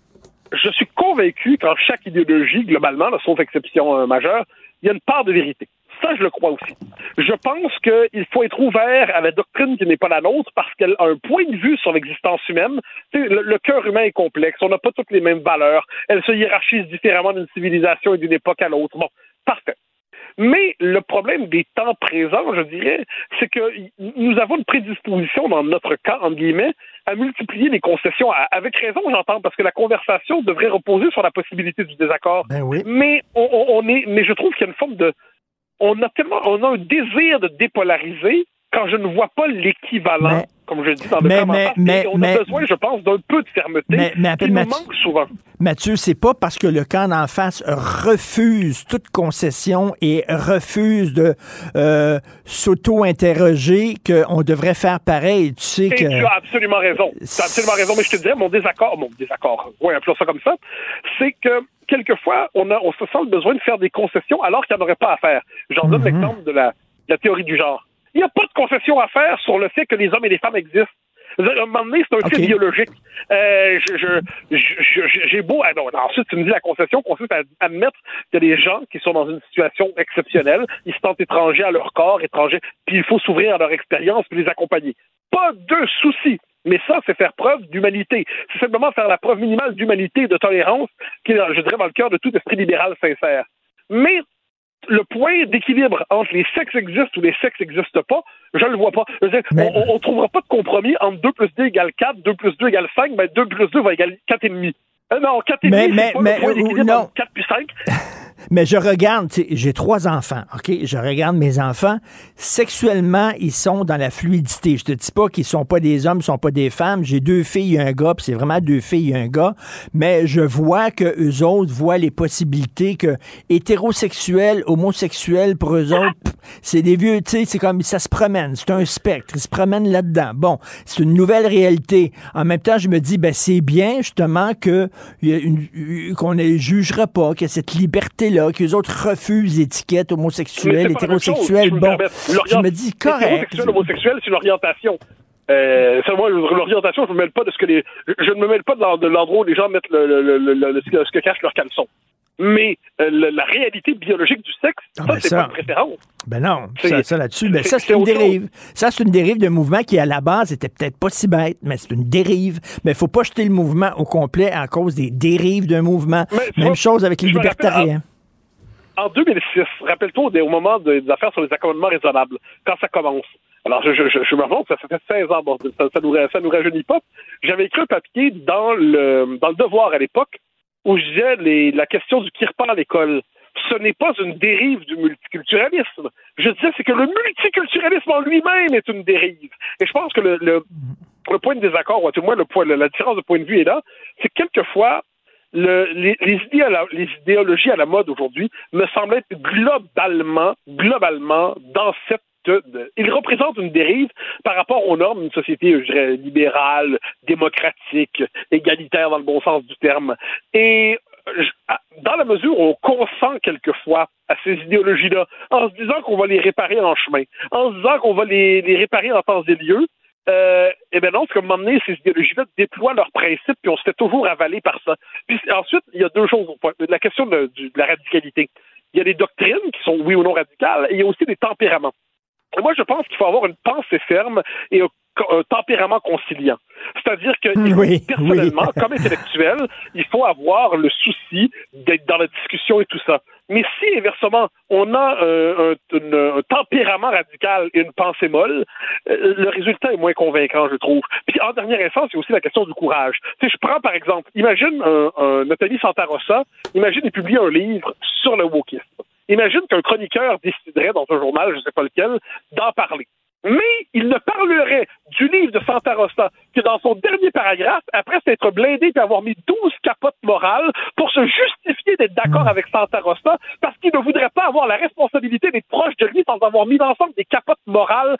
Q: je suis convaincu qu'en chaque idéologie, globalement, là, sauf exception euh, majeure, il y a une part de vérité. Ça, je le crois aussi. Je pense qu'il faut être ouvert à la doctrine qui n'est pas la nôtre parce qu'elle a un point de vue sur l'existence humaine. Le, le cœur humain est complexe. On n'a pas toutes les mêmes valeurs. Elle se hiérarchise différemment d'une civilisation et d'une époque à l'autre. Bon, parfait. Mais le problème des temps présents, je dirais, c'est que nous avons une prédisposition dans notre cas, entre guillemets, à multiplier les concessions. Avec raison, j'entends, parce que la conversation devrait reposer sur la possibilité du désaccord.
C: Ben oui.
Q: Mais on, on est, mais je trouve qu'il y a une forme de, on a tellement, on a un désir de dépolariser quand je ne vois pas l'équivalent.
C: Mais
Q: comme je dis dans le
C: mais,
Q: commentaire,
C: mais,
Q: on
C: mais,
Q: a besoin, je pense, d'un peu de fermeté
C: mais, mais,
Q: qui nous manque souvent.
C: Mathieu, c'est pas parce que le camp d'en face refuse toute concession et refuse de euh, s'auto-interroger qu'on devrait faire pareil. Tu sais
Q: et
C: que...
Q: tu as absolument raison. Tu as absolument raison, mais je te dirais, mon désaccord, mon désaccord, oui, appelons ça comme ça, c'est que quelquefois, on, a, on se sent le besoin de faire des concessions alors qu'il n'y en aurait pas à faire. J'en donne
C: Mhm.
Q: l'exemple de la, de la théorie du genre. Il n'y a pas de concession à faire sur le fait que les hommes et les femmes existent. À un moment donné, c'est un fait biologique. Euh, je, je, je, j'ai beau. Ah non, ensuite, tu me dis la concession consiste à admettre qu'il y a des gens qui sont dans une situation exceptionnelle, ils se sentent étrangers à leur corps, étrangers, puis il faut s'ouvrir à leur expérience puis les accompagner. Pas de souci. Mais ça, c'est faire preuve d'humanité. C'est simplement faire la preuve minimale d'humanité et de tolérance qui est, je dirais, dans le cœur de tout esprit libéral sincère. Mais le point d'équilibre entre les sexes existent ou les sexes n'existent pas, je ne le vois pas. Dire, on ne trouvera pas de compromis entre 2 plus 2 égale 4, 2 plus 2 égale 5, mais 2 plus 2 va égaler 4,5. Euh, non, 4,5,
C: Mais-
Q: c'est pas
C: mais,
Q: le point d'équilibre entre 4 puis 5.
C: Mais je regarde, j'ai trois enfants, OK? Je regarde mes enfants. Sexuellement, ils sont dans la fluidité. Je te dis pas qu'ils sont pas des hommes, ils sont pas des femmes. J'ai deux filles et un gars, puis c'est vraiment deux filles et un gars. Mais je vois que eux autres voient les possibilités que hétérosexuels, homosexuels, pour eux autres, c'est des vieux, tu sais, c'est comme, ça se promène. C'est un spectre. Ils se promènent là-dedans. Bon, c'est une nouvelle réalité. En même temps, je me dis, ben, c'est bien, justement, que, qu'on ne jugera pas, a cette liberté-là, que les autres refusent l'étiquette
Q: je me
C: Bon, je me dis, correct.
Q: Hétérosexuel, homosexuel, c'est une orientation. Euh, moi, l'orientation, je me mêle pas de ce que les, je ne me mêle pas de l'en- de l'endroit où les gens mettent le, le, le, le- ce, que, cachent leurs caleçons. Mais euh, la réalité biologique du sexe, ça,
C: ben
Q: c'est pas une préférence.
C: Ben non,
Q: C'est-
C: ça, ça là-dessus, ben ça,
Q: c'est
C: une dérive. Ça, c'est une dérive d'un mouvement qui, à la base, était peut-être pas si bête, mais c'est une dérive. Mais il faut pas jeter le mouvement au complet à cause des dérives d'un mouvement. Même
Q: vois,
C: chose avec les
Q: rappelle,
C: libertariens.
Q: En 2006, rappelle-toi au moment de- des affaires sur les accommodements raisonnables, quand ça commence. Alors, je, je, je, me rends compte, ça, ça fait 16 ans, bon, ça, ça, nous, ça nous rajeunit pas. J'avais écrit un papier dans le, dans le Devoir à l'époque où je disais les, la question du kirpan à l'école. Ce n'est pas une dérive du multiculturalisme. Je disais, c'est que le multiculturalisme en lui-même est une dérive. Et je pense que le, le, le point de désaccord, ou à tout le moins le point, la différence de point de vue est là, c'est que quelquefois, le- les, les la- les idéologies à la mode aujourd'hui me semblent être globalement, globalement dans cette de- ils représentent une dérive par rapport aux normes d'une société, je dirais, libérale, démocratique, égalitaire dans le bon sens du terme. Et dans la mesure où on consent quelquefois à ces idéologies-là, en se disant qu'on va les réparer en chemin, en se disant qu'on va les, les réparer en temps et lieu, euh, eh bien non, c'est comme m'emmener ces idéologies-là déploient leurs principes, puis on se fait toujours avaler par ça. Puis ensuite, il y a deux choses. La question de, de la radicalité. Il y a des doctrines qui sont oui ou non radicales, et il y a aussi des tempéraments. Moi, je pense qu'il faut avoir une pensée ferme et un, tempérament conciliant. C'est-à-dire que
C: Oui,
Q: personnellement, comme intellectuel, il faut avoir le souci d'être dans la discussion et tout ça. Mais si, inversement, on a euh, un, tempérament radical et une pensée molle, euh, le résultat est moins convaincant, je trouve. Puis, en dernière instance, a aussi la question du courage. Tu sais, je prends, par exemple, imagine un, un Nathalie Santarossa, imagine il publie un livre sur le wokisme. Imagine qu'un chroniqueur déciderait dans un journal, je ne sais pas lequel, d'en parler. Mais il ne parlerait du livre de Santa Rosa que dans son dernier paragraphe, après s'être blindé et avoir mis 12 capotes morales pour se justifier d'être d'accord avec Santa Rosa parce qu'il ne voudrait pas avoir la responsabilité d'être proche de lui sans avoir mis ensemble des capotes morales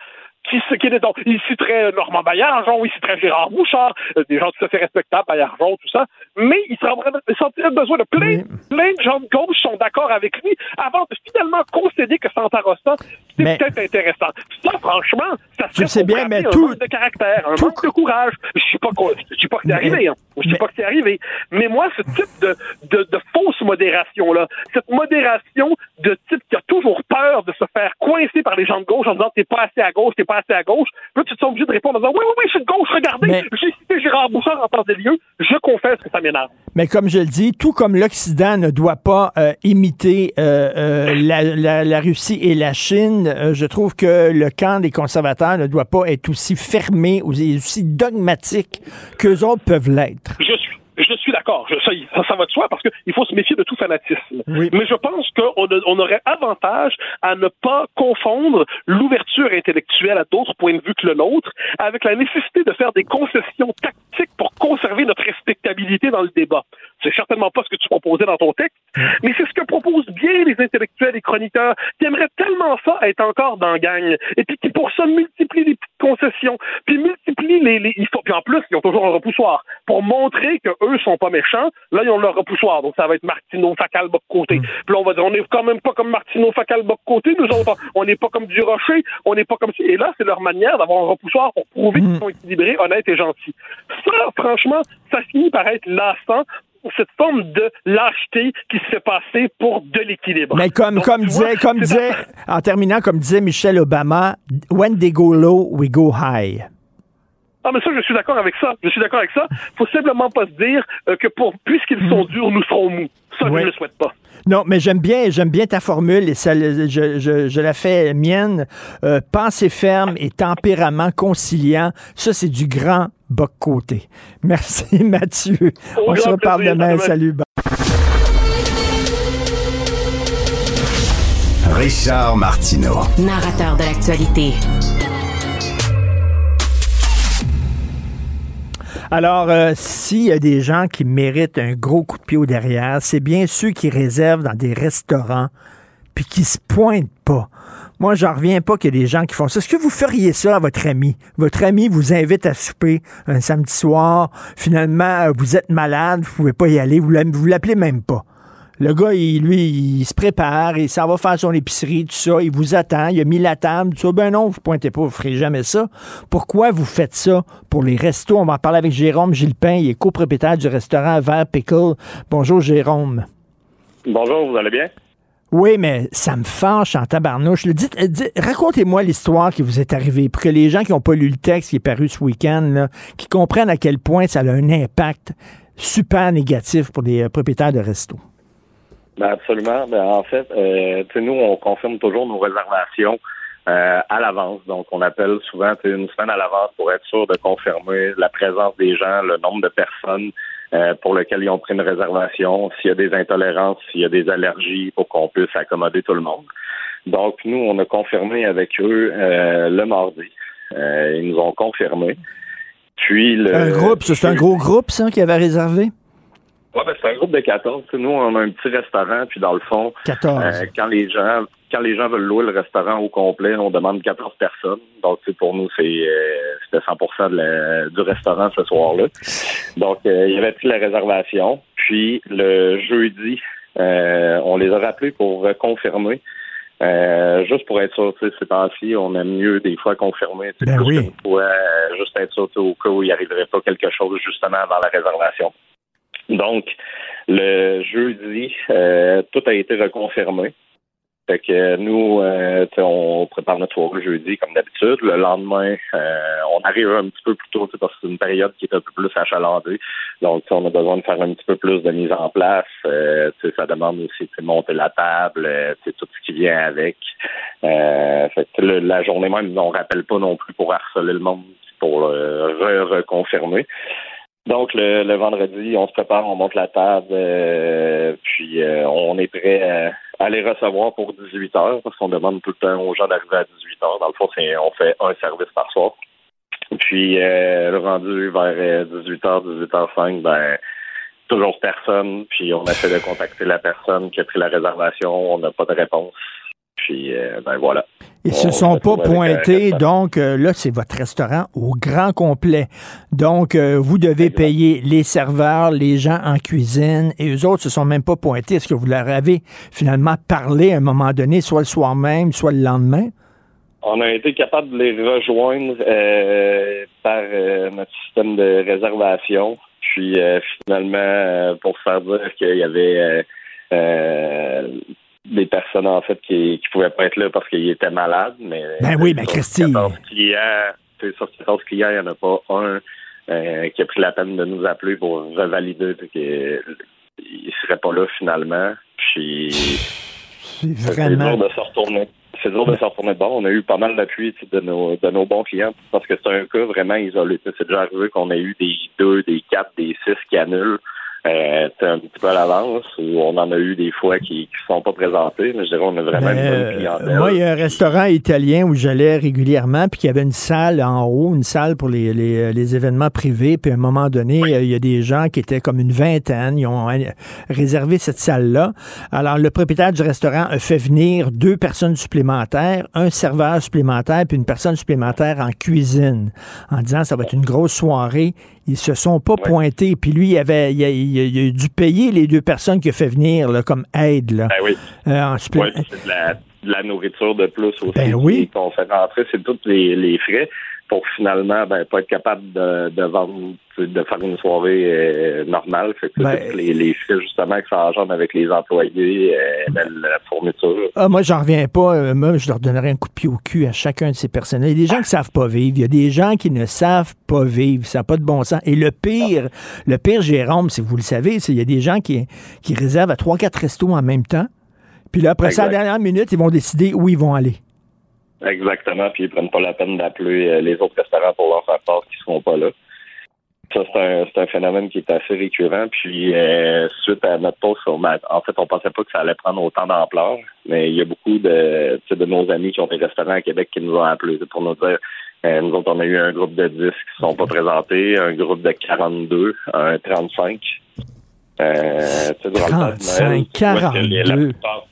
Q: qui, qui étaient donc, il citerait Normand Baillargeon, il citerait Gérard Bouchard, euh, des gens tout à fait respectables, Baillargeon, tout ça, mais il, serait, il sentirait besoin de plein, plein de gens de gauche sont d'accord avec lui avant de finalement concéder que Santa Rosa, c'est peut-être intéressant. Ça, franchement, ça serait
C: sais bien, mais
Q: frapper
C: tout-
Q: un manque de caractère, un manque de courage. Je ne pas, qu'on- je dis pas que c'est arrivé, hein. Je dis pas que c'est arrivé. Mais moi, ce type de, de, de fausse modération-là, cette modération de type qui a toujours peur de se faire coincer par les gens de gauche en disant t'es pas assez à gauche, t'es pas à gauche, là, tu te sens obligé de répondre en disant oui, oui, oui, je suis de gauche, regardez,
C: Mais-
Q: j'ai cité Gérard Bouchard en temps et lieu, je confesse que ça m'énerve.
C: Mais comme je le dis, tout comme l'Occident ne doit pas euh, imiter euh, euh, la, la- la Russie et la Chine, je trouve que le camp des conservateurs ne doit pas être aussi fermé ou aussi dogmatique qu'eux autres peuvent l'être.
Q: Je d'accord, ça, ça, ça va de soi parce qu'il faut se méfier de tout fanatisme.
C: Oui.
Q: Mais je pense qu'on on aurait avantage à ne pas confondre l'ouverture intellectuelle à d'autres points de vue que le nôtre avec la nécessité de faire des concessions tactiques pour conserver notre respectabilité dans le débat. C'est certainement pas ce que tu proposais dans ton texte, mais c'est ce que proposent bien les intellectuels et chroniqueurs qui aimeraient tellement ça être encore dans la gang et puis qui pour ça multiplient les petites concessions, puis multiplient les, les il faut, puis en plus ils ont toujours un repoussoir pour montrer que eux sont pas méchants. Là ils ont leur repoussoir, donc ça va être Martineau, Facal, Boc côté. Puis là on va dire on est quand même pas comme Martineau, Facal, Boc côté. Nous autres on n'est pas comme du Rocher, on n'est pas comme et là c'est leur manière d'avoir un repoussoir pour prouver qu'ils sont équilibrés, honnêtes et gentils. Ça franchement ça finit par être lassant cette forme de lâcheté qui se fait passer pour de l'équilibre.
C: Mais comme,
Q: Donc,
C: comme
Q: vois,
C: disait, comme disait, en terminant, comme disait Michelle Obama, when they go low, we go high.
Q: Ah, mais ça, je suis d'accord avec ça. Je suis d'accord avec ça. Faut simplement pas se dire euh, que pour puisqu'ils sont durs, nous serons mous. Ça, je ne le souhaite pas.
C: Non, mais j'aime bien, j'aime bien ta formule et ça, je, je- je la fais mienne. Euh, pensée ferme et tempérament conciliant, ça c'est du grand bas côté. Merci Mathieu.
B: Au
C: On se reparle
B: plaisir,
C: demain.
B: demain.
C: Salut. bye.
A: Richard Martineau.
B: Narrateur de l'actualité.
C: Alors, euh, s'il y a des gens qui méritent un gros coup de pied au derrière, c'est bien ceux qui réservent dans des restaurants puis qui se pointent pas. Moi, j'en reviens pas qu'il y a des gens qui font ça. Est-ce que vous feriez ça à votre ami? Votre ami vous invite à souper un samedi soir. Finalement, euh, vous êtes malade, vous pouvez pas y aller, vous l'appelez même pas. Le gars, il, lui, il se prépare, il s'en va faire son épicerie, tout ça, il vous attend, il a mis la table, tout ça. Ben non, vous pointez pas, vous ferez jamais ça. Pourquoi vous faites ça pour les restos? On va en parler avec Jérôme Gillepin, il est copropriétaire du restaurant Vert Pickle. Bonjour, Jérôme.
R: Bonjour, vous allez bien?
C: Oui, mais ça me fâche en tabarnouche. Le- dites- dites- Racontez-moi l'histoire qui vous est arrivée pour que les gens qui n'ont pas lu le texte qui est paru ce week-end, là, qui comprennent à quel point ça a un impact super négatif pour les euh, propriétaires de restos.
R: Ben absolument. Ben, en fait, euh, tu sais, nous, on confirme toujours nos réservations euh, à l'avance. Donc, on appelle souvent une semaine à l'avance pour être sûr de confirmer la présence des gens, le nombre de personnes euh, pour lesquelles ils ont pris une réservation, s'il y a des intolérances, s'il y a des allergies, pour qu'on puisse accommoder tout le monde. Donc, nous, on a confirmé avec eux euh, le mardi. Euh, ils nous ont confirmé. Puis le
C: un groupe, c'est un gros groupe, ça, qui avait réservé?
R: Ouais, ben, c'est un groupe de 14. Tu sais, Nous, on a un petit restaurant, puis dans le fond,
C: 14.
R: euh, quand les gens quand les gens veulent louer le restaurant au complet, on demande 14 personnes. Donc, pour nous, c'est euh, c'était 100 de la- du restaurant ce soir-là. Donc, euh, il y avait pris la réservation? Puis, le jeudi, euh, on les a rappelés pour reconfirmer. Euh, juste pour être sûr, tu sais, ces temps-ci, on aime mieux des fois confirmer, tu sais,
C: Ben oui.
R: fois, euh, juste être sûr au cas où il arriverait pas quelque chose justement avant la réservation. Donc, le jeudi, euh, tout a été reconfirmé. Fait que nous, euh, tu sais, on prépare notre soirée le jeudi comme d'habitude. Le lendemain, euh, on arrive un petit peu plus tôt parce que c'est une période qui est un peu plus achalandée. Donc, on a besoin de faire un petit peu plus de mise en place. Euh, ça demande aussi sais, monter la table, euh, tu sais, tout ce qui vient avec. Euh, fait le- la journée même, on rappelle pas non plus pour harceler le monde, pour euh, re- reconfirmer. Donc, le, le vendredi, on se prépare, on monte la table, euh, puis euh, on est prêt à, à les recevoir pour 18 heures, parce qu'on demande tout le temps aux gens d'arriver à 18 heures. Dans le fond, c'est, on fait un service par soir. Puis, euh, le rendu vers 18h, 18h05, ben, toujours personne. Puis, on essaie de contacter la personne qui a pris la réservation. On n'a pas de réponse. Puis, euh, ben voilà.
C: Ils
R: On
C: se sont pas
R: euh,
C: pointés, donc euh, là, c'est votre restaurant au grand complet. Donc, euh, vous devez payer les serveurs, les gens en cuisine, et eux autres se sont même pas pointés. Est-ce que vous leur avez finalement parlé à un moment donné, soit le soir même, soit le lendemain?
R: On a été capable de les rejoindre par notre système de réservation. Puis finalement, pour faire dire qu'il y avait euh, des personnes en fait qui pouvaient pas être là parce qu'ils étaient malades. Mais
C: Ben oui, ben Christy.
R: 14 clients, sur 14 clients, il n'y en a pas un euh, qui a pris la peine de nous appeler pour revalider qu'il ne serait pas là finalement. Puis
C: C'est
R: c'est
C: vraiment...
R: dur de se retourner. C'est dur de se retourner de bord. On a eu pas mal d'appui de nos, de nos bons clients parce que c'est un cas vraiment isolé. C'est déjà arrivé qu'on a eu des deux, des quatre, des six qui annulent. Euh, sais, un petit peu à l'avance, ou on en a eu des fois qui ne sont pas présentés, mais je dirais on a vraiment une bonne
C: Euh,
R: clientèle.
C: moi, il y a un restaurant italien où j'allais régulièrement, puis qu'il y avait une salle en haut, une salle pour les, les, les événements privés. Puis à un moment donné, euh, il y a des gens qui étaient comme une vingtaine, ils ont euh, réservé cette salle-là. Alors, le propriétaire du restaurant a fait venir deux personnes supplémentaires, un serveur supplémentaire, puis une personne supplémentaire en cuisine, en disant ça va être une grosse soirée. Ils se sont pas pointés. Puis lui, il avait, il il a- il a dû payer les deux personnes qu'il a fait venir là, comme aide. Là.
R: Ben oui.
C: Euh,
R: Ouais, c'est de la, de la nourriture de plus aussi.
C: Ben oui.
R: Qu'on fait rentrer, c'est tous les, les frais. Pour finalement ben, pas être capable de, de vendre, de faire une soirée euh, normale. Fait que
C: Ben,
R: les, les frais justement que ça engendre avec les employés, euh, la, la fourniture.
C: Ah, moi, j'en reviens pas. Euh, moi, je leur donnerais un coup de pied au cul à chacun de ces personnels. Il y a des gens qui savent pas vivre. Il y a des gens qui ne savent pas vivre. Ça n'a pas de bon sens. Et le pire, le pire, Jérôme, si vous le savez, c'est qu'il y a des gens qui, qui réservent à trois, quatre restos en même temps. Puis là, après ça, à la
R: Exact.
C: dernière minute, ils vont décider où ils vont aller.
R: Exactement, puis ils prennent pas la peine d'appeler euh, les autres restaurants pour leur faire part qu'ils seront pas là. Ça, c'est un, c'est un phénomène qui est assez récurrent. Puis, euh, suite à notre on m'a- en fait, on pensait pas que ça allait prendre autant d'ampleur, mais il y a beaucoup de, de nos amis qui ont des restaurants à Québec qui nous ont appelés pour nous dire euh, nous autres, on a eu un groupe de 10 qui sont pas présentés, un groupe de 42, un 35. Euh, tu sais, durant le temps de
C: 35,
R: Noël, où est-ce que les- la
C: 42.
R: plupart-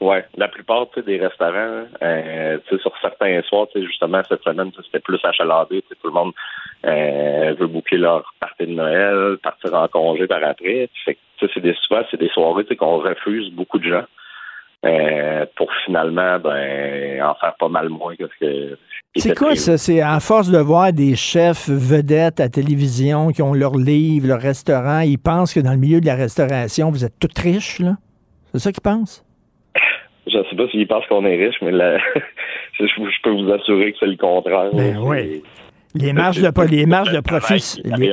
R: Ouais, la plupart des restaurants, euh, sur certains soirs, justement cette semaine, c'était plus achalandé. Tout le monde euh, veut boucler leur partie de Noël, partir en congé par après. C'est des souvent c'est des soirées qu'on refuse beaucoup de gens euh, pour finalement ben en faire pas mal moins que ce que.
C: C'est quoi ça? C'est à force de voir des chefs vedettes à télévision qui ont leur livre, leur restaurant, ils pensent que dans le milieu de la restauration, vous êtes tous riches, là? C'est ça qu'ils pensent?
R: Je sais pas s'ils pensent qu'on est riche, mais je, je peux vous assurer que c'est le contraire.
C: Ben oui. Les marges de, les marges de profit. Les,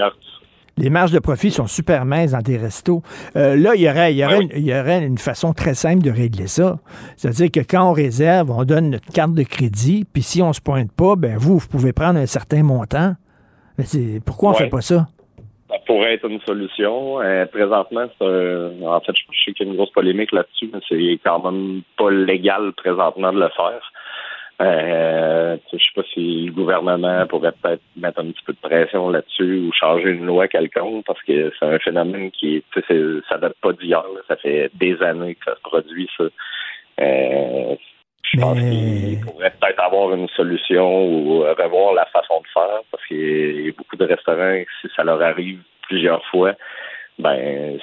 C: les marges de profit sont super minces dans des restos. Euh, là, il y aurait, il y, aurait une, il y aurait une façon très simple de régler ça. C'est-à-dire que quand on réserve, on donne notre carte de crédit, puis si on se pointe pas, ben vous, vous pouvez prendre un certain montant. Mais pourquoi on
R: Ouais.
C: fait pas ça?
R: Pourrait être une solution. Euh, présentement, c'est un- en fait, je sais qu'il y a une grosse polémique là-dessus, mais c'est quand même pas légal présentement de le faire. Euh, je sais pas si le gouvernement pourrait peut-être mettre un petit peu de pression là-dessus ou changer une loi quelconque parce que c'est un phénomène qui est, tu sais, c'est- ça date pas d'hier, là. ça fait des années que ça se produit ça. Euh, je pense qu'il pourrait peut-être avoir une solution ou revoir la façon de faire parce qu'il y a beaucoup de restaurants, si ça leur arrive plusieurs fois, ben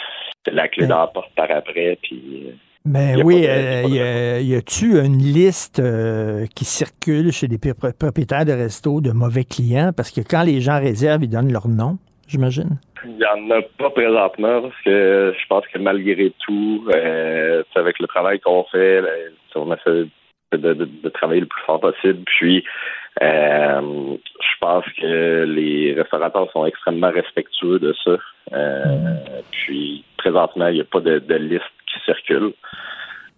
R: la clé dans la porte par après. Puis, euh,
C: Ben oui, euh, y, a-tu une liste euh, qui circule chez les pro- propriétaires de restos de mauvais clients? Parce que quand les gens réservent, ils donnent leur nom, j'imagine.
R: il n'y en a pas présentement parce que je pense que malgré tout, euh, avec le travail qu'on fait, sais, on essaie de, de- de travailler le plus fort possible. Puis, euh, je pense que les restaurateurs sont extrêmement respectueux de ça. Euh, Puis, présentement, il n'y a pas de, de liste qui circule.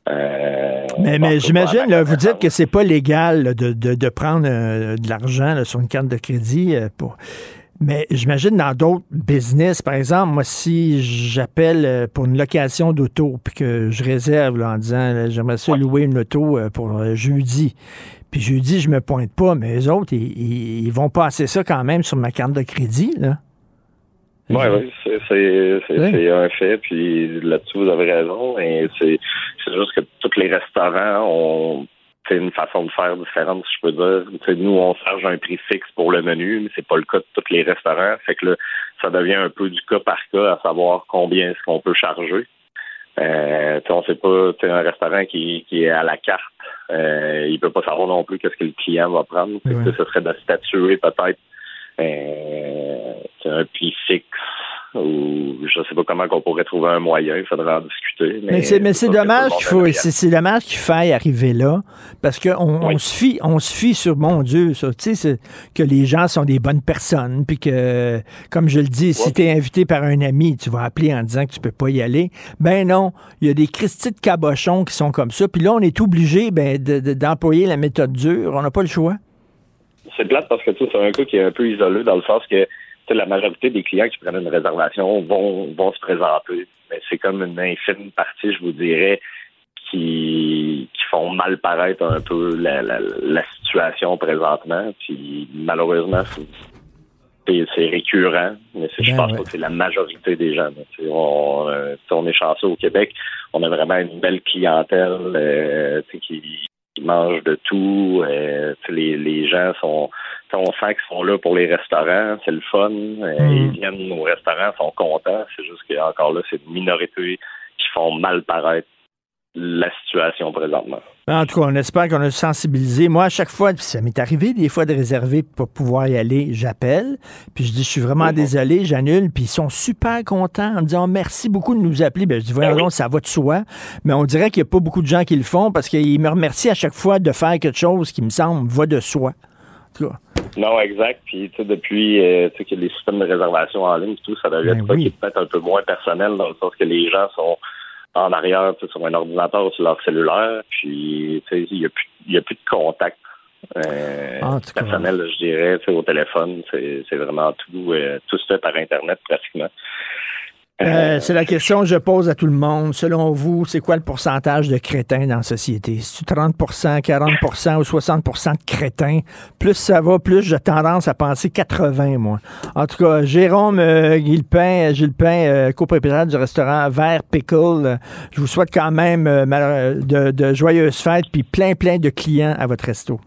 R: Euh,
C: Mais, mais j'imagine, vous dites que c'est pas légal là, de, de- de prendre de l'argent sur une carte de crédit pour. Mais j'imagine dans d'autres business, par exemple, moi, si j'appelle pour une location d'auto, puis que je réserve là, en disant j'aimerais ça louer une auto pour jeudi, puis jeudi, je me pointe pas, mais les autres, ils, ils- ils vont passer ça quand même sur ma carte de crédit, là.
R: Oui, oui, c'est c'est- c'est- c'est un fait, puis là-dessus, vous avez raison. Et c'est c'est juste que tous les restaurants ont c'est une façon de faire différente, si je peux dire. Nous, on charge un prix fixe pour le menu, mais c'est pas le cas de tous les restaurants. Fait que là, ça devient un peu du cas par cas à savoir combien est-ce qu'on peut charger. Euh, on sait pas, sais, un restaurant qui, qui est à la carte, euh, il peut pas savoir non plus qu'est-ce que le client va prendre. Que, ce serait de statuer peut-être euh, un prix fixe ou je sais pas comment qu'on pourrait trouver un moyen, il faudrait en discuter.
C: Mais c'est, mais dommage qu'il faut, c'est, dommage qu'il faille arriver là, parce qu'on on se fie, on se fie sur mon Dieu, ça, tu sais, c'est que les gens sont des bonnes personnes, puis que, comme je le dis, si tu es invité par un ami, tu vas appeler en disant que tu peux pas y aller. Ben non, il y a des Christy de cabochons qui sont comme ça, puis là on est obligé ben, de- de- d'employer la méthode dure, on n'a pas le choix.
R: C'est plate parce que tu sais, c'est un cas qui est un peu isolé dans le sens que la majorité des clients qui prennent une réservation vont, vont se présenter. Mais c'est comme une infime partie, je vous dirais, qui, qui font mal paraître un peu la, la, la situation présentement. Puis malheureusement, c'est- récurrent, mais c'est- je
C: Ben
R: pense
C: ouais.
R: pas que c'est la majorité des gens. là. Tu sais, On, euh, on est chanceux au Québec. On a vraiment une belle clientèle euh, tu sais, qui, qui mange de tout. euh, tu sais, les, les gens sont, on sent qu'ils sont là pour les restaurants, c'est le fun. euh, Ils viennent au restaurant, sont contents. C'est juste qu'encore là, c'est une minorité qui font mal paraître la situation présentement.
C: En tout cas, on espère qu'on a sensibilisé. Moi, à chaque fois, puis ça m'est arrivé des fois de réserver pour pouvoir y aller, j'appelle, puis je dis, je suis vraiment désolé, j'annule, puis ils sont super contents en me disant merci beaucoup de nous appeler. Ben, je dis, voyons donc, ça va de soi. Mais on dirait qu'il n'y a pas beaucoup de gens qui le font parce qu'ils me remercient à chaque fois de faire quelque chose qui me semble va de soi. Cas.
R: Non, exact. Puis, tu sais, depuis euh, tu sais, que les systèmes de réservation en ligne, tout, ça devient
C: Ben oui.
R: peut-être un peu moins personnel dans le sens que les gens sont en arrière tu sais, sur un ordinateur ou sur leur cellulaire. Puis, tu sais, il n'y a, a plus de contact euh, personnel, je dirais, tu sais, au téléphone. C'est c'est vraiment tout, euh, tout se fait par Internet pratiquement.
C: Euh, c'est la question que je pose à tout le monde. Selon vous, c'est quoi le pourcentage de crétins dans la société? C'est 30% 40% ou 60 de crétins? Plus ça va, plus j'ai tendance à penser 80, moi. En tout cas, Jérôme euh, Gilpin, Gilles Pain, euh, copropriétaire du restaurant Vert Pickle, euh, je vous souhaite quand même euh, de, de joyeuses fêtes puis plein, plein de clients à votre resto.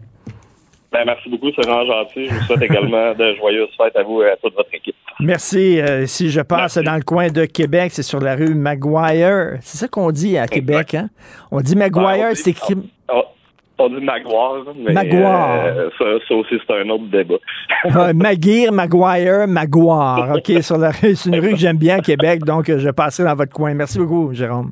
R: Ben, merci beaucoup, c'est vraiment gentil. Je vous souhaite également de joyeuses fêtes à vous et à toute votre équipe.
C: Merci. Euh, si je passe dans le coin de Québec, c'est sur la rue Maguire. C'est ça qu'on dit à Québec, hein? On dit Maguire,
R: Ben,
C: c'est écrit...
R: On, on dit Maguire, mais
C: Maguire.
R: euh, ça, ça aussi, c'est un autre débat.
C: Ah, Maguire, Maguire, Maguire. OK, sur la rue. C'est une rue que j'aime bien à Québec, donc euh, je passerai dans votre coin. Merci beaucoup, Jérôme.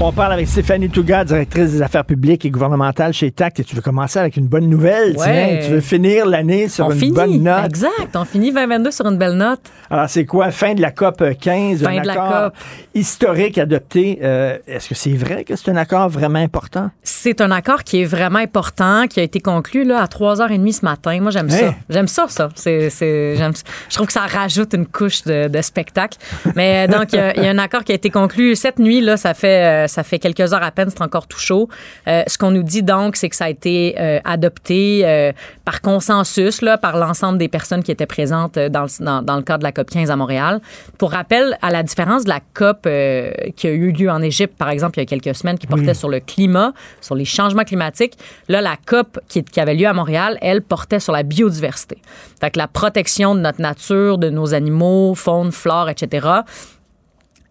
C: On parle avec Stéphanie Touga, directrice des affaires publiques et gouvernementales chez TACT. Et tu veux commencer avec une bonne nouvelle,
S: Ouais.
C: tiens. Tu veux finir l'année sur
S: on
C: une
S: finit.
C: bonne note.
S: Exact. On finit 2022 sur une belle note.
C: Alors, c'est quoi? Fin de la COP 15,
S: Fin
C: un
S: de la
C: accord
S: COP.
C: historique adopté. Euh, Est-ce que c'est vrai que c'est un accord vraiment important?
S: C'est un accord qui est vraiment important, qui a été conclu là, à 3h30 ce matin. Moi, j'aime ça.
C: Hein?
S: J'aime ça, ça. C'est. Je trouve que ça rajoute une couche de, de spectacle. Mais euh, donc, il y, a- il y a un accord qui a été conclu cette nuit. Là, ça fait, euh, ça fait quelques heures à peine. C'est encore tout chaud. Euh, ce qu'on nous dit donc, c'est que ça a été euh, adopté euh, par consensus là, par l'ensemble des personnes qui étaient présentes euh, dans le, dans, dans le cadre de la COP 15 à Montréal. Pour rappel, à la différence de la COP euh, qui a eu lieu en Égypte, par exemple, il y a quelques semaines, qui portait sur le climat, sur les changements climatiques, là, la COP qui, qui avait lieu à Montréal, elle portait sur la biodiversité. Fait que la protection de notre nature, de nos animaux, faune, flore, etc.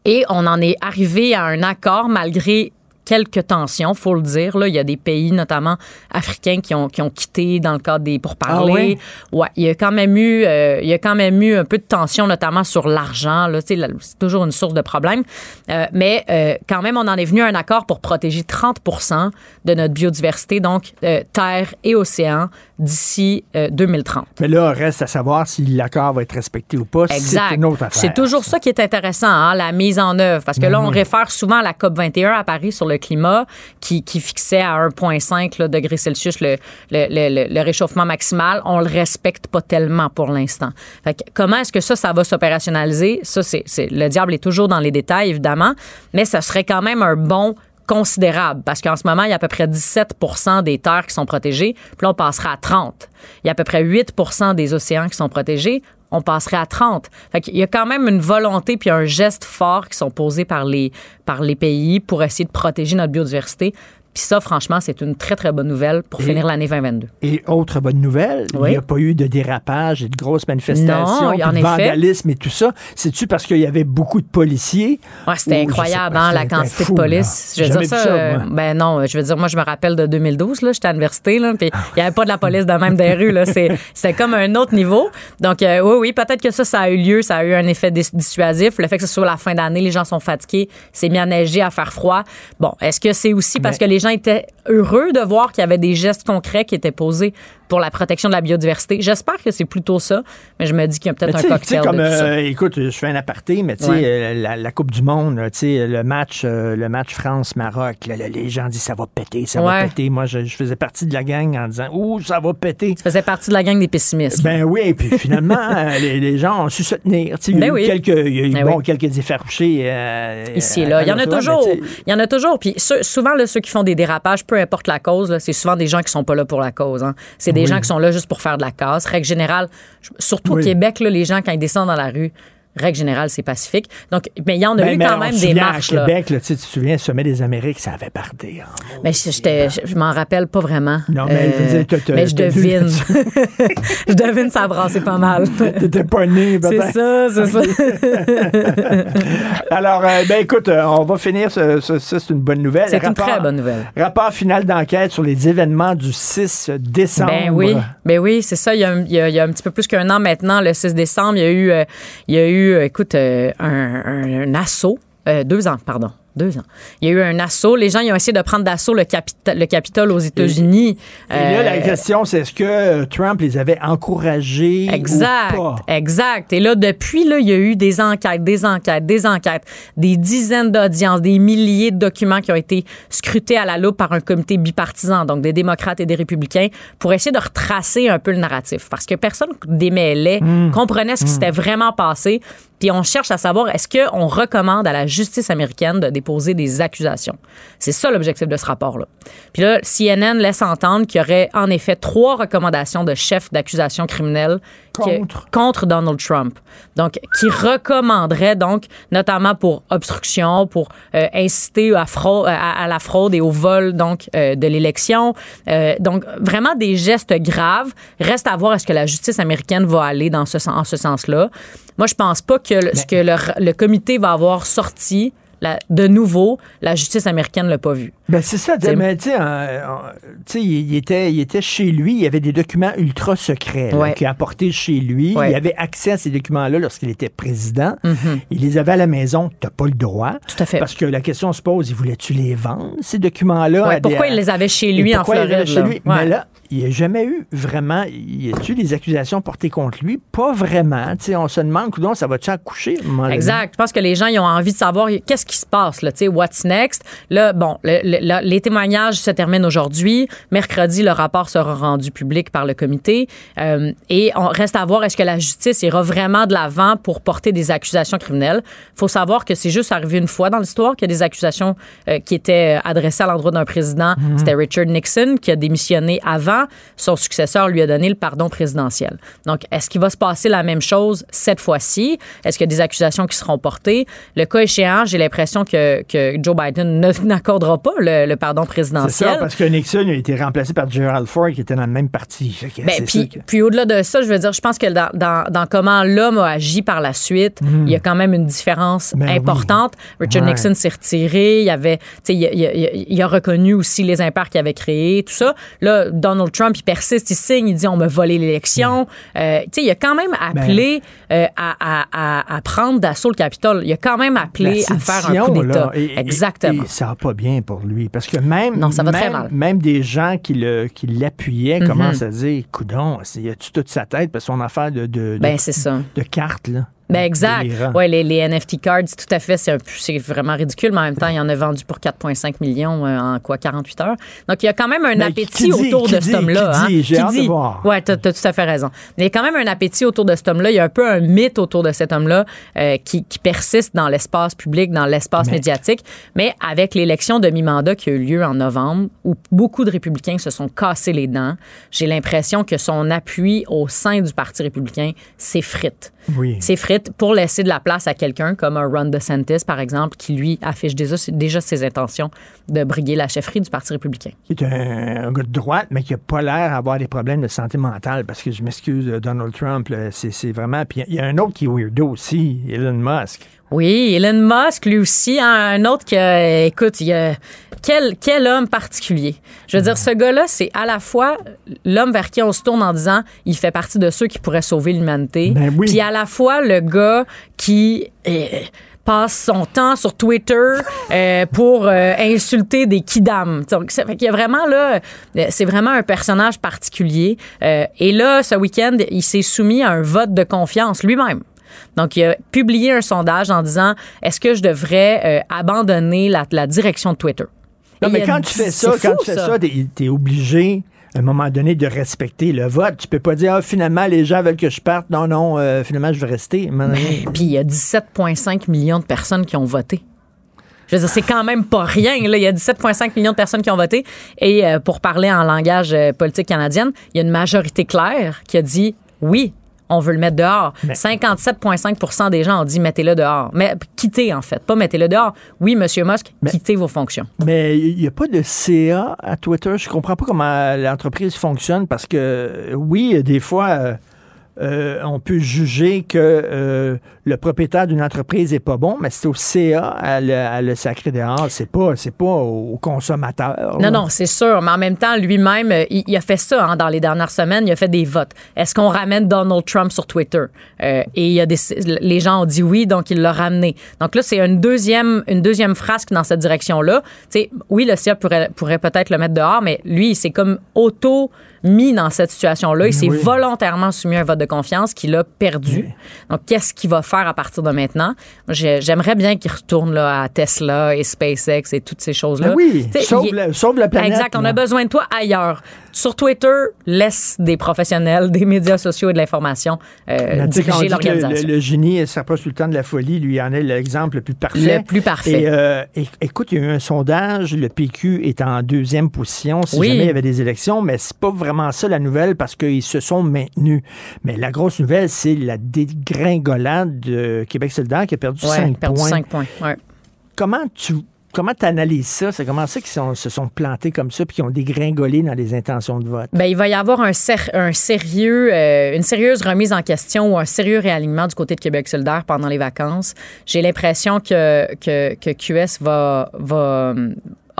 S: Et on en est arrivé à un accord malgré quelques tensions, faut le dire. Là, il y a des pays, notamment africains, qui ont, qui ont quitté dans le cadre des pourparlers.
C: Ah
S: ouais, il y a quand même eu, euh, il y a quand même eu un peu de tension, notamment sur l'argent. Là, c'est toujours une source de problème. Euh, mais euh, quand même, on en est venu à un accord pour protéger 30% de notre biodiversité, donc terre et océan, d'ici euh, 2030.
C: Mais là, reste à savoir si l'accord va être respecté ou pas. C'est
S: Exact.
C: une autre affaire.
S: C'est toujours ça qui est intéressant, hein, la mise en œuvre. Parce que là, on
C: oui.
S: réfère souvent à la COP 21 à Paris sur le climat, qui, qui fixait à 1,5 là, degrés Celsius le, le, le- le- le réchauffement maximal. On le respecte pas tellement pour l'instant. Fait que comment est-ce que ça, ça va s'opérationnaliser? Ça, c'est, c'est- le diable est toujours dans les détails, évidemment, mais ça serait quand même un bon considérable parce qu'en ce moment, il y a à peu près 17% des terres qui sont protégées, puis on passera à 30. Il y a à peu près 8% des océans qui sont protégés, on passerait à 30. Fait qu'il y a quand même une volonté puis un geste fort qui sont posés par les pays pour essayer de protéger notre biodiversité. Puis ça, franchement, c'est une très, très bonne nouvelle pour
C: Et-
S: finir l'année 2022.
C: Et autre bonne nouvelle, il n'y a pas eu de dérapage et de grosses manifestations,
S: Non,
C: de
S: effet.
C: vandalisme et tout ça. C'est-tu parce qu'il y avait beaucoup de policiers?
S: Ouais, c'était incroyable,
C: pas,
S: hein, la quantité
C: fou,
S: de police.
C: là.
S: Je veux dire ça.
C: ça,
S: euh, ben non, je veux dire, moi, je me rappelle de 2012, là, j'étais à l'université, là, puis il n'y avait pas de la police de même des rues, là. C'est- C'était comme un autre niveau. Donc, euh, oui, oui, peut-être que ça, ça a eu lieu, ça a eu un effet dis- dissuasif. Le fait que ce soit la fin d'année, les gens sont fatigués, c'est mis à neiger, à faire froid. Bon, est-ce que c'est aussi parce
C: Mais-
S: que les gens étaient heureux de voir qu'il y avait des gestes concrets qui étaient posés pour la protection de la biodiversité? J'espère que c'est plutôt ça, mais je me dis qu'il y a peut-être un cocktail
C: comme,
S: de tout ça.
C: euh, écoute, je fais un aparté, mais tu sais,
S: Ouais.
C: euh, la, la Coupe du Monde, tu sais, le match, euh, le match France-Maroc, les gens disent ça va péter, ça va péter. Moi, je, je faisais partie de la gang en disant, ouh, ça va péter.
S: Tu faisais partie de la gang des pessimistes.
C: Ben oui, et puis finalement, les, les gens ont su se tenir. Il y a
S: Ben
C: eu,
S: oui.
C: quelques, il y a eu,
S: Ben
C: bon,
S: oui.
C: quelques effarouchés.
S: Ici et là. Il y en a toujours. Il y en a toujours. Puis souvent, là, ceux qui font des dérapages, peu importe la cause, c'est souvent des gens qui sont pas là pour la cause. hein. C'est des
C: Oui.
S: gens qui sont là juste pour faire de la casse. Règle générale, surtout
C: Oui.
S: au Québec, là, les gens, quand ils descendent dans la rue, règle générale, c'est pacifique. Donc, mais il y en a
C: Ben,
S: eu quand même des marches.
C: À
S: là.
C: Québec, là, tu sais, tu te souviens, le sommet des Amériques, ça avait parté. hein.
S: Mais je, je, je m'en rappelle pas vraiment. Euh,
C: Non, mais je dire,
S: mais
C: vu-
S: devine. je devine ça a brassé pas mal.
C: T'étais pas né,
S: C'est ça, c'est ça.
C: Alors, euh, ben écoute, euh, on va finir. ce- ce- Ça, c'est une bonne nouvelle.
S: C'est une très bonne nouvelle.
C: Rapport final d'enquête sur les événements du 6 décembre.
S: Ben oui, ben oui, c'est ça. Il y, a, un- il y a- il y a un petit peu plus qu'un an maintenant, le 6 décembre, il y a eu, euh, il y a eu, euh, écoute, euh, un, assaut, euh, deux ans, pardon. Deux ans. Il y a eu un assaut. Les gens ils ont essayé de prendre d'assaut le, capita- le Capitole aux États-Unis.
C: Et là, la
S: Euh,
C: question, c'est est-ce que euh, Trump les avait encouragés
S: Exact,
C: ou pas?
S: exact. Et là, depuis, là, il y a eu des enquêtes, des enquêtes, des enquêtes, des dizaines d'audiences, des milliers de documents qui ont été scrutés à la loupe par un comité bipartisan, donc des démocrates et des républicains, pour essayer de retracer un peu le narratif. Parce que personne démêlait,
C: Hmm.
S: comprenait ce qui s'était vraiment passé. Puis on cherche à savoir, est-ce qu'on recommande à la justice américaine de déposer des accusations? C'est ça l'objectif de ce rapport-là. Puis là, CNN laisse entendre qu'il y aurait en effet trois recommandations de chefs d'accusation criminelle
C: Contre.
S: contre Donald Trump. Donc, qui recommanderait donc, notamment pour obstruction, pour euh, inciter à, fraude, à, à la fraude et au vol donc euh, de l'élection. Euh, donc, vraiment des gestes graves. Reste à voir est-ce que la justice américaine va aller dans ce, en ce sens-là. Moi, je pense pas que le- ce que le, le comité va avoir sorti de nouveau, la justice américaine l'a pas vu.
C: Ben c'est ça,
S: T'sais.
C: mais tu sais, euh, il, était, il était chez lui, il y avait des documents ultra secrets
S: Ouais.
C: qu'il a apportés chez lui.
S: Ouais.
C: Il avait accès à ces documents-là lorsqu'il était président.
S: Mhm.
C: Il les avait à la maison, t'as pas le droit.
S: Tout à fait.
C: Parce que la question se pose, il voulait-tu les vendre, ces documents-là?
S: Ouais,
C: à des-
S: pourquoi il les avait chez lui en
C: pourquoi il les avait
S: Floride?
C: chez lui? Mais là, il n'y a jamais eu vraiment, y a-tu des accusations portées contre lui? Pas vraiment. Tu sais, on se demande, coudonc, ça va-tu accoucher?
S: Exact. Je pense que les gens ils ont envie de savoir qu'est-ce qui se passe, là, tu sais, what's next? Là, bon, le- le- le- les témoignages se terminent aujourd'hui. Mercredi, le rapport sera rendu public par le comité. Euh, et on reste à voir est-ce que la justice ira vraiment de l'avant pour porter des accusations criminelles? faut savoir que c'est juste arrivé une fois dans l'histoire qu'il y a des accusations euh, qui étaient adressées à l'endroit d'un président.
C: Mhm.
S: C'était Richard Nixon qui a démissionné avant. Son successeur lui a donné le pardon présidentiel. Donc, est-ce qu'il va se passer la même chose cette fois-ci? Est-ce qu'il y a des accusations qui seront portées? Le cas échéant, j'ai l'impression que, que Joe Biden n'accordera pas le, le pardon
C: C'est
S: présidentiel.
C: ça, parce que Nixon a été remplacé par Gerald Ford qui était dans le même parti.
S: Ben,
C: c'est
S: puis,
C: ça que-
S: puis au-delà de ça, je veux dire, je pense que dans, dans, dans comment l'homme a agi par la suite,
C: Mm.
S: il y a quand même une différence
C: Ben oui.
S: importante. Richard
C: Ouais.
S: Nixon s'est retiré, il avait, il, a- il il reconnu aussi les impairs qu'il avait créés, tout ça. Là, Donald Trump, il persiste, il signe, il dit on m'a volé l'élection. Euh, il a quand même
C: Ben.
S: appelé euh, à, à- à- à prendre d'assaut le Capitole. Il a quand même appelé à faire un coup d'État.
C: et-
S: Exactement.
C: Et, ça va pas bien pour lui. Parce que même,
S: Non, ça va
C: même,
S: très mal.
C: même des gens qui le- qui l'appuyaient
S: Mhm.
C: commencent à dire Coudon, y a-tu toute sa tête? Parce qu'on a affaire de, de,
S: Ben, c'est ça.
C: de cartes, là.
S: Ben exact. Ouais, les, les NFT cards, tout à fait, c'est vraiment ridicule, mais en même temps, il en a vendu pour 4,5 millions euh, en quoi 48 heures. Donc il y a quand même un
C: Mais
S: appétit
C: dit-
S: autour de
C: dit-
S: cet homme-là.
C: qui
S: hein,
C: dit? J'ai
S: qui
C: hâte de voir.
S: Ouais, t'as, t'as tout à fait raison. Mais il y a quand même un appétit autour de cet homme-là. Il y a un peu un mythe autour de cet homme-là euh, qui, qui persiste dans l'espace public, dans l'espace médiatique. Mais avec l'élection de mi-mandat qui a eu lieu en novembre, où beaucoup de républicains se sont cassés les dents, j'ai l'impression que son appui au sein du Parti républicain s'effrite
C: Oui.
S: s'effrite pour laisser de la place à quelqu'un comme un Ron DeSantis, par exemple, qui lui affiche déjà, déjà ses intentions de briguer la chefferie du Parti républicain.
C: Qui est un, un gars de droite, mais qui a pas l'air d'avoir des problèmes de santé mentale. Parce que je m'excuse, euh, Donald Trump, c'est vraiment. Puis il y a un autre qui est weirdo aussi, Elon Musk.
S: Oui, Elon Musk, lui aussi, hein, un autre que, écoute, il a, quel, quel homme particulier? Je veux dire, ce gars-là, c'est à la fois l'homme vers qui on se tourne en disant, il fait partie de ceux qui pourraient sauver l'humanité,
C: Ben oui.
S: puis à la fois le gars qui euh, passe son temps sur Twitter euh, pour euh, insulter des kidam. Donc, ça fait qu'il y a vraiment là, euh, c'est vraiment un personnage particulier. Euh, et là, ce week-end, il s'est soumis à un vote de confiance lui-même. Donc, il a publié un sondage en disant est-ce que je devrais euh, abandonner la, la direction de Twitter?
C: Non,
S: Et
C: mais
S: il a
C: quand
S: dit-
C: tu fais ça, quand tu fais ça, t'es es obligé à un moment donné de respecter le vote. Tu peux pas dire ah, finalement les gens veulent que je parte. Non, non, euh, finalement je vais rester. Donné-
S: Puis il y a 17,5 millions de personnes qui ont voté. Je veux dire, c'est quand même pas rien. Là. Il y a 17,5 millions de personnes qui ont voté. Et euh, pour parler en langage euh, politique canadienne, il y a une majorité claire qui a dit oui, on veut le mettre dehors. 57,5% des gens ont dit mettez-le dehors. Mais quittez, en fait, pas mettez-le dehors. Oui, Monsieur Musk, quittez vos fonctions.
C: Mais il n'y a pas de CA à Twitter. Je comprends pas comment l'entreprise fonctionne parce que, oui, des fois, euh, on peut juger que euh, le propriétaire d'une entreprise est pas bon, mais c'est au CA à le, sacrer dehors. C'est pas, c'est pas au consommateur.
S: Non, non, c'est sûr. Mais en même temps, lui-même, euh, il, a fait ça hein, dans les dernières semaines. Il a fait des votes. Est-ce qu'on ramène Donald Trump sur Twitter? Et il y a des, les gens ont dit oui, donc il l'a ramené. Donc là, c'est une deuxième, une deuxième frasque dans cette direction-là. Tu oui, le CA pourrait, pourrait peut-être le mettre dehors, mais lui, il s'est comme auto mis dans cette situation-là. Il s'est
C: Oui.
S: volontairement soumis à un vote de confiance qu'il a perdu. Donc, qu'est-ce qu'il va faire à partir de maintenant? J'aimerais bien qu'il retourne là, à Tesla et SpaceX et toutes ces choses-là.
C: Ben oui, sauve
S: il-
C: la- sauve la planète,
S: Exact, on a besoin de toi ailleurs. Sur Twitter, laisse des professionnels, des médias sociaux et de l'information euh, diriger
C: que le,
S: l'organisation.
C: le génie s'approche tout le temps de la folie. Lui, il en est l'exemple le plus parfait.
S: Le plus parfait.
C: Et, euh, écoute, il y a eu un sondage. Le PQ est en deuxième position si
S: Oui.
C: jamais il y avait des élections, mais c'est pas vraiment ça la nouvelle parce qu'ils se sont maintenus. Mais la grosse nouvelle, c'est la dégringolade de Québec solidaire qui a perdu
S: Ouais,
C: 5
S: perdu
C: points.
S: cinq points. Ouais.
C: Comment tu comment analyses ça? C'est comment ça qu'ils se sont plantés comme ça puis qu'ils ont dégringolé dans les intentions de vote?
S: Ben, il va y avoir un, sérieux, euh, une sérieuse remise en question ou un sérieux réalignement du côté de Québec solidaire pendant les vacances. J'ai l'impression que, QS va,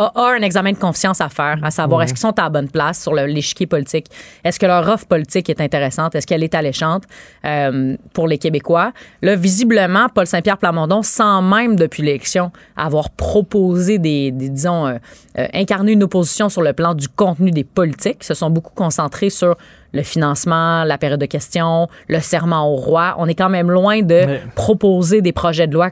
S: a, a un examen de confiance à faire, à savoir
C: Ouais.
S: est-ce qu'ils sont à la bonne place sur l'échiquier politique? Est-ce que leur offre politique est intéressante? Est-ce qu'elle est alléchante euh, pour les Québécois? Là, visiblement, Paul Saint-Pierre Plamondon, sans même depuis l'élection avoir proposé des, des, disons, euh, euh, incarner une opposition sur le plan du contenu des politiques, se sont beaucoup concentrés sur le financement, la période de questions, le serment au roi. On est quand même loin de
C: Mais-
S: proposer des projets de loi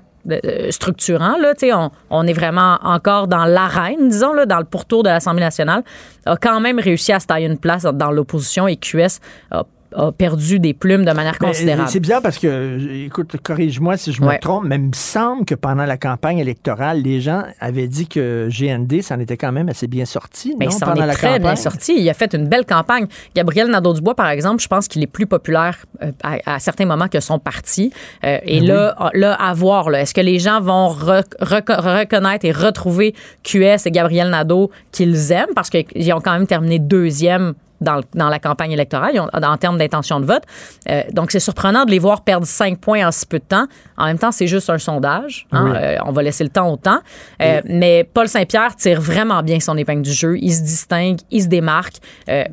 S: structurants. Là, on, on est vraiment encore dans l'arène, disons, là, dans le pourtour de l'Assemblée nationale, a quand même réussi à se tailler une place dans l'opposition et QS a, a perdu des plumes de manière
C: Mais,
S: considérable.
C: C'est bizarre parce que, euh, écoute, corrige-moi si je me
S: Ouais.
C: trompe, mais il me semble que pendant la campagne électorale, les gens avaient dit que GND, ça en était quand même assez bien sorti.
S: Mais
C: non,
S: il s'en
C: pendant
S: est
C: la
S: très
C: campagne?
S: bien sorti. Il a fait une belle campagne. Gabriel Nadeau-Dubois, par exemple, je pense qu'il est plus populaire euh, à, à certains moments que son parti. Euh, et
C: Ben
S: là, là, à voir, est-ce que les gens vont re- reco- reconnaître et retrouver QS et Gabriel Nadeau qu'ils aiment? Parce qu'ils ont quand même terminé deuxième dans, le- dans la campagne électorale ont- en termes d'intention de vote. Euh, donc, c'est surprenant de les voir perdre cinq points en si peu de temps. En même temps, c'est juste un sondage. hein.
C: Oui.
S: Euh, on va laisser le temps au temps. Euh, Mais Paul Saint-Pierre tire vraiment bien son épingle du jeu. Il se distingue, il se démarque,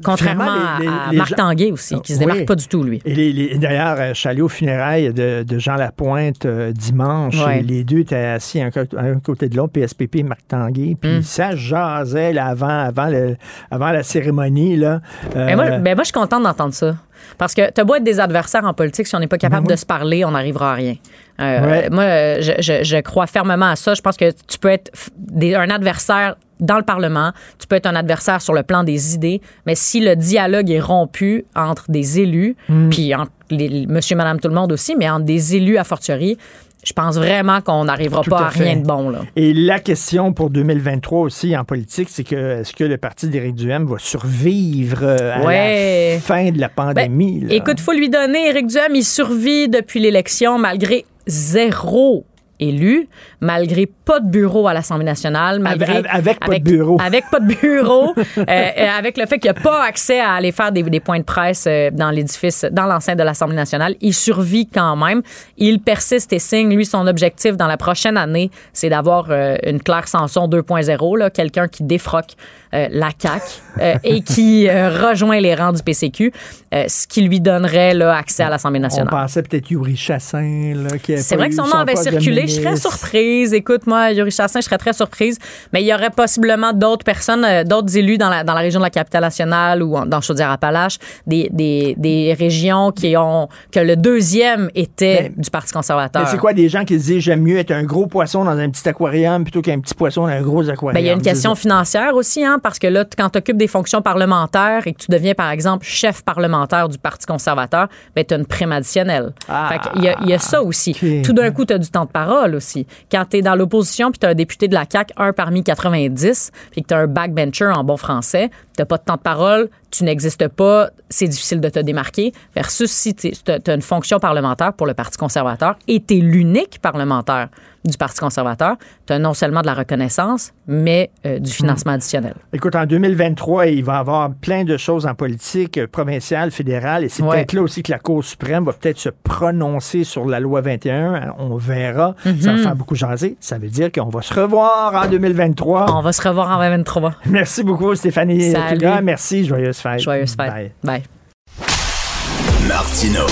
S: contrairement
C: Vraiment, les- les-
S: à
C: les
S: Marc
C: gens-
S: Tanguay aussi, qui se
C: Oui.
S: démarque pas du tout, lui.
C: Et d'ailleurs, allé aux funérailles de, de Jean Lapointe dimanche. Et les deux étaient assis un, un côté de l'autre, PSPP et Marc Tanguay. Puis
S: Mm.
C: ça jasait là, avant, avant, le- avant la cérémonie. Là. Euh,
S: Mais moi, ben moi, je suis contente d'entendre ça. Parce que t'as beau être des adversaires en politique, si on n'est pas capable
C: Ben oui.
S: de se parler, on n'arrivera à rien. Euh,
C: Ouais.
S: Moi, je, je- je crois fermement à ça. Je pense que tu peux être des- un adversaire dans le Parlement, tu peux être un adversaire sur le plan des idées, mais si le dialogue est rompu entre des élus,
C: Mm.
S: puis entre les- monsieur, madame, tout le monde aussi, mais entre des élus à fortiori, je pense vraiment qu'on n'arrivera pas
C: à
S: à, rien de bon. Là.
C: Et la question pour 2023 aussi en politique, c'est que est-ce que le parti d'Éric Duhem va survivre euh, à
S: Ouais.
C: la fin de la pandémie? là?
S: Écoute, faut lui donner. Éric Duhem, il survit depuis l'élection malgré zéro élu, malgré pas de bureau à l'Assemblée nationale, malgré
C: Avec- avec pas de bureau.
S: avec pas de bureau, euh, euh, avec le fait qu'il n'y a pas accès à aller faire des, des points de presse euh, dans l'édifice, dans l'enceinte de l'Assemblée nationale, il survit quand même. Il persiste et signe. Lui, son objectif dans la prochaine année, c'est d'avoir euh, une Claire Sanson 2.0, là, quelqu'un qui défroque euh, la CAQ euh, et qui euh, rejoint les rangs du PCQ, euh, ce qui lui donnerait là, accès à l'Assemblée
C: On
S: nationale.
C: pensait peut-être Yuri Chassin.
S: C'est vrai que son nom avait circulé. Je serais surprise. Écoute, moi, Yuri Chassin, je serais très surprise. Mais il y aurait possiblement d'autres personnes, d'autres élus dans la, dans la région de la capitale nationale ou en- dans Chaudière-Appalaches, des, des, des régions qui ont que le deuxième était du Parti conservateur.
C: Mais c'est quoi des gens qui se disent j'aime mieux être un gros poisson dans un petit aquarium plutôt qu'un petit poisson dans un gros aquarium?
S: Ben, il y a une question financière aussi, hein, parce que là, quand tu occupes des fonctions parlementaires et que tu deviens, par exemple, chef parlementaire du Parti conservateur, ben, tu as une prime additionnelle.
C: Ah,
S: Fait qu'il y a, il y a ça aussi. Tout d'un coup, tu as du temps de parole aussi. Quand tu es dans l'opposition puis tu as un député de la CAQ, un parmi 90, puis que tu as un backbencher en bon français, t'as pas de temps de parole, tu n'existes pas, c'est difficile de te démarquer. Versus si tu as une fonction parlementaire pour le Parti conservateur et tu es l'unique parlementaire du Parti conservateur, tu as non seulement de la reconnaissance, mais euh, du financement additionnel.
C: Écoute, en 2023, il va y avoir plein de choses en politique euh, provinciale, fédérale, et c'est
S: Ouais.
C: peut-être là aussi que la Cour suprême va peut-être se prononcer sur la loi 21. On verra. Ça va faire beaucoup jaser. Ça veut dire qu'on va se revoir en 2023.
S: On va se revoir en 2023.
C: Merci beaucoup, Stéphanie.
S: Salut.
C: Touga. Merci. Joyeuse fête.
S: Joyeuse fête.
C: Bye.
S: Bye.
E: Martino.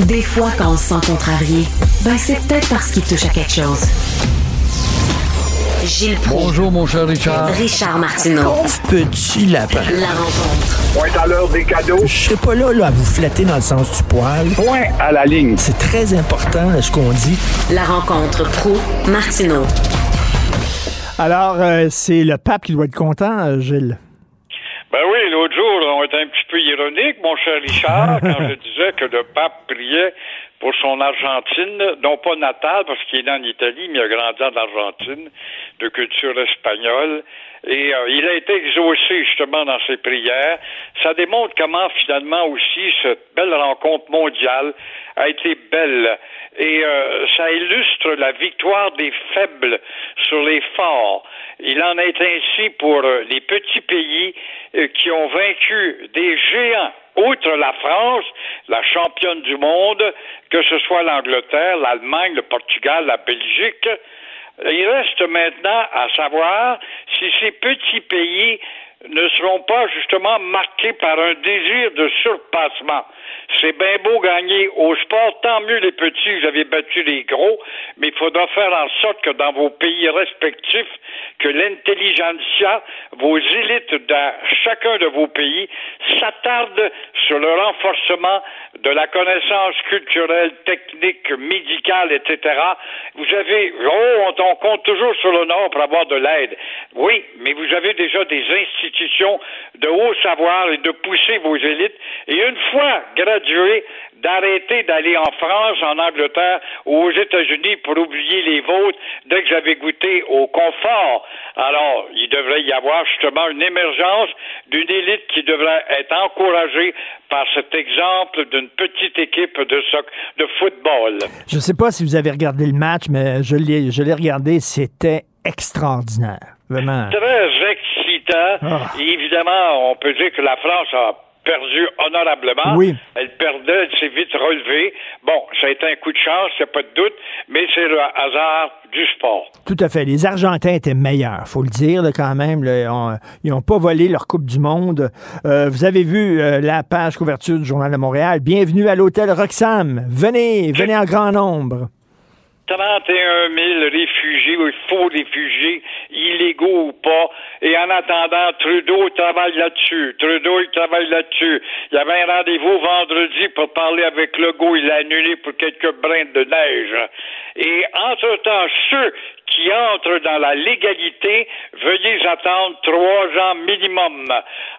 P: Des fois, quand on se sent contrarié, ben c'est peut-être parce qu'il touche à quelque chose. Gilles Proulx.
N: Bonjour, mon cher Richard.
P: Richard Martineau.
N: Petit lapin.
P: La rencontre.
N: Point à l'heure des cadeaux. Je serai pas là, là à vous flatter dans le sens du poil. Point à la ligne. C'est très important ce qu'on dit.
P: La rencontre pro martineau
C: Alors, euh, c'est le pape qui doit être content, euh, Gilles.
T: Ben oui, l'autre jour, on était un petit peu ironique, mon cher Richard, quand je disais que le pape priait pour son Argentine, non pas natale, parce qu'il est né en Italie, mais il a grandi en Argentine, de culture espagnole. Et euh, il a été exaucé justement dans ses prières. Ça démontre comment finalement aussi cette belle rencontre mondiale a été belle. Et euh, ça illustre la victoire des faibles sur les forts. Il en est ainsi pour euh, les petits pays euh, qui ont vaincu des géants outre la France, la championne du monde, que ce soit l'Angleterre, l'Allemagne, le Portugal, la Belgique. Il reste maintenant à savoir si ces petits pays ne seront pas justement marqués par un désir de surpassement. C'est bien beau gagner au sport, tant mieux les petits, vous avez battu les gros, mais il faudra faire en sorte que dans vos pays respectifs, que l'intelligentsia, vos élites dans chacun de vos pays s'attardent sur le renforcement de la connaissance culturelle, technique, médicale, etc. Vous avez, oh, on, compte toujours sur le Nord pour avoir de l'aide. Oui, mais vous avez déjà des institutions de haut savoir et de pousser vos élites. Et une fois gradués, d'arrêter d'aller en France, en Angleterre ou aux États-Unis pour oublier les vôtres dès que j'avais goûté au confort. Alors, il devrait y avoir justement une émergence d'une élite qui devrait être encouragée par cet exemple d'une petite équipe de, soc- de football.
C: Je ne sais pas si vous avez regardé le match, mais je l'ai, je l'ai regardé. C'était extraordinaire. Vraiment.
T: Très excitant.
C: Ah.
T: Et évidemment, on peut dire que la France a perdu honorablement.
C: Oui.
T: Elle perdait, elle s'est vite relevée. Bon, ça a été un coup de chance, il n'y a pas de doute, mais c'est le hasard du sport.
C: Tout à fait. Les Argentins étaient meilleurs, faut le dire là, quand même. là. On- ils n'ont pas volé leur Coupe du Monde. Euh, vous avez vu euh, la page couverture du Journal de Montréal. Bienvenue à l'hôtel Roxham. Venez, venez en grand nombre.
T: 31 000 réfugiés ou faux réfugiés, illégaux ou pas. Et en attendant, Trudeau travaille là-dessus. Trudeau, il travaille là-dessus. Il y avait un rendez-vous vendredi pour parler avec Legault. Il l'a annulé pour quelques brins de neige. Et entre-temps, ceux qui entrent dans la légalité, veuillez attendre trois ans minimum.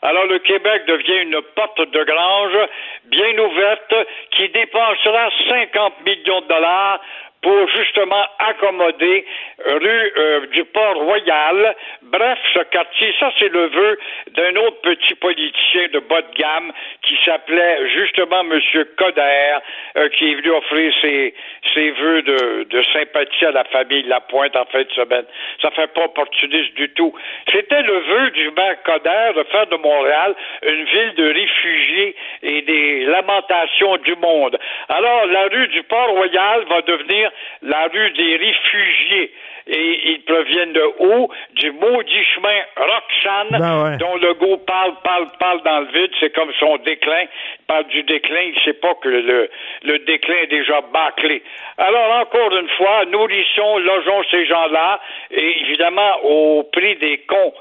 T: Alors le Québec devient une porte de grange bien ouverte qui dépensera 50 millions de dollars pour justement accommoder rue euh, du Port-Royal. Bref, ce quartier, ça c'est le vœu d'un autre petit politicien de bas de gamme qui s'appelait justement Monsieur Coder, euh, qui est venu offrir ses, ses vœux de, de sympathie à la famille Lapointe en fin de semaine. Ça fait pas opportuniste du tout. C'était le vœu du maire Coder de faire de Montréal une ville de réfugiés et des lamentations du monde. Alors, la rue du Port-Royal va devenir la rue des réfugiés. Et ils proviennent de où? Du maudit chemin Roxane,
C: Ben ouais.
T: dont Legault parle, parle, parle dans le vide. C'est comme son déclin. Il parle du déclin. Il ne sait pas que le, le déclin est déjà bâclé. Alors, encore une fois, nourrissons, logeons ces gens-là, et évidemment, au prix des cons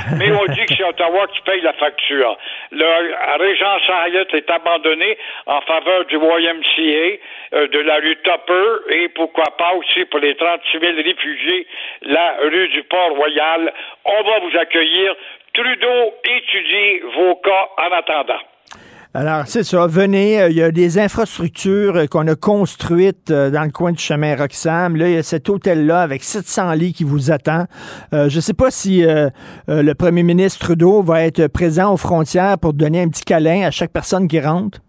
T: mais on dit que c'est Ottawa qui paye la facture. Le Régence Hyatt est abandonné en faveur du YMCA, euh, de la rue Tupper, et pourquoi pas aussi pour les 36 000 réfugiés, la rue du Port-Royal. On va vous accueillir. Trudeau étudie vos cas en attendant.
C: Alors, c'est ça. Venez, euh, il y a des infrastructures euh, qu'on a construites euh, dans le coin du chemin Roxham. Là, il y a cet hôtel-là avec 700 lits qui vous attend. je ne sais pas si le premier ministre Trudeau va être présent aux frontières pour donner un petit câlin à chaque personne qui rentre.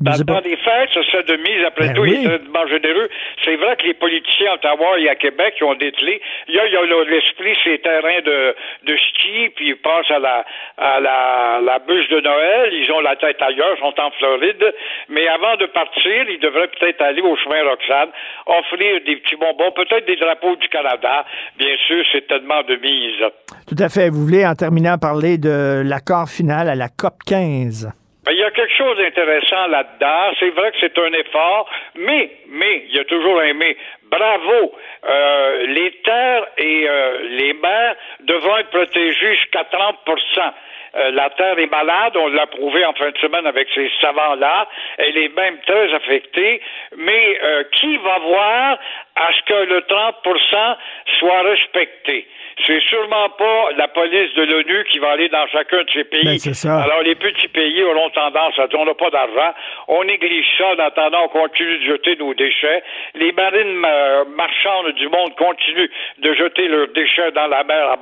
T: Dans le temps des fêtes, ça se fait de mise. Après
C: Ben
T: tout,
C: oui.
T: il est extrêmement généreux. C'est vrai que les politiciens à Ottawa et à Québec qui ont dételé. Il y a, il y a là, l'esprit, ces terrains de, de ski, puis ils passent à la, à la, la bûche de Noël. Ils ont la tête ailleurs, ils sont en Floride. Mais avant de partir, ils devraient peut-être aller au chemin Roxane, offrir des petits bonbons, peut-être des drapeaux du Canada. Bien sûr, c'est tellement de mise.
C: Tout à fait. Vous voulez, en terminant, parler de l'accord final à la COP 15.
T: Ben, il y a quelque chose d'intéressant là-dedans. C'est vrai que c'est un effort, mais, mais, il y a toujours un mais. Bravo. Euh, les terres et euh, les mers devront être protégées jusqu'à 30% euh, la terre est malade, on l'a prouvé en fin de semaine avec ces savants-là. Elle est même très affectée. Mais euh, qui va voir à ce que le 30% soit respecté? C'est sûrement pas la police de l'ONU qui va aller dans chacun de ces pays.
C: Ben, ça.
T: Alors, les petits pays auront tendance à dire on n'a pas d'argent, on néglige ça, en attendant, on continue de jeter nos déchets. Les marines euh, marchandes du monde continuent de jeter leurs déchets dans la mer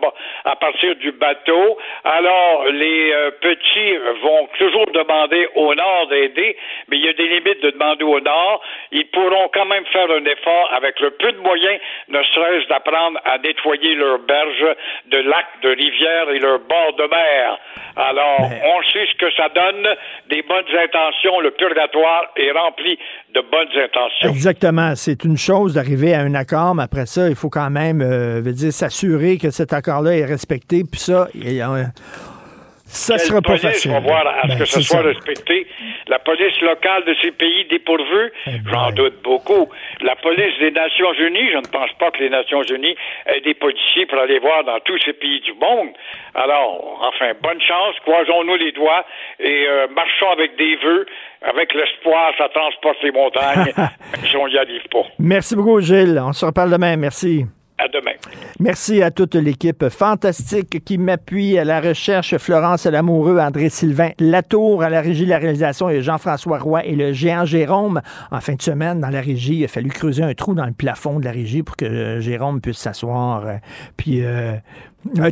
T: à partir du bateau. Alors, les euh, petits vont toujours demander au Nord d'aider, mais il y a des limites de demander au Nord. Ils pourront quand même faire un effort avec le peu de moyens, ne serait-ce d'apprendre à nettoyer leurs berges de lacs, de rivières et leurs bords de mer. Alors, on sait ce que ça donne, des bonnes intentions. Le purgatoire est rempli de bonnes intentions.
C: Exactement. C'est une chose d'arriver à un accord, mais après ça, il faut quand même euh, veut dire, s'assurer que cet accord-là est respecté. Puis ça, il y a- ça
T: Quelle
C: sera pas facile.
T: va voir à ce
C: Ben,
T: que ce soit
C: ça.
T: respecté. La police locale de ces pays dépourvus,
C: Eh
T: j'en doute beaucoup. La police des Nations Unies, je ne pense pas que les Nations Unies aient des policiers pour aller voir dans tous ces pays du monde. Alors, enfin, bonne chance, croisons-nous les doigts et euh, marchons avec des vœux, avec l'espoir, ça transporte les montagnes, même si on n'y arrive pas.
C: Merci beaucoup, Gilles. On se reparle demain. Merci.
T: À demain.
C: Merci à toute l'équipe fantastique qui m'appuie à la recherche. Florence Lamoureux, André-Sylvain Latour à la régie de la réalisation et Jean-François Roy et le géant Jérôme. En fin de semaine, dans la régie, il a fallu creuser un trou dans le plafond de la régie pour que euh, Jérôme puisse s'asseoir. Euh, Puis euh,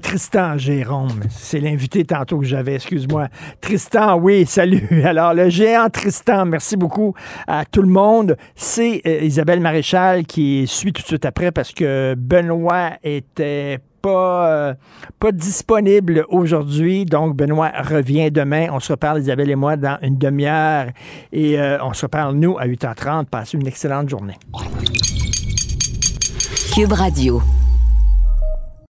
C: Tristan Jérôme, c'est l'invité tantôt que j'avais, excuse-moi. Tristan, oui, salut. Alors, le géant Tristan, merci beaucoup à tout le monde. C'est euh, Isabelle Maréchal qui suit tout de suite après parce que Benoît était pas, euh, pas disponible aujourd'hui. Donc, Benoît revient demain. On se reparle, Isabelle et moi, dans une demi-heure. Et euh, on se reparle, nous, à 8h30. Passez une excellente journée.
B: Cube Radio.